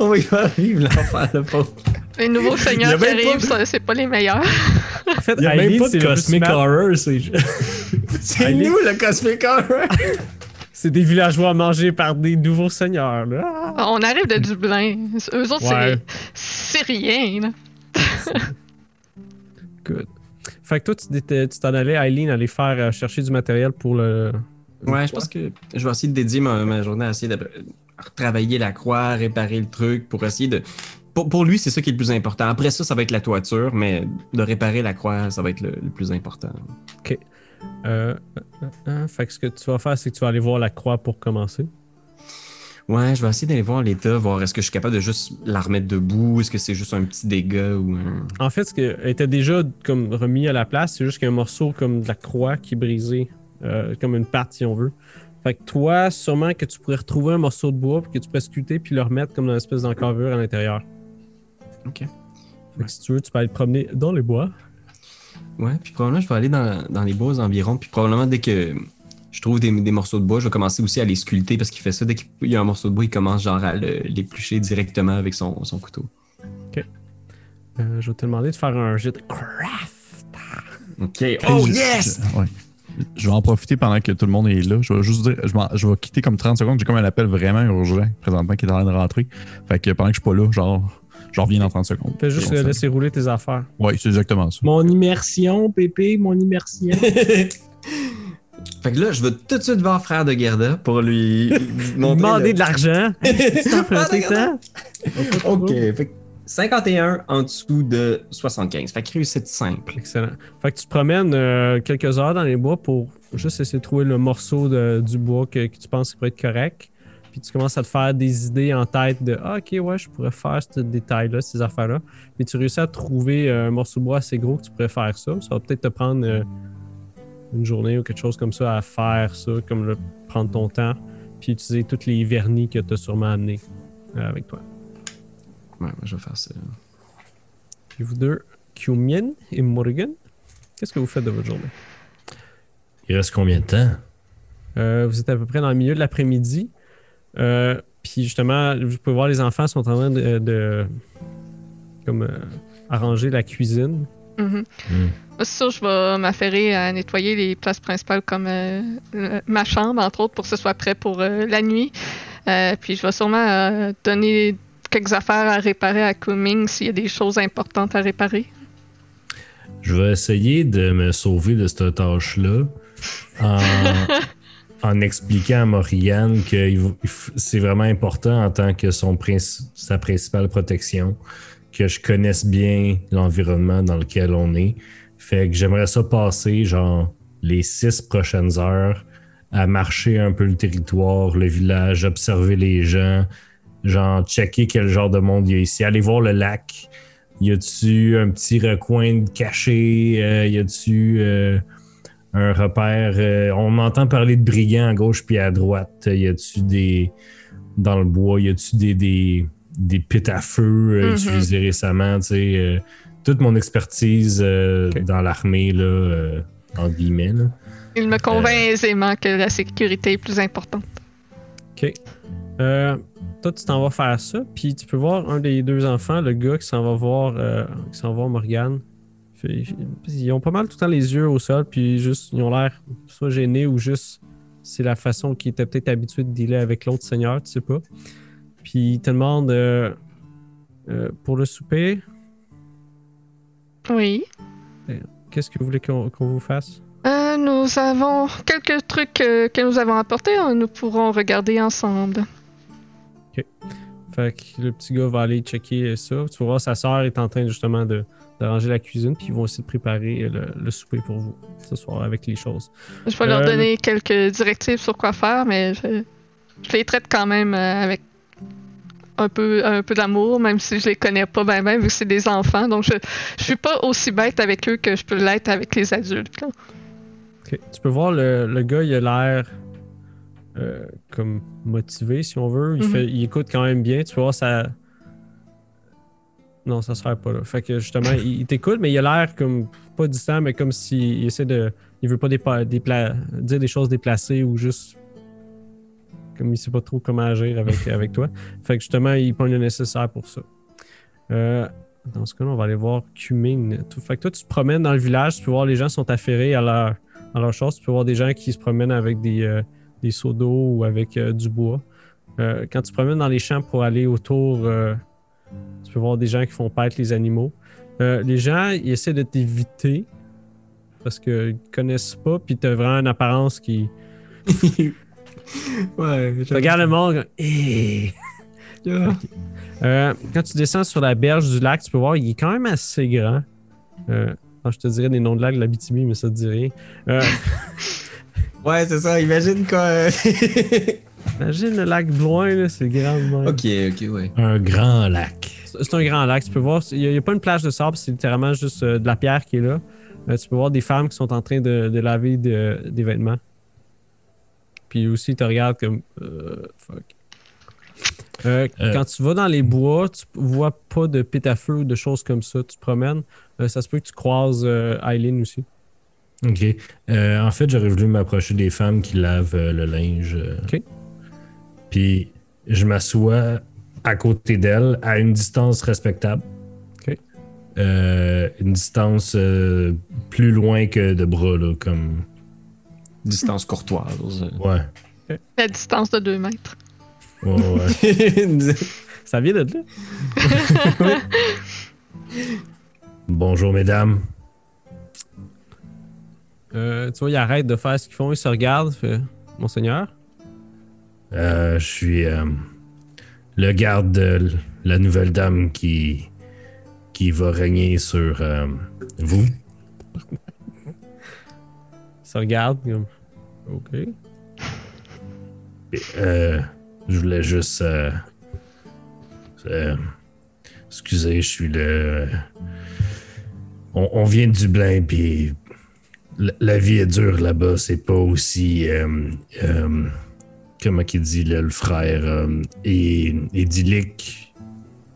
S3: On va y faire vivre l'enfer, le pauvre.
S5: Les nouveaux seigneurs
S3: a
S5: qui
S3: pas
S5: arrivent, c'est pas les meilleurs.
S1: En fait,
S2: Il y a même
S1: Eileen,
S2: pas
S1: c'est
S2: Cosmic
S1: smart.
S2: Horror, c'est *laughs*
S3: C'est nous, le Cosmic Horror! *laughs*
S1: C'est des villageois mangés par des nouveaux seigneurs. Là. Ah!
S5: On arrive de Dublin. Eux autres, c'est- c'est rien. Là.
S1: Good. Fait que toi, tu t'en allais, Eileen, aller faire euh, chercher du matériel pour le.
S3: Ouais, je pense que je vais essayer de dédier ma, ma journée à essayer de retravailler la croix, réparer le truc pour essayer de. Pour, pour lui, c'est ça qui est le plus important. Après ça, ça va être la toiture, mais de réparer la croix, ça va être le, le plus important.
S1: Euh, euh, euh, fait que ce que tu vas faire, c'est que tu vas aller voir la croix pour commencer.
S3: Ouais, je vais essayer d'aller voir l'état, voir est-ce que je suis capable de juste la remettre debout, est-ce que c'est juste un petit dégât ou un.
S1: En fait, ce elle était déjà comme remis à la place, c'est juste qu'il y a un morceau comme de la croix qui est brisé, euh, comme une patte si on veut. Fait que toi, sûrement que tu pourrais retrouver un morceau de bois puis que tu pourrais sculpter puis le remettre comme dans une espèce d'encavure à l'intérieur.
S3: Ok.
S1: Fait que si tu veux, tu peux aller te promener dans les bois.
S3: Ouais, puis probablement, je vais aller dans, dans les bois environ, puis probablement dès que je trouve des, des morceaux de bois, je vais commencer aussi à les sculpter parce qu'il fait ça. Dès qu'il y a un morceau de bois, il commence genre à l'éplucher directement avec son, son couteau.
S1: Euh, je vais te demander de faire un jet de craft.
S3: Ok. Oh
S4: je-
S3: yes!
S4: je- ouais. Je vais en profiter pendant que tout le monde est là. Je vais juste dire, je, vais quitter comme 30 secondes. J'ai comme un appel vraiment urgent présentement qui est en train de rentrer. Fait que pendant que je suis pas là, genre, je reviens dans 30 secondes.
S1: Fais juste euh, laisser rouler tes affaires.
S4: Ouais, c'est exactement ça.
S6: Mon immersion, Pépé, mon immersion. *laughs*
S3: Fait que là, je vais tout de suite voir frère de Gerda pour lui *laughs* montrer
S1: Demander
S3: le-
S1: de l'argent. *laughs*
S3: Ok, fait que 51 en dessous de 75. Fait que réussite simple.
S1: Excellent. Fait que tu te promènes euh, quelques heures dans les bois pour juste essayer de trouver le morceau de- du bois que, que tu penses qui pourrait être correct. Puis tu commences à te faire des idées en tête de ah, ok, ouais, je pourrais faire ce détail-là, ces affaires-là. Puis tu réussis à trouver euh, un morceau de bois assez gros que tu pourrais faire ça. Ça va peut-être te prendre euh, une journée ou quelque chose comme ça à faire ça, comme le, prendre ton temps, puis utiliser tous les vernis que tu as sûrement amenés euh, avec toi.
S3: Ouais, je vais faire ça.
S1: Puis vous deux, Kyumien et Morgan, qu'est-ce que vous faites de votre journée?
S2: Il reste combien de temps?
S1: Euh, vous êtes à peu près dans le milieu de l'après-midi. Euh, puis justement, vous pouvez voir les enfants sont en train de, de- comme euh, arranger la cuisine.
S5: Mhm.
S2: Hmm.
S5: C'est sûr, je vais m'affairer à nettoyer les places principales comme euh, ma chambre, entre autres, pour que ce soit prêt pour euh, la nuit. Euh, puis je vais sûrement donner quelques affaires à réparer à Kuming s'il y a des choses importantes à réparer.
S2: Je vais essayer de me sauver de cette tâche-là en, *laughs* en expliquant à Morrigan que c'est vraiment important en tant que son sa principale protection que je connaisse bien l'environnement dans lequel on est. Fait que j'aimerais ça passer genre les six prochaines heures à marcher un peu le territoire, le village, observer les gens, genre checker quel genre de monde il y a ici, aller voir le lac. Y a-tu un petit recoin caché? Euh, y a-tu euh, un repère? euh, on m'entend parler de brigands à gauche puis à droite. Y a-tu des. Dans le bois, y a-tu des, des, des pits à feu utilisés récemment? Tu sais, toute mon expertise euh, dans l'armée, là, euh, en guillemets. Là.
S5: Il me convainc aisément que la sécurité est plus importante.
S1: OK. Euh, toi, tu t'en vas faire ça, puis tu peux voir un des deux enfants, le gars qui s'en va voir, euh, qui s'en va voir Morgane. Ils ont pas mal tout le temps les yeux au sol, puis juste, ils ont l'air soit gênés ou juste, c'est la façon qu'ils étaient peut-être habitués de dealer avec l'autre seigneur, tu sais pas. Puis ils te demandent euh, euh, pour le souper,
S5: Oui.
S1: qu'est-ce que vous voulez qu'on vous fasse?
S5: Euh, nous avons quelques trucs euh, que nous avons apportés. euh, Nous pourrons regarder ensemble.
S1: Fait Fait que le petit gars va aller checker ça. Tu voir, sa soeur est en train justement de, de ranger la cuisine, puis ils vont essayer de préparer le, le souper pour vous ce soir avec les choses.
S5: Je vais leur
S1: Euh,
S5: donner quelques directives sur quoi faire, mais je, je les traite quand même avec un peu, un peu d'amour, même si je les connais pas bien, ben, vu que c'est des enfants. Donc, je, je suis pas aussi bête avec eux que je peux l'être avec les adultes. là.
S1: Tu peux voir le, le gars, il a l'air euh, comme motivé, si on veut. Il,
S5: Mhm.
S1: fait, il écoute quand même bien. Tu voir ça. Non, ça se fait pas là. Fait que justement, il, il t'écoute, mais il a l'air comme pas distant, mais comme s'il essaie de. Il veut pas dépla- dire des choses déplacées ou juste. Comme il sait pas trop comment agir avec, *laughs* avec toi. Fait que justement, il prend le nécessaire pour ça. Euh, dans ce cas-là, on va aller voir. Tout- Fait que toi, tu te promènes dans le village, tu peux voir les gens sont affairés à leur, à leur chose. Tu peux voir des gens qui se promènent avec des, euh, des seaux d'eau ou avec euh, du bois. Quand tu te promènes dans les champs pour aller autour, tu peux voir des gens qui font paître les animaux. Les gens, ils essaient de t'éviter parce qu'ils te connaissent pas, puis tu as vraiment une apparence qui. *laughs*
S3: ouais,
S1: Tu regardes le monde. Eh! *laughs* Euh, quand tu descends sur la berge du lac, tu peux voir, il est quand même assez grand. Euh, ah, je te dirais des noms de lacs de la mais ça te dit rien. Euh, *laughs*
S3: Ouais, c'est ça, imagine quoi. *laughs*
S1: imagine le lac de loin, là, c'est grand. même.
S3: ok, ok, ouais.
S2: Un grand lac.
S1: C'est un grand lac. Tu peux voir, il n'y a, pas une plage de sable, c'est littéralement juste euh, de la pierre qui est là. Euh, tu peux voir des femmes qui sont en train de, de laver de- des vêtements. Puis aussi, te regardent comme. euh, fuck. Euh,
S2: Euh.
S1: Quand tu vas dans les bois, tu vois pas de pit à feu ou de choses comme ça. Tu te promènes. Euh, ça se peut que tu croises Eileen aussi.
S2: OK. En fait, j'aurais voulu m'approcher des femmes qui lavent le linge.
S1: OK.
S2: Puis je m'assois à côté d'elles à une distance respectable.
S1: OK.
S2: Une distance plus loin que de bras, là, comme.
S3: Distance courtoise.
S2: Ouais.
S5: La distance de 2 mètres.
S2: Ouais, ouais. *laughs*
S1: Ça vient de là. *laughs*
S2: Bonjour, mesdames.
S1: Euh, tu vois, ils arrêtent de faire ce qu'ils font. Ils se regardent. Fait, Monseigneur?
S2: Euh, je suis euh, le garde de la nouvelle dame qui, qui va régner sur euh, vous.
S1: Se regardent. Comme, OK.
S2: Euh, je voulais juste. euh, euh, excusez, je suis le. On, vient de Dublin, puis la, vie est dure là-bas. C'est pas aussi. comment qu'il dit, le frère et, idyllique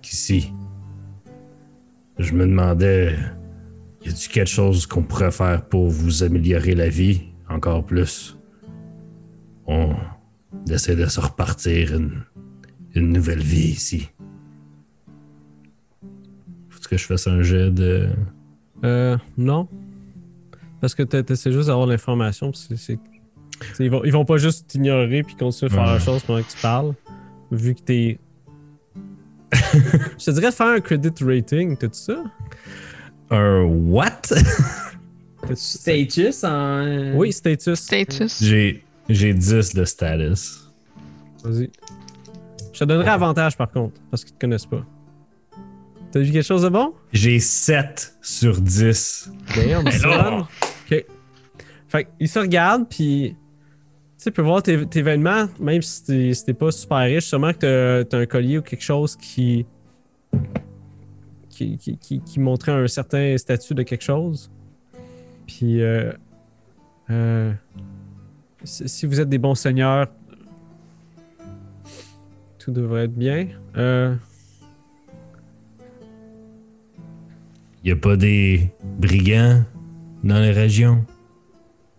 S2: qu'ici. Je me demandais. Y a-t-il quelque chose qu'on pourrait faire pour vous améliorer la vie encore plus? On, d'essayer de se repartir une, une nouvelle vie ici. Faut que je fasse un jet de.
S1: Euh, non. Parce que tu essaies juste d'avoir l'information. Ils vont, ils vont pas juste t'ignorer puis continuer à faire
S2: Ouais.
S1: la chose pendant que tu parles. Vu que t'es. *laughs* Je te dirais de faire un credit rating. T'as-tu ça?
S2: Un what? *laughs*
S3: Status en.
S1: Oui, status.
S5: Status.
S2: J'ai j'ai 10 de status.
S1: Vas-y. Je te donnerai avantage par contre, parce qu'ils te connaissent pas. T'as vu quelque chose de bon?
S2: J'ai 7 sur 10.
S1: Damn,
S2: là-
S1: Ok. Fait qu'ils se regardent, puis. Tu peux voir tes, tes vêtements, même si t'es si t'es pas super riche, sûrement que t'as- t'as un collier ou quelque chose qui. Qui, qui, qui- qui montrait un certain statut de quelque chose. Puis. Euh, euh, si vous êtes des bons seigneurs, tout devrait être bien. Euh,
S2: Y a pas des brigands dans les régions?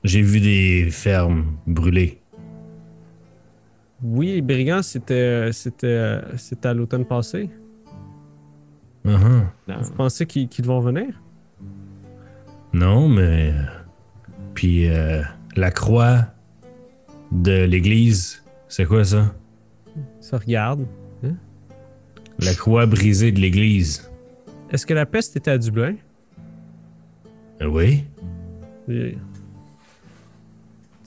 S2: J'ai vu des fermes brûlées.
S1: oui, les brigands, c'était c'était c'était à l'automne passé.
S2: Uh-huh.
S1: Vous pensez qu'ils vont venir?
S2: Non, mais. euh, Puis euh, la croix de l'église, c'est quoi ça?
S1: Ça regarde.
S2: La croix brisée de l'église.
S1: Est-ce que la peste était à Dublin?
S2: Euh, Oui.
S1: Et-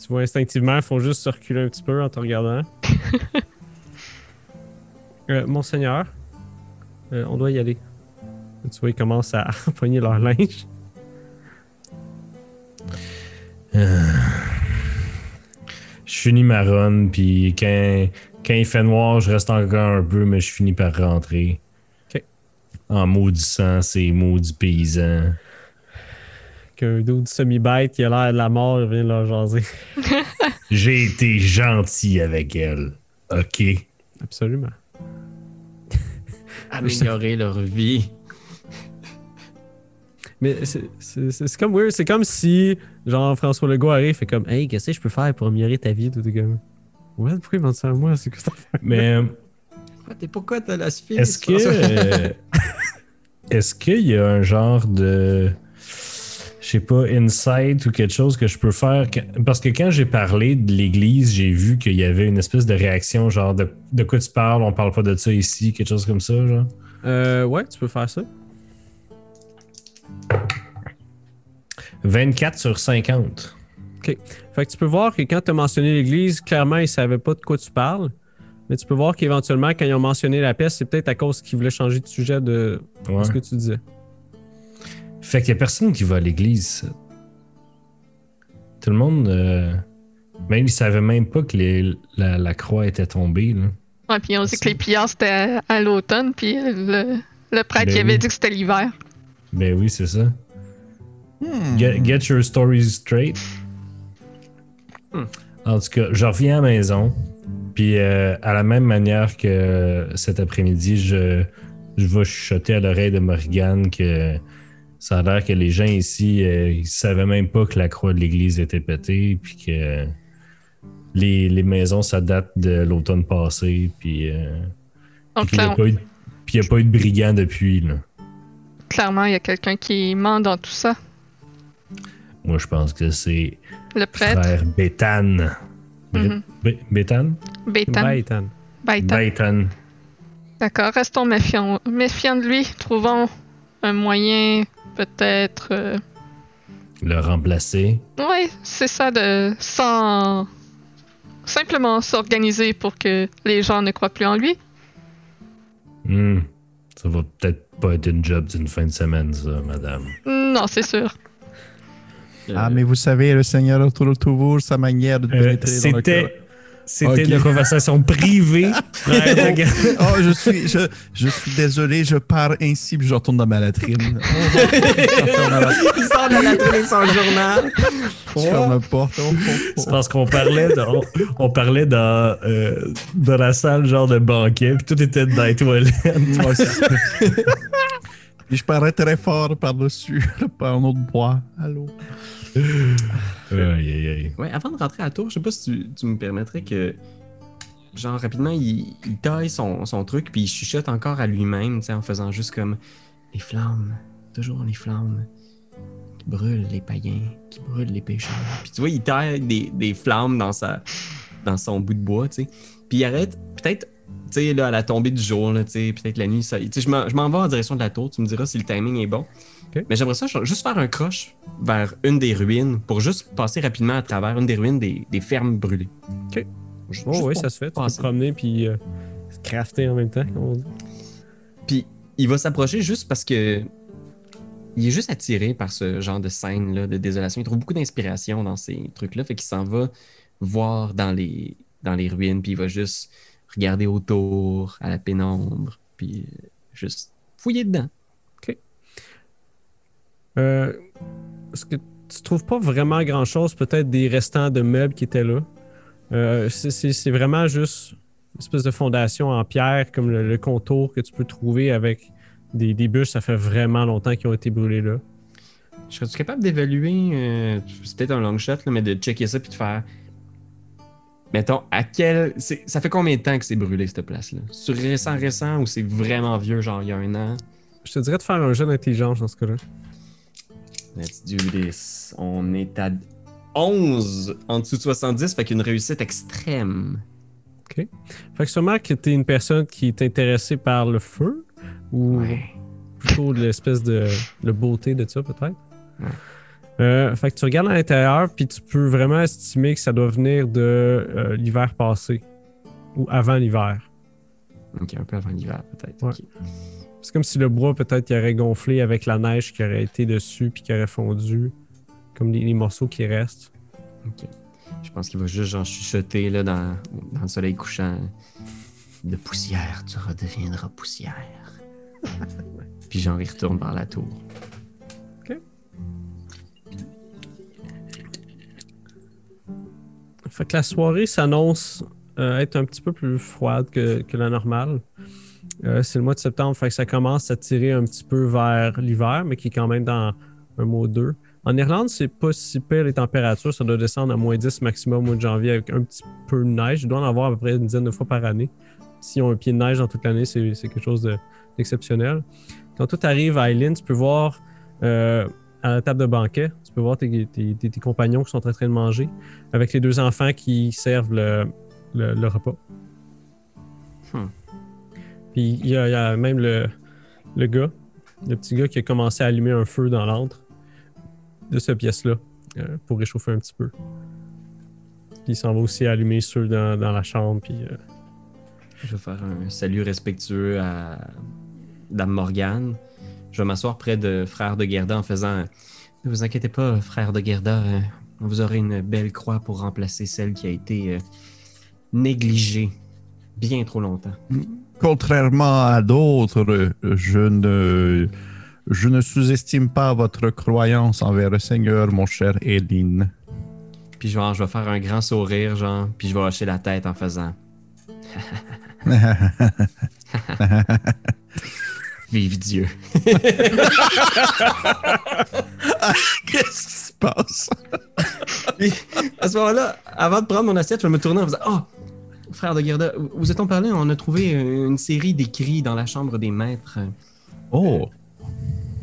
S1: Tu vois instinctivement, il faut juste se reculer un petit peu en te regardant. *laughs* Euh, Monseigneur, euh, on doit y aller. Tu vois, ils commencent à *laughs* empoigner leur linge.
S2: Je finis ma run, puis quand, quand il fait noir, je reste encore un peu, mais je finis par rentrer.
S1: Ok.
S2: En maudissant ces maudits paysans.
S1: Qu'un dude semi-bête qui a l'air de la mort il vient leur jaser. *laughs*
S2: J'ai été gentil avec elle. OK.
S1: Absolument.
S3: Améliorer leur vie.
S1: Mais c'est- c'est c'est- c'est comme weird. C'est comme si, genre, François Legault arrive fait comme Hey, qu'est-ce que je peux faire pour améliorer ta vie? Tout comme Ouais, pourquoi ils vendent ça à moi? C'est quoi ça?
S2: Mais euh,
S3: Pourquoi t'as la
S2: est-ce que. euh, *laughs* est-ce qu'il y a un genre de. Je sais pas, insight ou quelque chose que je peux faire? Parce que quand j'ai parlé de l'église, j'ai vu qu'il y avait une espèce de réaction, genre de, de quoi tu parles, on parle pas de ça ici, quelque chose comme ça, genre.
S1: Euh, ouais, tu peux faire ça.
S2: 24 sur 50.
S1: Fait que tu peux voir que quand tu as mentionné l'église, clairement, ils savaient pas de quoi tu parles. Mais tu peux voir qu'éventuellement, quand ils ont mentionné la peste, c'est peut-être à cause qu'ils voulaient changer de sujet de
S2: Ouais.
S1: ce que tu disais.
S2: Fait qu'il y a personne qui va à l'église. Tout le monde. euh, même ils savaient même pas que les- la, la croix était tombée. Là.
S5: Ouais, puis on dit que les pillards c'était à, à l'automne, puis le, le prêtre
S2: Ben
S5: il avait
S2: oui.
S5: dit que c'était l'hiver.
S2: Ben oui, c'est ça.
S4: Hmm.
S2: Get, get your stories straight. En tout cas, je reviens à la maison. Puis euh, à la même manière que cet après-midi, je, je vais chuchoter à l'oreille de Morgane que ça a l'air que les gens ici, euh, ils savaient même pas que la croix de l'église était pétée. Puis que les, les maisons, ça date de l'automne passé. Puis euh,
S5: Donc
S2: puis qu'il y a
S5: clair-
S2: pas eu- puis il n'y a pas eu de brigands depuis. Là.
S5: clairement, il y a quelqu'un qui ment dans tout ça.
S2: Moi, je pense que c'est
S5: Le prêtre,
S2: frère Béthane.
S1: Ethan.
S5: Baitan.
S2: Béthane.
S5: D'accord, restons méfiants, méfiants de lui. Trouvons un moyen, peut-être. euh,
S2: Le remplacer.
S5: Ouais, c'est ça de sans simplement s'organiser pour que les gens ne croient plus en lui.
S2: Hmm. Ça va peut-être pas être une job d'une fin de semaine, ça, madame.
S5: Non, c'est sûr.
S4: Ah, mais vous savez, le Seigneur trouve toujours sa manière de
S2: Euh,
S4: pénétrer dans le cœur.
S2: C'était. Une conversation privée. *laughs* *laughs*
S4: Oh, je suis, je, je suis désolé, je pars ainsi puis je retourne dans ma latrine. *laughs* Oh,
S3: Il sort de la latrine son journal.
S4: je ferme la porte. Oh, oh, oh.
S2: C'est parce qu'on parlait, de- on, on parlait dans, euh, dans la salle genre de banquet, puis tout était dans les toilettes.
S4: Puis je parlais très fort par-dessus, par un autre bois. Allô?
S2: Aïe.
S3: Ouais, avant de rentrer à tour, je sais pas si tu, me permettrais que. Genre, rapidement, il, il taille son, son truc, puis il chuchote encore à lui-même, tu sais, en faisant juste comme. Les flammes, toujours les flammes, qui brûlent les païens, qui brûlent les pécheurs. Puis tu vois, il taille des, des flammes dans, sa, dans son bout de bois, tu sais. Puis il arrête, peut-être, sais, là, à la tombée du jour, là, tu sais, peut-être la nuit, ça. Tu je m'en je m'en vais en direction de la tour, tu me diras si le timing est bon. Mais j'aimerais ça juste faire un croche vers une des ruines pour juste passer rapidement à travers une des ruines des, des fermes brûlées.
S1: Ok.
S3: Ju-
S1: Oh,
S3: juste
S1: oui, ça se fait. Tu peux te promener puis euh, se crafter en même temps, comme on dit.
S3: Puis il va s'approcher juste parce que il est juste attiré par ce genre de scène là de désolation. Il trouve beaucoup d'inspiration dans ces trucs-là, fait qu'il s'en va voir dans les dans les ruines, puis il va juste regarder autour à la pénombre, puis euh, juste fouiller dedans.
S1: Euh, Est-ce que tu trouves pas vraiment grand-chose, peut-être des restants de meubles qui étaient là? Euh, c'est- vraiment juste une espèce de fondation en pierre, comme le, le contour que tu peux trouver avec des, des bûches. Ça fait vraiment longtemps qu'ils ont été brûlés là.
S3: Serais-tu capable d'évaluer, euh, c'est peut-être un long shot, là, mais de checker ça puis de faire. Mettons, à quel. Ça fait combien de temps que c'est brûlé cette place-là? C'est récent, récent ou c'est vraiment vieux, genre il y a un an?
S1: Je te dirais de faire un jeu d'intelligence dans ce cas-là.
S3: Let's do this. On est à 11 en dessous de 70, fait qu'une réussite extrême.
S1: Fait que sûrement que tu es une personne qui est intéressée par le feu ou plutôt l'espèce de le beauté de ça, peut-être.
S3: Ouais.
S1: Euh, fait que tu regardes à l'intérieur, puis tu peux vraiment estimer que ça doit venir de euh, l'hiver passé ou avant l'hiver.
S3: Ok, un peu avant l'hiver, peut-être.
S1: Ouais. C'est comme si le bois, peut-être, qui aurait gonflé avec la neige qui aurait été dessus puis qui aurait fondu. Comme les, les morceaux qui restent.
S3: Ok. Je pense qu'il va juste genre chuchoter là, dans, dans le soleil couchant. De poussière, tu redeviendras poussière. *laughs* Puis genre, il retourne vers la tour.
S1: Fait que la soirée s'annonce euh, être un petit peu plus froide que, que la normale. Euh, c'est le mois de septembre, fait que ça commence à tirer un petit peu vers l'hiver, mais qui est quand même dans un mois ou deux. En Irlande, c'est pas si pire les températures, ça doit descendre à moins 10 maximum au mois de janvier avec un petit peu de neige. Il doit en avoir à peu près une dizaine de fois par année. S'ils ont un pied de neige dans toute l'année, c'est quelque chose de- d'exceptionnel. Quand tout arrive à Eileen, tu peux voir euh, à la table de banquet, tu peux voir tes, tes- tes- tes compagnons qui sont en train de manger avec les deux enfants qui servent le, le- le repas.
S3: Hmm.
S1: Puis il y, a, il y a même le, le gars, le petit gars qui a commencé à allumer un feu dans l'antre de cette pièce-là euh, pour réchauffer un petit peu. Puis il s'en va aussi allumer ceux dans, dans la chambre. Puis, euh,
S3: Je vais faire un salut respectueux à Dame Morgane. Je vais m'asseoir près de Frère de Gerda en faisant Ne vous inquiétez pas, Frère de Gerda, euh, vous aurez une belle croix pour remplacer celle qui a été euh, négligée bien trop longtemps.
S4: Contrairement à d'autres, je ne, je ne sous-estime pas votre croyance envers le Seigneur, mon cher Edine.
S3: Puis genre, je vais faire un grand sourire, genre, puis je vais hocher la tête en faisant *laughs* *laughs* Vive Dieu. *laughs*
S4: Qu'est-ce qui se passe?
S3: Puis, à ce moment-là, avant de prendre mon assiette, je vais me tourner en faisant Oh, frère de Gerda, vous êtes-on parlé? On a trouvé une série d'écrits dans la chambre des maîtres.
S4: Oh,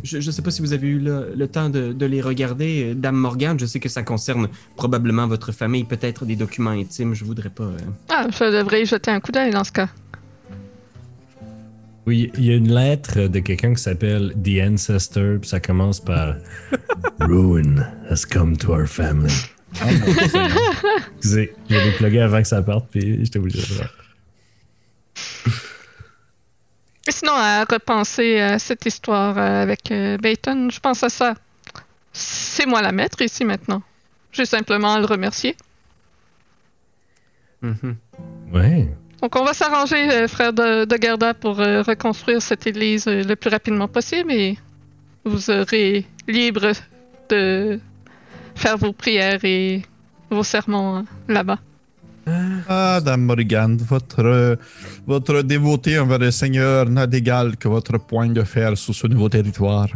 S3: Je ne sais pas si vous avez eu le, le temps de, de les regarder. Dame Morgane, je sais que ça concerne probablement votre famille, peut-être des documents intimes. Je voudrais pas. euh,
S5: Ah, je devrais y jeter un coup d'œil dans ce cas.
S2: Oui, il y a une lettre de quelqu'un qui s'appelle The Ancestor, puis ça commence par *laughs* Ruin has come to our family. Excusez, je l'ai plugué avant que ça parte, puis j'étais obligé de le faire.
S5: Sinon, à repenser à cette histoire euh, avec euh, Bayton, je pense à ça. C'est moi la maître ici maintenant. J'ai simplement à le remercier.
S3: mhm.
S2: Ouais.
S5: Donc, on va s'arranger, euh, frère de, de Gerda, pour euh, reconstruire cette église euh, le plus rapidement possible et vous serez libre de faire vos prières et vos sermons hein, là-bas.
S4: ah, Dame Morgane, votre, votre dévoté envers le Seigneur n'a d'égal que votre point de fer sous ce nouveau territoire.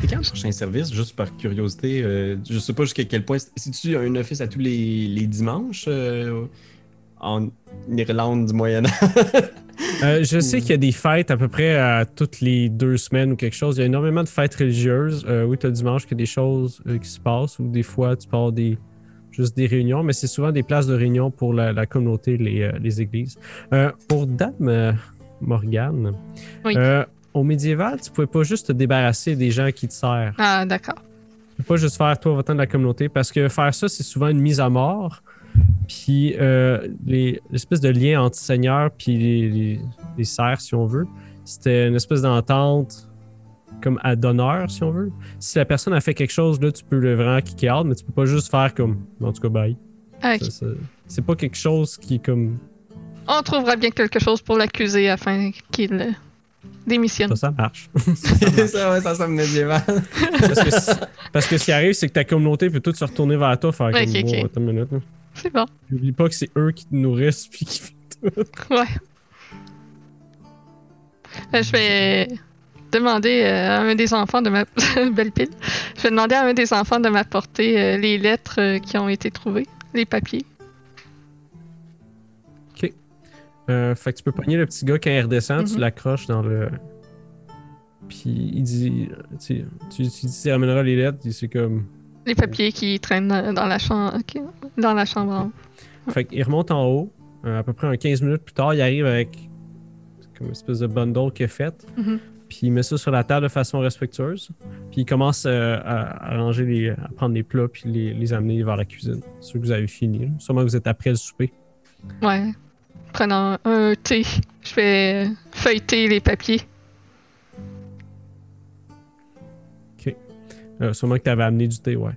S3: C'est quand le prochain service, juste par curiosité? euh, je sais pas jusqu'à quel point. Si tu un office à tous les, les dimanches euh, en Irlande du Moyen-Âge? *laughs*
S1: euh, je sais qu'il y a des fêtes à peu près à toutes les deux semaines ou quelque chose. Il y a énormément de fêtes religieuses. Euh, oui, tu as dimanche qu'il y a des choses euh, qui se passent ou des fois tu avoir des, juste des réunions, mais c'est souvent des places de réunion pour la, la communauté, les, euh, les églises. Euh, pour Dame euh, Morgane,
S5: Oui.
S1: euh, au médiéval, tu pouvais pas juste te débarrasser des gens qui te servent.
S5: Ah, d'accord.
S1: Tu peux pas juste faire toi votant de la communauté parce que faire ça, c'est souvent une mise à mort. Puis euh, les- l'espèce de lien entre seigneur puis les, les, les serfs, si on veut, c'était une espèce d'entente comme à d'honneur, si on veut. Si la personne a fait quelque chose, là, tu peux le vraiment kicker out, mais tu peux pas juste faire comme, en tout cas, bye.
S5: Ah, ok.
S1: Ça, ça- C'est pas quelque chose qui est comme,
S5: On trouvera bien quelque chose pour l'accuser afin qu'il euh, démissionne.
S1: ça, ça marche. *laughs*
S3: ça, ouais, ça semble médiéval.
S1: parce, que si- parce que ce qui arrive, c'est que ta communauté peut tout se retourner vers toi, faire comme,
S5: ok, ok.
S1: Oh, attends une minute.
S5: C'est bon.
S1: N'oublie pas que c'est eux qui te nourrissent puis qui
S5: Ouais. Euh, je vais demander euh, à un des enfants de ma belle pile. Je vais demander à un des enfants de m'apporter euh, les lettres euh, qui ont été trouvées, les papiers.
S1: Euh, fait que tu peux pogner le petit gars quand il redescend, tu
S5: Mhm.
S1: l'accroches dans le. Puis il dit. Tu, tu, tu dis, tu ramèneras les lettres, il- c'est comme.
S5: Les papiers qui traînent dans la chambre. ok, Dans la chambre. en haut.
S1: Fait qu'il remonte en haut. euh, à peu près un 15 minutes plus tard, il arrive avec. comme une espèce de bundle qu'il a fait.
S5: Mhm.
S1: Puis il met ça sur la table de façon respectueuse. Puis il commence euh, à, à ranger les. à prendre les plats, puis les, les amener vers la cuisine. Ceux que vous avez fini. là. Sûrement que vous êtes après le souper.
S5: Ouais. prenant un thé, je vais feuilleter les papiers.
S1: Euh, sûrement que tu avais amené du thé, ouais.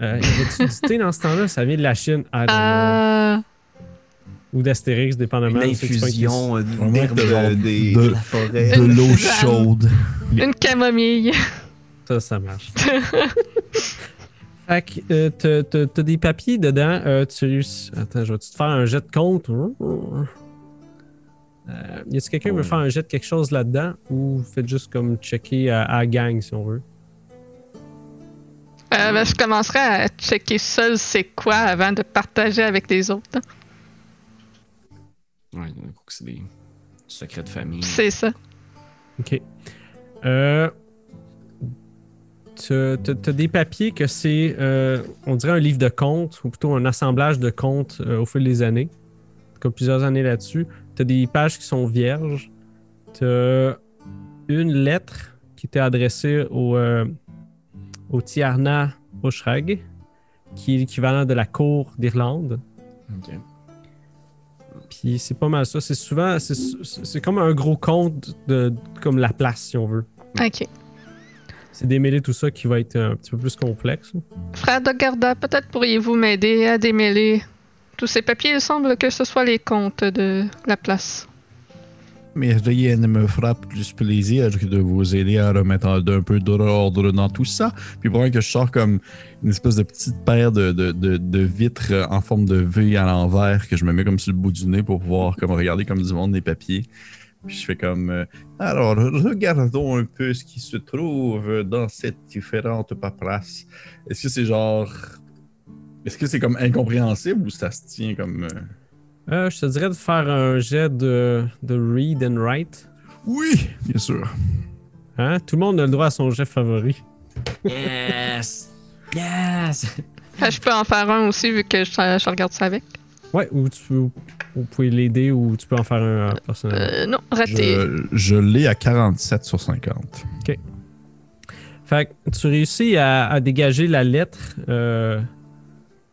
S1: Euh, y avait-tu du thé dans ce temps-là? Ça vient de la Chine.
S5: Ah,
S1: Ou d'Astérix, dépendamment.
S3: Une infusion euh,
S4: de
S3: euh, des-
S4: de-
S3: de la forêt.
S4: De l'eau chaude.
S5: une camomille.
S1: Ça, ça marche. *laughs* fait que euh, t'as- des papiers dedans. euh, tu Attends, je vais te faire un jet de compte. Euh, y a-t-il quelqu'un qui veut faire un jet de quelque chose là-dedans? Ou faites juste comme checker à, à la gang si on veut?
S5: Euh, ben, je commencerai à checker seul c'est quoi avant de partager avec les autres. hein.
S3: Ouais, d'un coup, c'est des secrets de famille.
S5: C'est ça.
S1: Ok. Euh, T'as t'as- t'as des papiers que c'est, euh, on dirait un livre de comptes, ou plutôt un assemblage de comptes euh, au fil des années. Comme plusieurs années là-dessus. T'as des pages qui sont vierges. T'as une lettre qui était adressée au, euh, au Tiarna Oshrag, qui est l'équivalent de la cour d'Irlande.
S3: Ok.
S1: Puis c'est pas mal ça. C'est souvent, c'est c'est comme un gros compte de, comme la place, si on veut.
S5: Ok.
S1: C'est démêler tout ça qui va être un petit peu plus complexe.
S5: Frère de Garda, peut-être pourriez-vous m'aider à démêler tous ces papiers. Il semble que ce soit les comptes de la place.
S4: Mais rien ne me fera plus plaisir que de vous aider à remettre un, peu d'ordre dans tout ça. Puis pour que je sors comme une espèce de petite paire de, de, de, vitres en forme de V à l'envers que je me mets comme sur le bout du nez pour pouvoir comme regarder comme du monde les papiers. Puis je fais comme euh, alors regardons un peu ce qui se trouve dans cette différente paperasse. Est-ce que c'est genre est-ce que c'est comme incompréhensible ou ça se tient comme euh,
S1: Euh, je te dirais de faire un jet de, de read and write.
S4: Oui, bien sûr.
S1: Hein? Tout le monde a le droit à son jet favori.
S3: Yes! Yes! *laughs*
S5: Ah, je peux en faire un aussi vu que je, je regarde ça avec.
S1: Ouais, ou tu peux, vous pouvez l'aider ou tu peux en faire un euh, personnellement.
S5: Euh, non, raté.
S4: Je, je l'ai à 47 sur 50.
S1: Fait que tu réussis à, à dégager la lettre euh,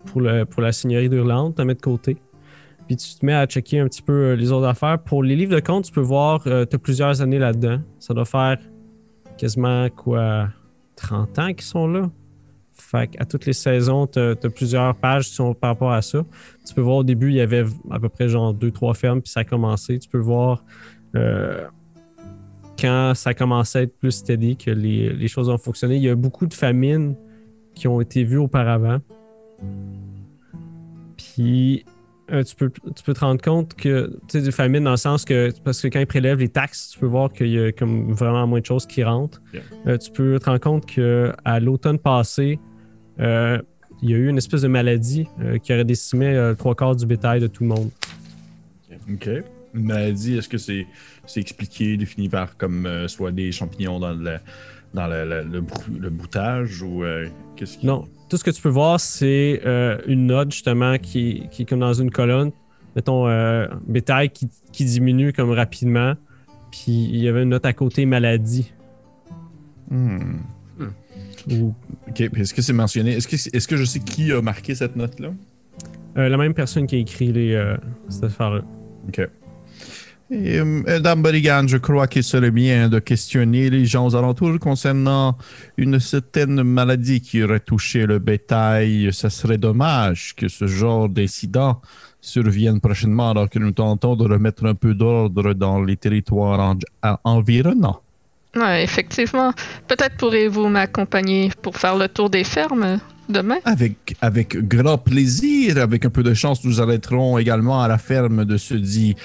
S1: pour, le, pour la seigneurie d'Irlande, t'as mettre de côté. Puis tu te mets à checker un petit peu euh, les autres affaires. Pour les livres de compte, tu peux voir, tu as plusieurs années là-dedans. Ça doit faire quasiment quoi 30 ans qu'ils sont là. Fait à toutes les saisons, tu as, plusieurs pages qui sont par rapport à ça. Tu peux voir au début, il y avait à peu près genre deux, trois fermes, puis ça a commencé. Tu peux voir euh, quand ça commençait à être plus steady, que les, les, choses ont fonctionné. Il y a beaucoup de famines qui ont été vues auparavant. Puis euh, tu, peux, tu peux te rendre compte que, tu sais, des famines dans le sens que, parce que quand ils prélèvent les taxes, tu peux voir qu'il y a comme vraiment moins de choses qui rentrent.
S4: Yeah.
S1: Euh, tu peux te rendre compte qu'à l'automne passé, euh, il y a eu une espèce de maladie qui aurait décimé trois quarts du bétail de tout le monde.
S4: OK. Une maladie, est-ce que c'est c'est expliqué, défini par comme soit des champignons dans le, dans le, le, le, brou- le boutage ou qu'est-ce qui...
S1: Non, tout ce que tu peux voir, c'est euh, une note justement qui, qui est comme dans une colonne. Mettons, euh, bétail qui, qui diminue comme rapidement. Puis il y avait une note à côté maladie.
S4: Hmm.
S1: Ou
S4: OK. Est-ce que c'est mentionné? Est-ce que, est-ce que je sais qui a marqué cette note-là?
S1: euh, la même personne qui a écrit les, euh, cette affaire-là.
S4: OK. Et, euh, Madame Boligan, je crois qu'il serait bien de questionner les gens aux alentours concernant une certaine maladie qui aurait touché le bétail. Ce serait dommage que ce genre d'incident survienne prochainement alors que nous tentons de remettre un peu d'ordre dans les territoires en- environnants.
S5: Effectivement. Peut-être pourrez-vous m'accompagner pour faire le tour des fermes demain?
S4: Avec, avec grand plaisir, avec un peu de chance, nous arrêterons également à la ferme de ce dit,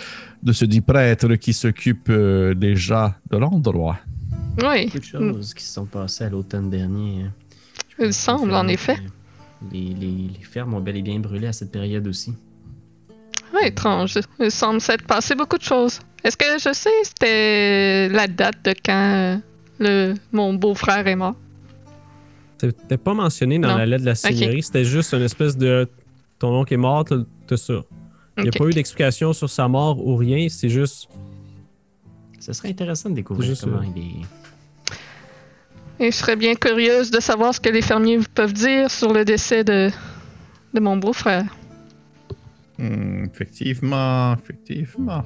S4: de ce dit prêtre qui s'occupe euh, déjà de l'endroit.
S5: Oui,
S3: Beaucoup de choses qui se sont passées à l'automne dernier. hein.
S5: il semble en effet.
S3: Les, les- les fermes ont bel et bien brûlé à cette période aussi.
S5: Oui, étrange. Il semble s'être passé beaucoup de choses. Est-ce que je sais c'était la date de quand euh, le, mon beau-frère est mort?
S1: C'était pas mentionné dans
S5: Non.
S1: la lettre de la seigneurie. C'était juste une espèce de ton oncle est mort, t'as ça. Il n'y a pas eu d'explication sur sa mort ou rien. C'est juste.
S3: Ce serait intéressant de découvrir
S1: Juste,
S3: comment il est.
S5: Et je serais bien curieuse de savoir ce que les fermiers peuvent dire sur le décès de, de mon beau-frère.
S4: Hmm, effectivement, effectivement.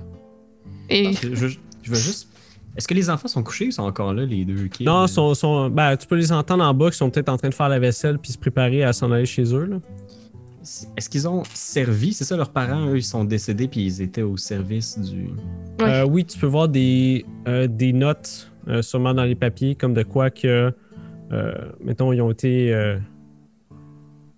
S5: Et
S3: je veux juste. Est-ce que les enfants sont couchés ou sont encore là, les deux kids?
S1: Non, sont, sont, ben, tu peux les entendre en bas qui sont peut-être en train de faire la vaisselle puis se préparer à s'en aller chez eux. Là.
S3: Est-ce qu'ils ont servi? C'est ça, leurs parents, eux, ils sont décédés puis ils étaient au service du.
S1: Euh, oui, tu peux voir des, euh, des notes euh, sûrement dans les papiers, comme de quoi que, euh, mettons, ils ont été. euh,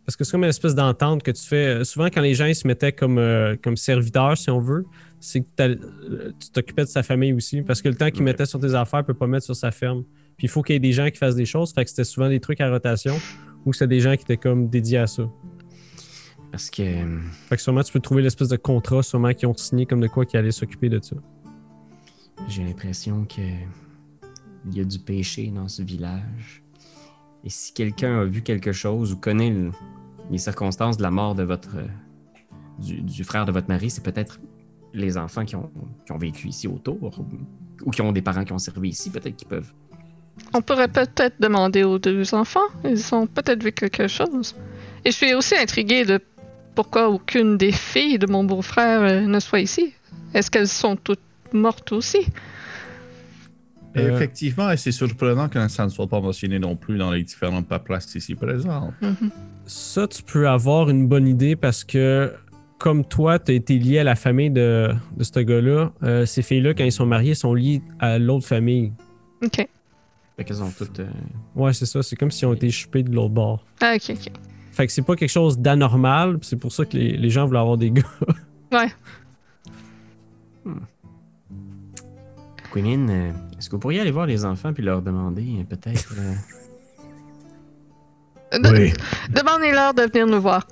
S1: Parce que c'est comme une espèce d'entente que tu fais. Souvent, quand les gens ils se mettaient comme, euh, comme serviteurs, si on veut, c'est que euh, tu t'occupais de sa famille aussi. Parce que le temps qu'il
S3: Ok.
S1: mettait sur tes affaires, il peut pas mettre sur sa ferme. Puis il faut qu'il y ait des gens qui fassent des choses. Fait que c'était souvent des trucs à rotation ou c'était des gens qui étaient comme dédiés à ça.
S3: Parce que. euh,
S1: Fait que sûrement, tu peux trouver l'espèce de contrat, sûrement, qu'ils ont signé comme de quoi qui allait s'occuper de ça.
S3: J'ai l'impression que. Il y a du péché dans ce village. Et si quelqu'un a vu quelque chose ou connaît le- les circonstances de la mort de votre. euh, du, du frère de votre mari, c'est peut-être les enfants qui ont, qui ont vécu ici autour ou, ou qui ont des parents qui ont servi ici, peut-être qu'ils peuvent.
S5: on pourrait peut-être demander aux deux enfants. Ils ont peut-être vu quelque chose. Et je suis aussi intriguée de pourquoi aucune des filles de mon beau-frère euh, ne soit ici? Est-ce qu'elles sont toutes mortes aussi?
S1: Euh,
S4: Effectivement, et c'est surprenant que ça ne soit pas mentionné non plus dans les différentes paperasses ici présentes.
S5: Mhm.
S1: Ça, tu peux avoir une bonne idée parce que, comme toi, tu as été lié à la famille de, de ce gars-là, euh, ces filles-là, quand ils sont mariés, sont liées à l'autre famille.
S5: Ok.
S3: Fait qu'elles ont toutes. euh,
S1: Ouais, c'est ça. C'est comme s'ils ont été chupés de l'autre bord.
S5: Ah, ok, ok.
S1: Fait que c'est pas quelque chose d'anormal. C'est pour ça que les, les gens voulaient avoir des *laughs* gars.
S5: Ouais.
S3: Queen, euh, est-ce que vous pourriez aller voir les enfants puis leur demander euh, peut-être. euh,
S5: De-
S2: Oui.
S5: Demandez-leur de venir nous voir.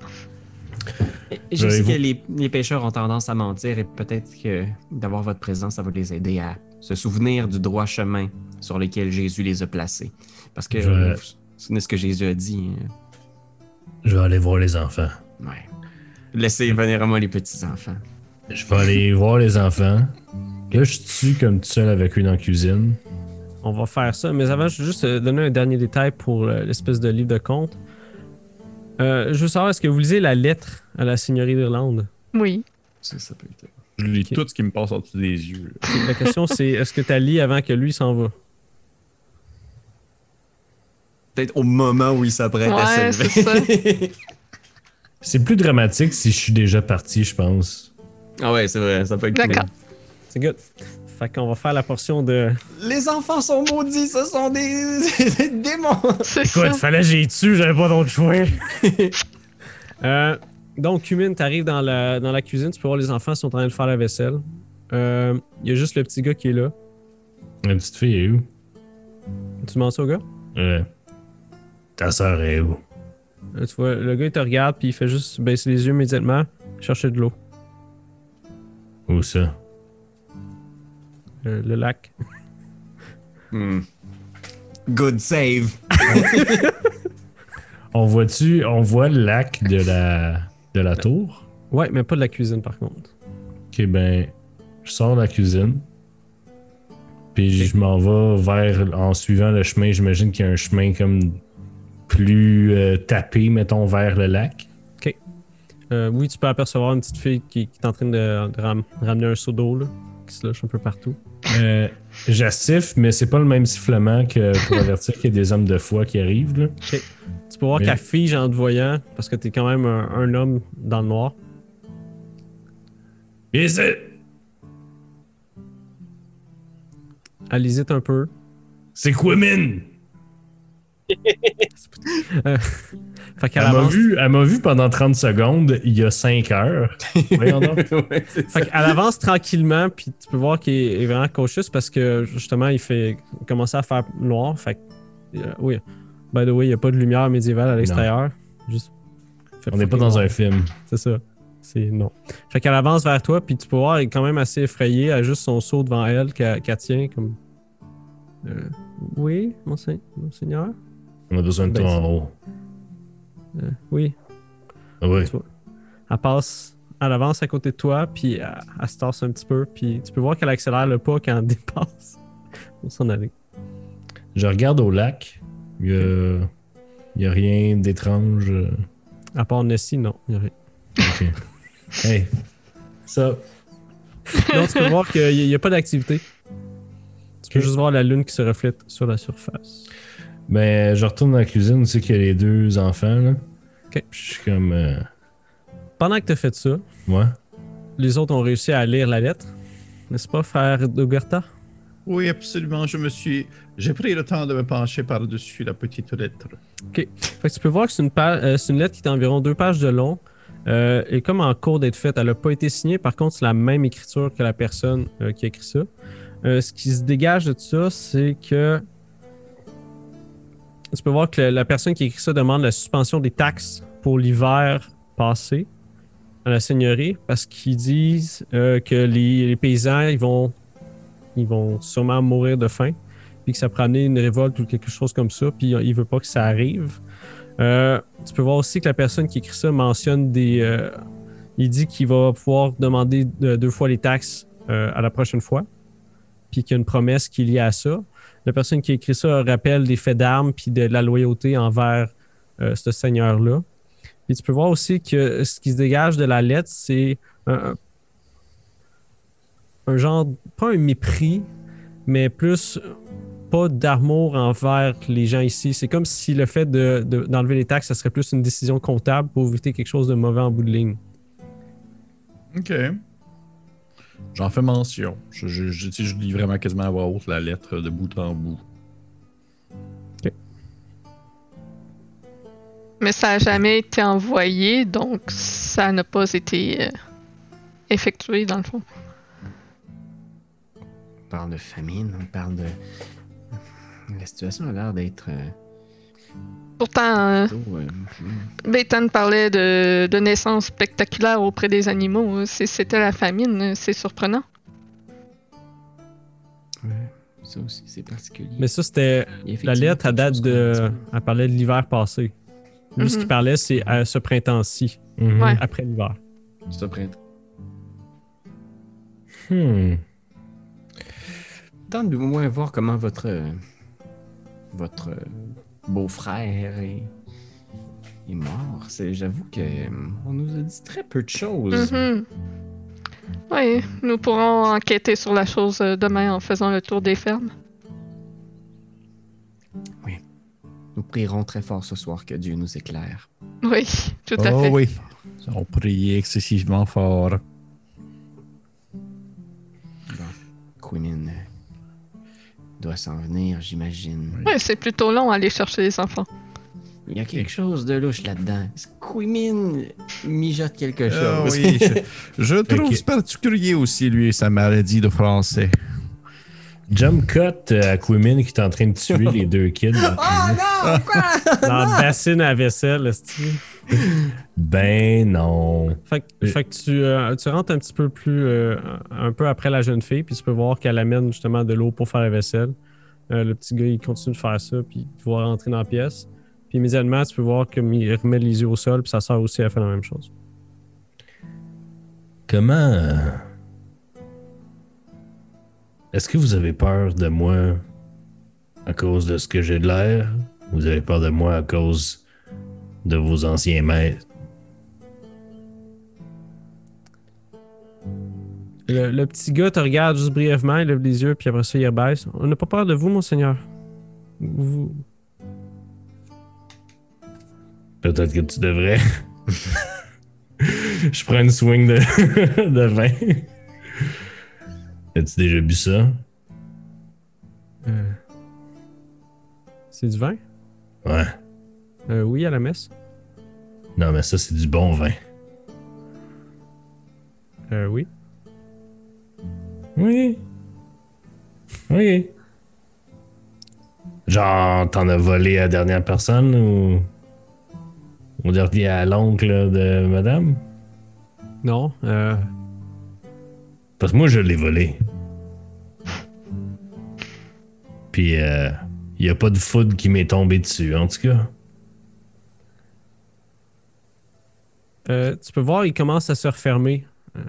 S3: Je sais que les, les pêcheurs ont tendance à mentir et peut-être que d'avoir votre présence, ça va les aider à se souvenir du droit chemin sur lequel Jésus les a placés. Parce que
S2: Je-
S3: vous vous souvenez ce que Jésus a dit.
S2: Je vais aller voir les enfants.
S3: ouais. Laissez venir à moi les petits-enfants.
S2: Je vais aller *laughs* voir les enfants. Là, je suis comme tout seul avec eux dans la cuisine.
S1: On va faire ça. Mais avant, je veux juste euh, donner un dernier détail pour euh, l'espèce de livre de compte. Euh, je veux savoir, est-ce que vous lisez la lettre à la Seigneurie d'Irlande?
S5: Oui.
S3: Ça, ça peut être.
S4: Je lis tout ce qui me passe au-dessus des yeux.
S1: La question, c'est est-ce que tu as lu avant que lui s'en va?
S3: Peut-être au moment où il s'apprête à
S5: Ouais,
S3: se
S5: c'est
S3: lever.
S2: C'est plus dramatique si je suis déjà parti, je pense.
S3: ah ouais, c'est vrai, ça peut être
S5: D'accord.
S3: cool.
S1: C'est good. Fait qu'on va faire la portion de.
S3: Les enfants sont maudits, ce sont des, *laughs* des démons.
S5: C'est ça.
S1: Écoute, fallait que j'y tue, j'avais pas d'autre choix. *laughs* Euh, donc, Cumin, t'arrives dans la, dans la cuisine, tu peux voir les enfants sont en train de faire la vaisselle. Euh, Il y a juste le petit gars qui est là.
S2: La petite fille est où?
S1: Tu demandes ça au gars?
S2: Euh, ta soeur est où?
S1: Tu vois, le gars, il te regarde, puis il fait juste baisser les yeux immédiatement, chercher de l'eau.
S2: Où ça?
S1: Euh, le lac. *laughs*
S3: Hmm. Good save. *laughs*
S2: On voit-tu, on voit le lac de la, de la tour?
S1: Ouais, mais pas de la cuisine, par contre.
S2: Ok, ben, je sors de la cuisine. Puis je m'en vais vers, en suivant le chemin, j'imagine qu'il y a un chemin comme plus euh, tapé, mettons, vers le lac.
S1: Euh, oui, tu peux apercevoir une petite fille qui, qui est en train de, de ram- ramener un seau d'eau, qui se lâche un peu partout.
S2: Euh, J'assifle, mais c'est pas le même sifflement que pour *laughs* avertir qu'il y a des hommes de foi qui arrivent. Là.
S1: Tu peux voir
S2: Oui.
S1: qu'elle fige en te voyant, parce que t'es quand même un, un homme dans le noir.
S2: C'est,
S1: Elle hésite un peu.
S2: c'est quoi, mine? *laughs*
S1: Fait
S2: Elle m'a vu, elle m'a vu pendant 30 secondes, il y a 5 heures. Voyons donc. *laughs*
S3: Ouais, c'est ça.
S1: fait qu'elle avance tranquillement, puis tu peux voir qu'il est vraiment cautious parce que justement, il fait commencer à faire noir. Fait que, euh, oui. By the way, il n'y a pas de lumière médiévale à l'extérieur. Juste.
S2: On n'est pas dans
S1: noir.
S2: un film.
S1: C'est ça. C'est non. Fait qu'elle avance vers toi, puis tu peux voir, elle est quand même assez effrayée. Elle a juste son seau devant elle qu'elle tient comme. Euh, oui, monse- monseigneur?
S2: On a besoin de toi
S1: Ben,
S2: en haut.
S1: Euh, oui.
S2: Ah
S1: vois. Elle passe, elle avance à côté de toi, puis elle, elle se tasse un petit peu, puis tu peux voir qu'elle accélère le pas quand elle *laughs* dépasse. On s'en aller.
S2: Je regarde au lac. Il y a, rien d'étrange. euh,
S1: À part Nessie, non. il y a rien.
S2: Ok. *laughs* Hey, Ça.
S1: Non, tu peux voir qu'il n'y a pas d'activité. Tu peux juste voir la lune qui se reflète sur la surface.
S2: Ben, je retourne dans la cuisine, tu sais qu'il y a les deux enfants, là.
S1: Ok.
S2: Je suis comme. euh,
S1: Pendant que tu as fait ça,
S2: Ouais.
S1: les autres ont réussi à lire la lettre. N'est-ce pas, frère Dogerta?
S4: Oui, absolument. Je me suis. J'ai pris le temps de me pencher par-dessus la petite lettre.
S1: Fait que tu peux voir que c'est une, pa- euh, c'est une lettre qui est environ deux pages de long. Euh, et comme en cours d'être faite, elle n'a pas été signée. Par contre, c'est la même écriture que la personne euh, qui a écrit ça. Euh, ce qui se dégage de tout ça, c'est que tu peux voir que la, personne qui écrit ça demande la suspension des taxes pour l'hiver passé à la seigneurie parce qu'ils disent euh, que les, paysans ils vont, ils vont sûrement mourir de faim puis que ça pourrait amener une révolte ou quelque chose comme ça, puis il veut pas que ça arrive. Euh, tu peux voir aussi que la personne qui écrit ça mentionne des. euh, il dit qu'il va pouvoir demander de- deux fois les taxes à la prochaine fois, puis qu'il y a une promesse qui est liée à ça. La personne qui a écrit ça rappelle des faits d'armes puis de la loyauté envers euh, ce seigneur-là. Puis tu peux voir aussi que ce qui se dégage de la lettre, c'est un, genre, pas un mépris, mais plus pas d'amour envers les gens ici. C'est comme si le fait de- de- d'enlever les taxes, ça serait plus une décision comptable pour éviter quelque chose de mauvais en bout de ligne.
S4: Ok. J'en fais mention. Je, je, lis vraiment quasiment à voix haute la lettre de bout en bout.
S5: Mais ça n'a jamais été envoyé, donc ça n'a pas été euh, effectué dans le fond.
S3: On parle de famine, on parle de. La situation a l'air d'être. euh,
S5: Pourtant, euh, parlait de, de naissances spectaculaires auprès des animaux. Si c'était la famine, c'est surprenant.
S3: Ouais, ça aussi, c'est particulier.
S1: Mais ça, c'était. La lettre, elle
S3: quelque
S1: date de. Elle parlait de l'hiver passé. Lui, ce qu'il parlait, c'est à ce printemps-ci,
S2: Mhm.
S5: Ouais.
S1: après l'hiver.
S3: Au printemps.
S2: Hmm.
S3: Tente de moins voir comment votre. euh, votre euh, beau-frère est, est mort. C'est- J'avoue que on nous a dit très peu de choses.
S5: Mhm. Oui, nous pourrons enquêter sur la chose euh, demain en faisant le tour des fermes.
S3: Nous prierons très fort ce soir que Dieu nous éclaire.
S5: Oui, tout à
S4: oh
S5: fait.
S4: oui. On priait excessivement fort.
S3: Quinin euh, doit s'en venir, j'imagine.
S5: Ouais, c'est plutôt long aller chercher les enfants.
S3: Il y a quelque chose de louche là-dedans. Quimin mijote quelque chose.
S4: Ah oui, je, *laughs* je trouve
S2: Ok.
S4: particulier aussi, lui, sa maladie de français.
S2: Jump cut euh, à Quimin qui est en train de tuer *laughs* les deux kids. dans la cuisine.
S1: Dans le bassine à vaisselle, esti.
S2: Ben non.
S1: Fait, que-
S2: Oui.
S1: fait que tu, euh, tu rentres un petit peu plus. euh, un peu après la jeune fille, puis tu peux voir qu'elle amène justement de l'eau pour faire la vaisselle. Euh, le petit gars, il continue de faire ça, puis tu vois rentrer dans la pièce. Puis immédiatement, tu peux voir qu'il remet les yeux au sol, puis sa soeur aussi a fait la même chose.
S2: Comment. euh, Est-ce que vous avez peur de moi à cause de ce que j'ai de l'air? Vous avez peur de moi à cause de vos anciens maîtres?
S1: Le, le petit gars te regarde juste brièvement, il lève les yeux, puis après ça, il rebaisse. On n'a pas peur de vous, monseigneur. Vous,
S2: Peut-être que tu devrais. *laughs* Je prends une swing de, *laughs* de vin. As-tu déjà bu ça?
S1: euh, c'est du vin?
S2: Ouais.
S1: Euh, oui, à la messe.
S2: Non, mais ça, c'est du bon vin.
S1: Euh, oui.
S2: Oui. Oui. Genre, t'en as volé à la dernière personne ou. Au dernier à l'oncle de madame?
S1: Non. Euh,
S2: Parce que moi, je l'ai volé. Puis, il euh, y a pas de foudre qui m'est tombé dessus, en tout cas.
S1: Euh, tu peux voir, il commence à se refermer. Euh,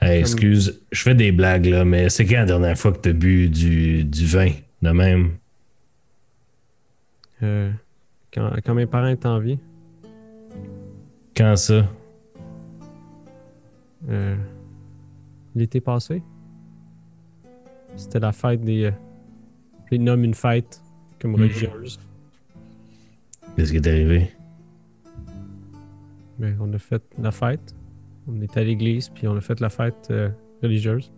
S2: Hey, excuse, je fais des blagues, là, mais c'est quand la dernière fois que t'as bu du, du vin, de même?
S1: euh, quand, quand mes parents étaient en vie.
S2: Quand ça?
S1: L'été passé, c'était la fête des. je les nomme une fête comme
S2: Mhm.
S1: religieuse.
S2: Qu'est-ce qui est arrivé?
S1: Mais on a fait la fête. On est à l'église, puis on a fait la fête euh, religieuse.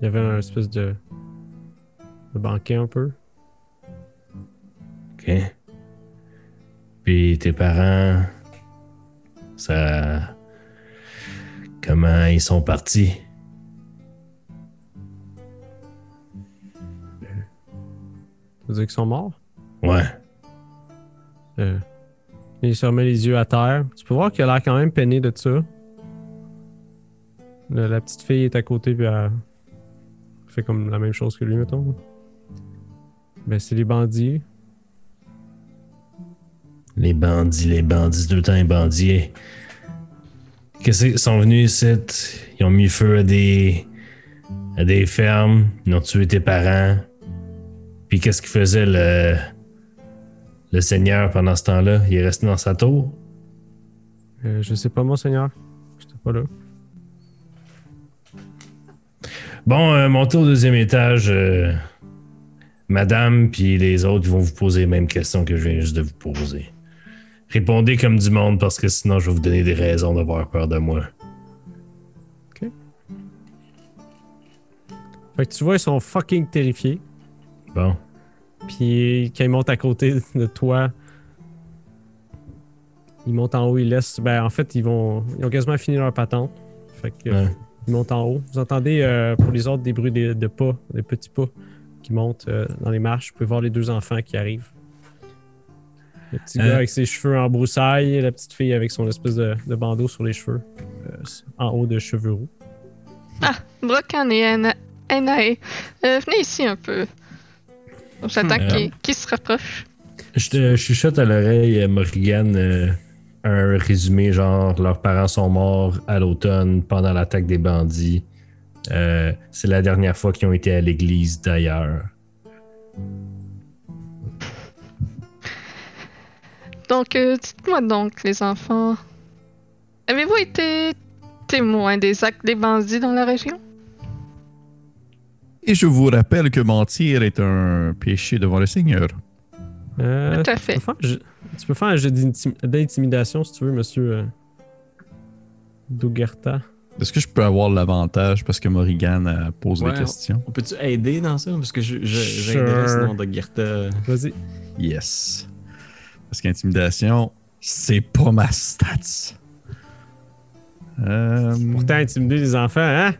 S1: Il y avait un espèce de, de banquet un peu.
S2: OK. Puis tes parents, ça. Comment ils sont partis?
S1: Ça veut dire qu'ils sont morts?
S2: Ouais.
S1: Euh, il se remet les yeux à terre. Tu peux voir qu'il a l'air quand même peiné de ça. La petite fille est à côté, puis elle fait comme la même chose que lui, mettons. Ben, c'est les bandits.
S2: Les bandits, les bandits, le temps les bandits. Qu'est-ce qu'ils sont venus ici? Ils ont mis feu à des. à des fermes. Ils ont tué tes parents. Puis qu'est-ce qu'il faisait le. Le Seigneur pendant ce temps-là? Il est resté dans sa tour?
S1: Euh, je sais pas, monseigneur. J'étais pas là.
S2: Bon, euh, montez au deuxième étage. euh, madame, puis les autres vont vous poser les mêmes questions que je viens juste de vous poser. Répondez comme du monde parce que sinon je vais vous donner des raisons d'avoir peur de moi.
S1: Fait que tu vois, ils sont fucking terrifiés.
S2: Bon.
S1: Puis quand ils montent à côté de toi, ils montent en haut, ils laissent. Ben, en fait, ils vont. Ils ont quasiment fini leur patente. Fait que.
S2: Ouais.
S1: Ils montent en haut. Vous entendez euh, pour les autres des bruits de, de pas, des petits pas qui montent euh, dans les marches. Vous pouvez voir les deux enfants qui arrivent. Le petit
S2: Euh.
S1: gars avec ses cheveux en broussailles et la petite fille avec son espèce de, de bandeau sur les cheveux, euh, en haut de cheveux roux.
S5: Brocan et Ana- Anae, euh, venez ici un peu. J'attends
S2: Hmm.
S5: qu'ils qu'ils se rapprochent.
S2: Je te chuchote à l'oreille, euh, Morrigan, euh, un résumé genre leurs parents sont morts à l'automne pendant l'attaque des bandits. Euh, c'est la dernière fois qu'ils ont été à l'église d'ailleurs.
S5: Donc, euh, dites-moi donc, les enfants, avez-vous été témoin des actes des bandits dans la région?
S4: Et je vous rappelle que mentir est un péché devant le Seigneur.
S1: Euh,
S5: Tout à
S1: tu,
S5: fait.
S1: peux faire, un jeu- tu peux faire un jeu d'intim- d'intimidation si tu veux, monsieur euh, Dougerta.
S4: Est-ce que je peux avoir l'avantage parce que Morrigan euh, pose
S3: Ouais,
S4: des questions?
S3: On peut-tu aider dans ça? Parce que je, je,
S1: Sure.
S3: j'aiderais sinon.
S1: Vas-y.
S4: Yes. Parce qu'intimidation, c'est pas ma stats. Euh,
S1: Pourtant, intimider les enfants, hein?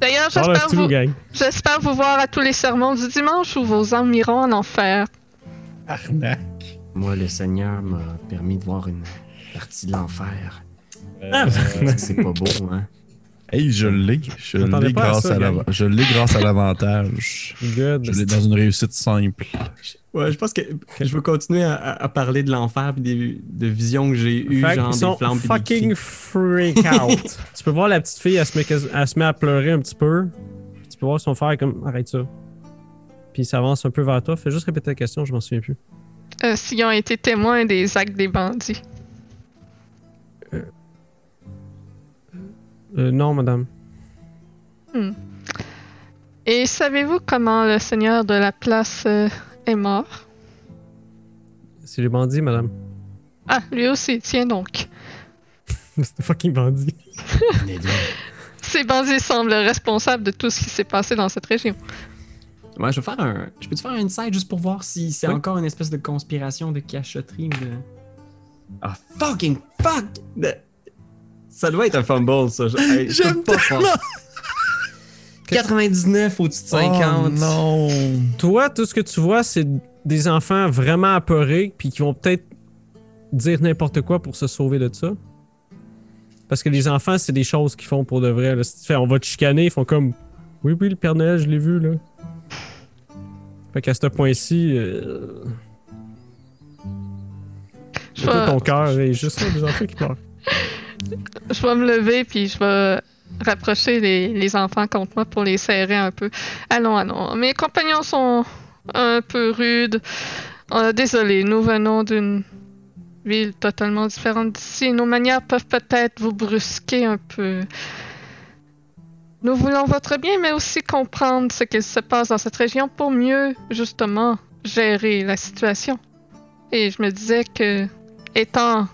S5: D'ailleurs, j'espère vous,
S1: gang.
S5: j'espère vous voir à tous les sermons du dimanche où vos âmes iront en enfer.
S4: arnaque.
S3: Moi, le Seigneur m'a permis de voir une partie de l'enfer.
S1: Ah,
S3: Euh, c'est pas beau, hein?
S4: Hey, je l'ai. Je l'ai grâce, grâce à l'avantage.
S1: Good.
S4: Je l'ai dans une réussite simple.
S3: Ouais, je pense que je veux continuer à, parler de l'enfer et des de visions que j'ai eues,
S1: Fait
S3: genre
S1: sont
S3: des flammes des
S1: fucking freak out. *laughs* tu peux voir la petite fille, elle se, met, elle se met à pleurer un petit peu. Tu peux voir son frère comme arrête ça. Puis il s'avance un peu vers toi. Fais juste répéter la question, je m'en souviens plus.
S5: Euh, S'ils ont été témoins des actes des bandits.
S1: Euh, non, madame.
S5: Et savez-vous comment le seigneur de la place euh, est mort?
S1: C'est les bandits, madame.
S5: Ah, lui aussi, tiens donc. *laughs*
S1: C'est des fucking bandits. *laughs*
S5: Ces bandits semblent responsables de tout ce qui s'est passé dans cette région.
S3: Ouais, je vais faire un. Je peux te faire un insight juste pour voir si c'est
S1: Oui.
S3: encore une espèce de conspiration de cachotterie ou de. Ah, fucking fuck! Ça doit être un fumble, ça. Je- *laughs* hey,
S4: J'aime
S3: pas croire. 99 au-dessus de 50.
S4: Oh non.
S1: Toi, tout ce que tu vois, c'est des enfants vraiment apeurés, puis qui vont peut-être dire n'importe quoi pour se sauver de ça. Parce que les enfants, c'est des choses qu'ils font pour de vrai. là. On va te chicaner, ils font comme Oui, oui, le Père Noël, je l'ai vu, là. Fait qu'à ce point-ci, euh,
S5: Je vais,
S1: ton cœur est juste ça, des enfants qui pleurent. *laughs*
S5: je vais me lever puis je vais rapprocher les, enfants contre moi pour les serrer un peu. Allons, allons. Mes compagnons sont un peu rudes. Euh, désolé, nous venons d'une ville totalement différente d'ici nos manières peuvent peut-être vous brusquer un peu. Nous voulons votre bien, mais aussi comprendre ce qu'il se passe dans cette région pour mieux, justement, gérer la situation. Et je me disais que, étant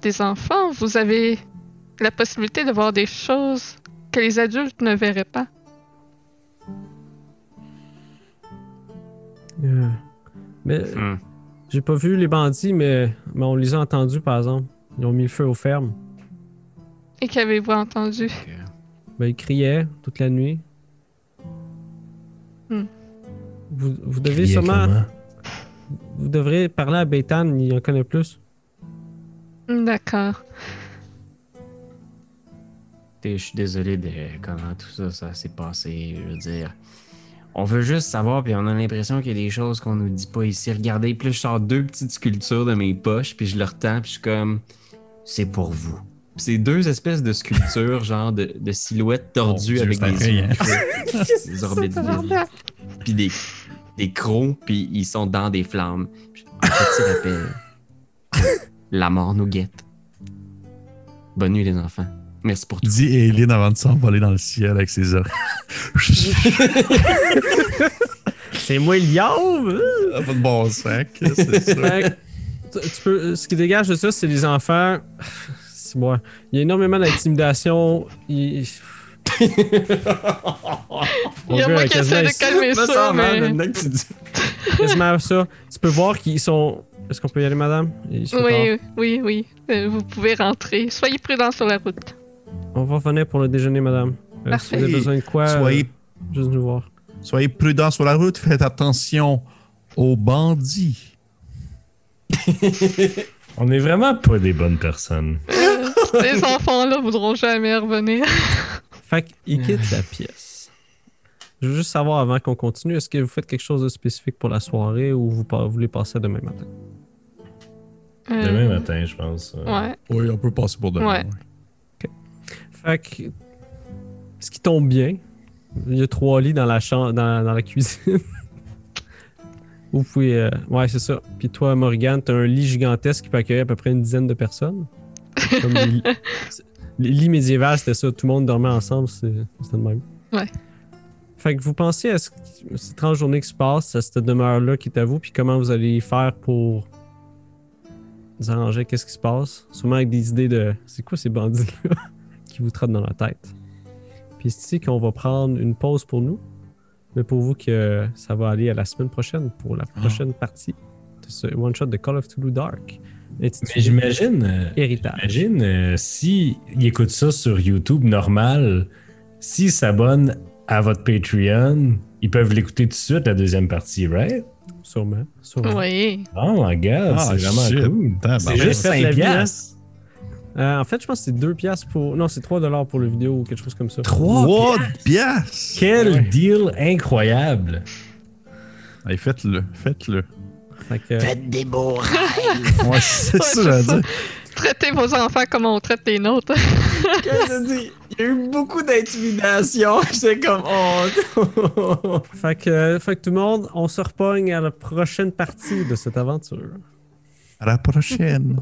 S5: des enfants, vous avez la possibilité de voir des choses que les adultes ne verraient pas.
S1: Euh, Mais
S3: Hmm.
S1: j'ai pas vu les bandits, mais, mais on les a entendus, par exemple. Ils ont mis le feu aux fermes.
S5: Et qu'avez-vous entendu?
S1: Ben, ils criaient toute la nuit.
S5: Hmm.
S1: Vous, vous devez sûrement.
S2: comment?
S1: Vous devrez parler à Beitan, il en connaît plus.
S5: D'accord.
S3: Écoutez, Je suis désolé de comment tout ça, ça s'est passé. Je veux dire, on veut juste savoir, puis on a l'impression qu'il y a des choses qu'on nous dit pas ici. Regardez, puis là, je sors deux petites sculptures de mes poches, puis je leur tends, puis je suis comme, c'est pour vous. Puis c'est deux espèces de sculptures, *laughs* genre de, de silhouettes tordues
S4: Dieu,
S3: avec des yeux, *laughs* des orbites puis des, des crocs, puis ils sont dans des flammes. Puis, Un petit rappel. *laughs* La mort nous guette. Bonne nuit, les enfants. Merci pour tout.
S4: Dit Aileen avant de s'envoler dans le ciel avec ses oreilles. *laughs*
S1: C'est moi le!
S4: Pas de bon sac, c'est ça.
S1: Tu- peux, ce qui dégage de ça, c'est les enfants. C'est moi. Il y a énormément d'intimidation. Il... *laughs*
S5: Il y a moi qui essaie de calmer
S3: Me
S5: ça,
S3: mal,
S5: mais...
S3: maintenant que tu dis-
S1: quasiment ça. Tu peux voir qu'ils sont. Est-ce qu'on peut y aller, madame?
S5: Oui, oui, oui. Euh, vous pouvez rentrer. Soyez prudents sur la route.
S1: On va revenir pour le déjeuner, madame. Euh, si vous avez besoin de quoi,
S4: Soyez,
S1: euh, juste nous voir.
S4: soyez prudents sur la route, faites attention aux bandits. *laughs*
S2: On est vraiment pas des bonnes personnes. *laughs*
S5: Euh, ces enfants-là voudront jamais revenir. *laughs*
S1: Fait qu'il quitte la pièce. Je veux juste savoir avant qu'on continue, est-ce que vous faites quelque chose de spécifique pour la soirée ou vous voulez passer à demain matin?
S5: Euh,
S2: Demain matin, je pense.
S5: Ouais.
S4: Oui, on peut passer pour demain.
S5: Ouais.
S1: Fait que. Ce qui tombe bien, il y a trois lits dans la chambre, dans, dans la cuisine. *laughs* Vous pouvez. euh, ouais, c'est ça. Puis toi, Morgane, t'as un lit gigantesque qui peut accueillir à peu près une dizaine de personnes. Comme les, lits- *laughs* les lits médiévaux, c'était ça. Tout le monde dormait ensemble. c'est- C'était le même.
S5: Ouais.
S1: Fait que vous pensez à ce, ces 30 journées qui se passent, à cette demeure-là qui est à vous, puis comment vous allez faire pour vous arranger, qu'est-ce qui se passe? Sûrement avec des idées de c'est quoi ces bandits-là? Qui vous trottent dans la tête. Puis c'est ici qu'on va prendre une pause pour nous, mais pour vous que ça va aller à la semaine prochaine pour la prochaine partie de ce one-shot de Call of Cthulhu Dark.
S2: Mais j'imagine. euh,
S1: Héritage.
S2: J'imagine euh, si ils écoutent ça sur YouTube normal, s'ils s'abonnent à votre Patreon, ils peuvent l'écouter tout de suite la deuxième partie, right?
S1: Sûrement. sûrement.
S5: Oui.
S2: Oh my god,
S4: Ah,
S2: c'est vraiment
S4: shit.
S2: cool. C'est juste
S1: Faites la
S2: 5
S1: vie, hein.
S2: piastres.
S1: Euh, en fait, je pense que c'est 2 piastres pour. Non, c'est 3 dollars pour le vidéo ou quelque chose comme ça.
S2: 3
S4: Trois piastres!
S2: Quel
S1: Ouais.
S2: deal incroyable!
S4: Allez, faites-le, faites-le.
S1: Fait que,
S3: Faites des beaux *laughs*
S4: Ouais, c'est
S5: Ouais,
S4: ça, j'allais
S5: ça.
S4: dire.
S5: Traitez vos enfants comme on traite les nôtres. *laughs*
S3: Qu'est-ce que? Il y a eu beaucoup d'intimidation. *laughs* J'étais comme, oh.
S1: fait, que, fait que tout le monde, on se repogne à la prochaine partie de cette aventure.
S4: À la prochaine.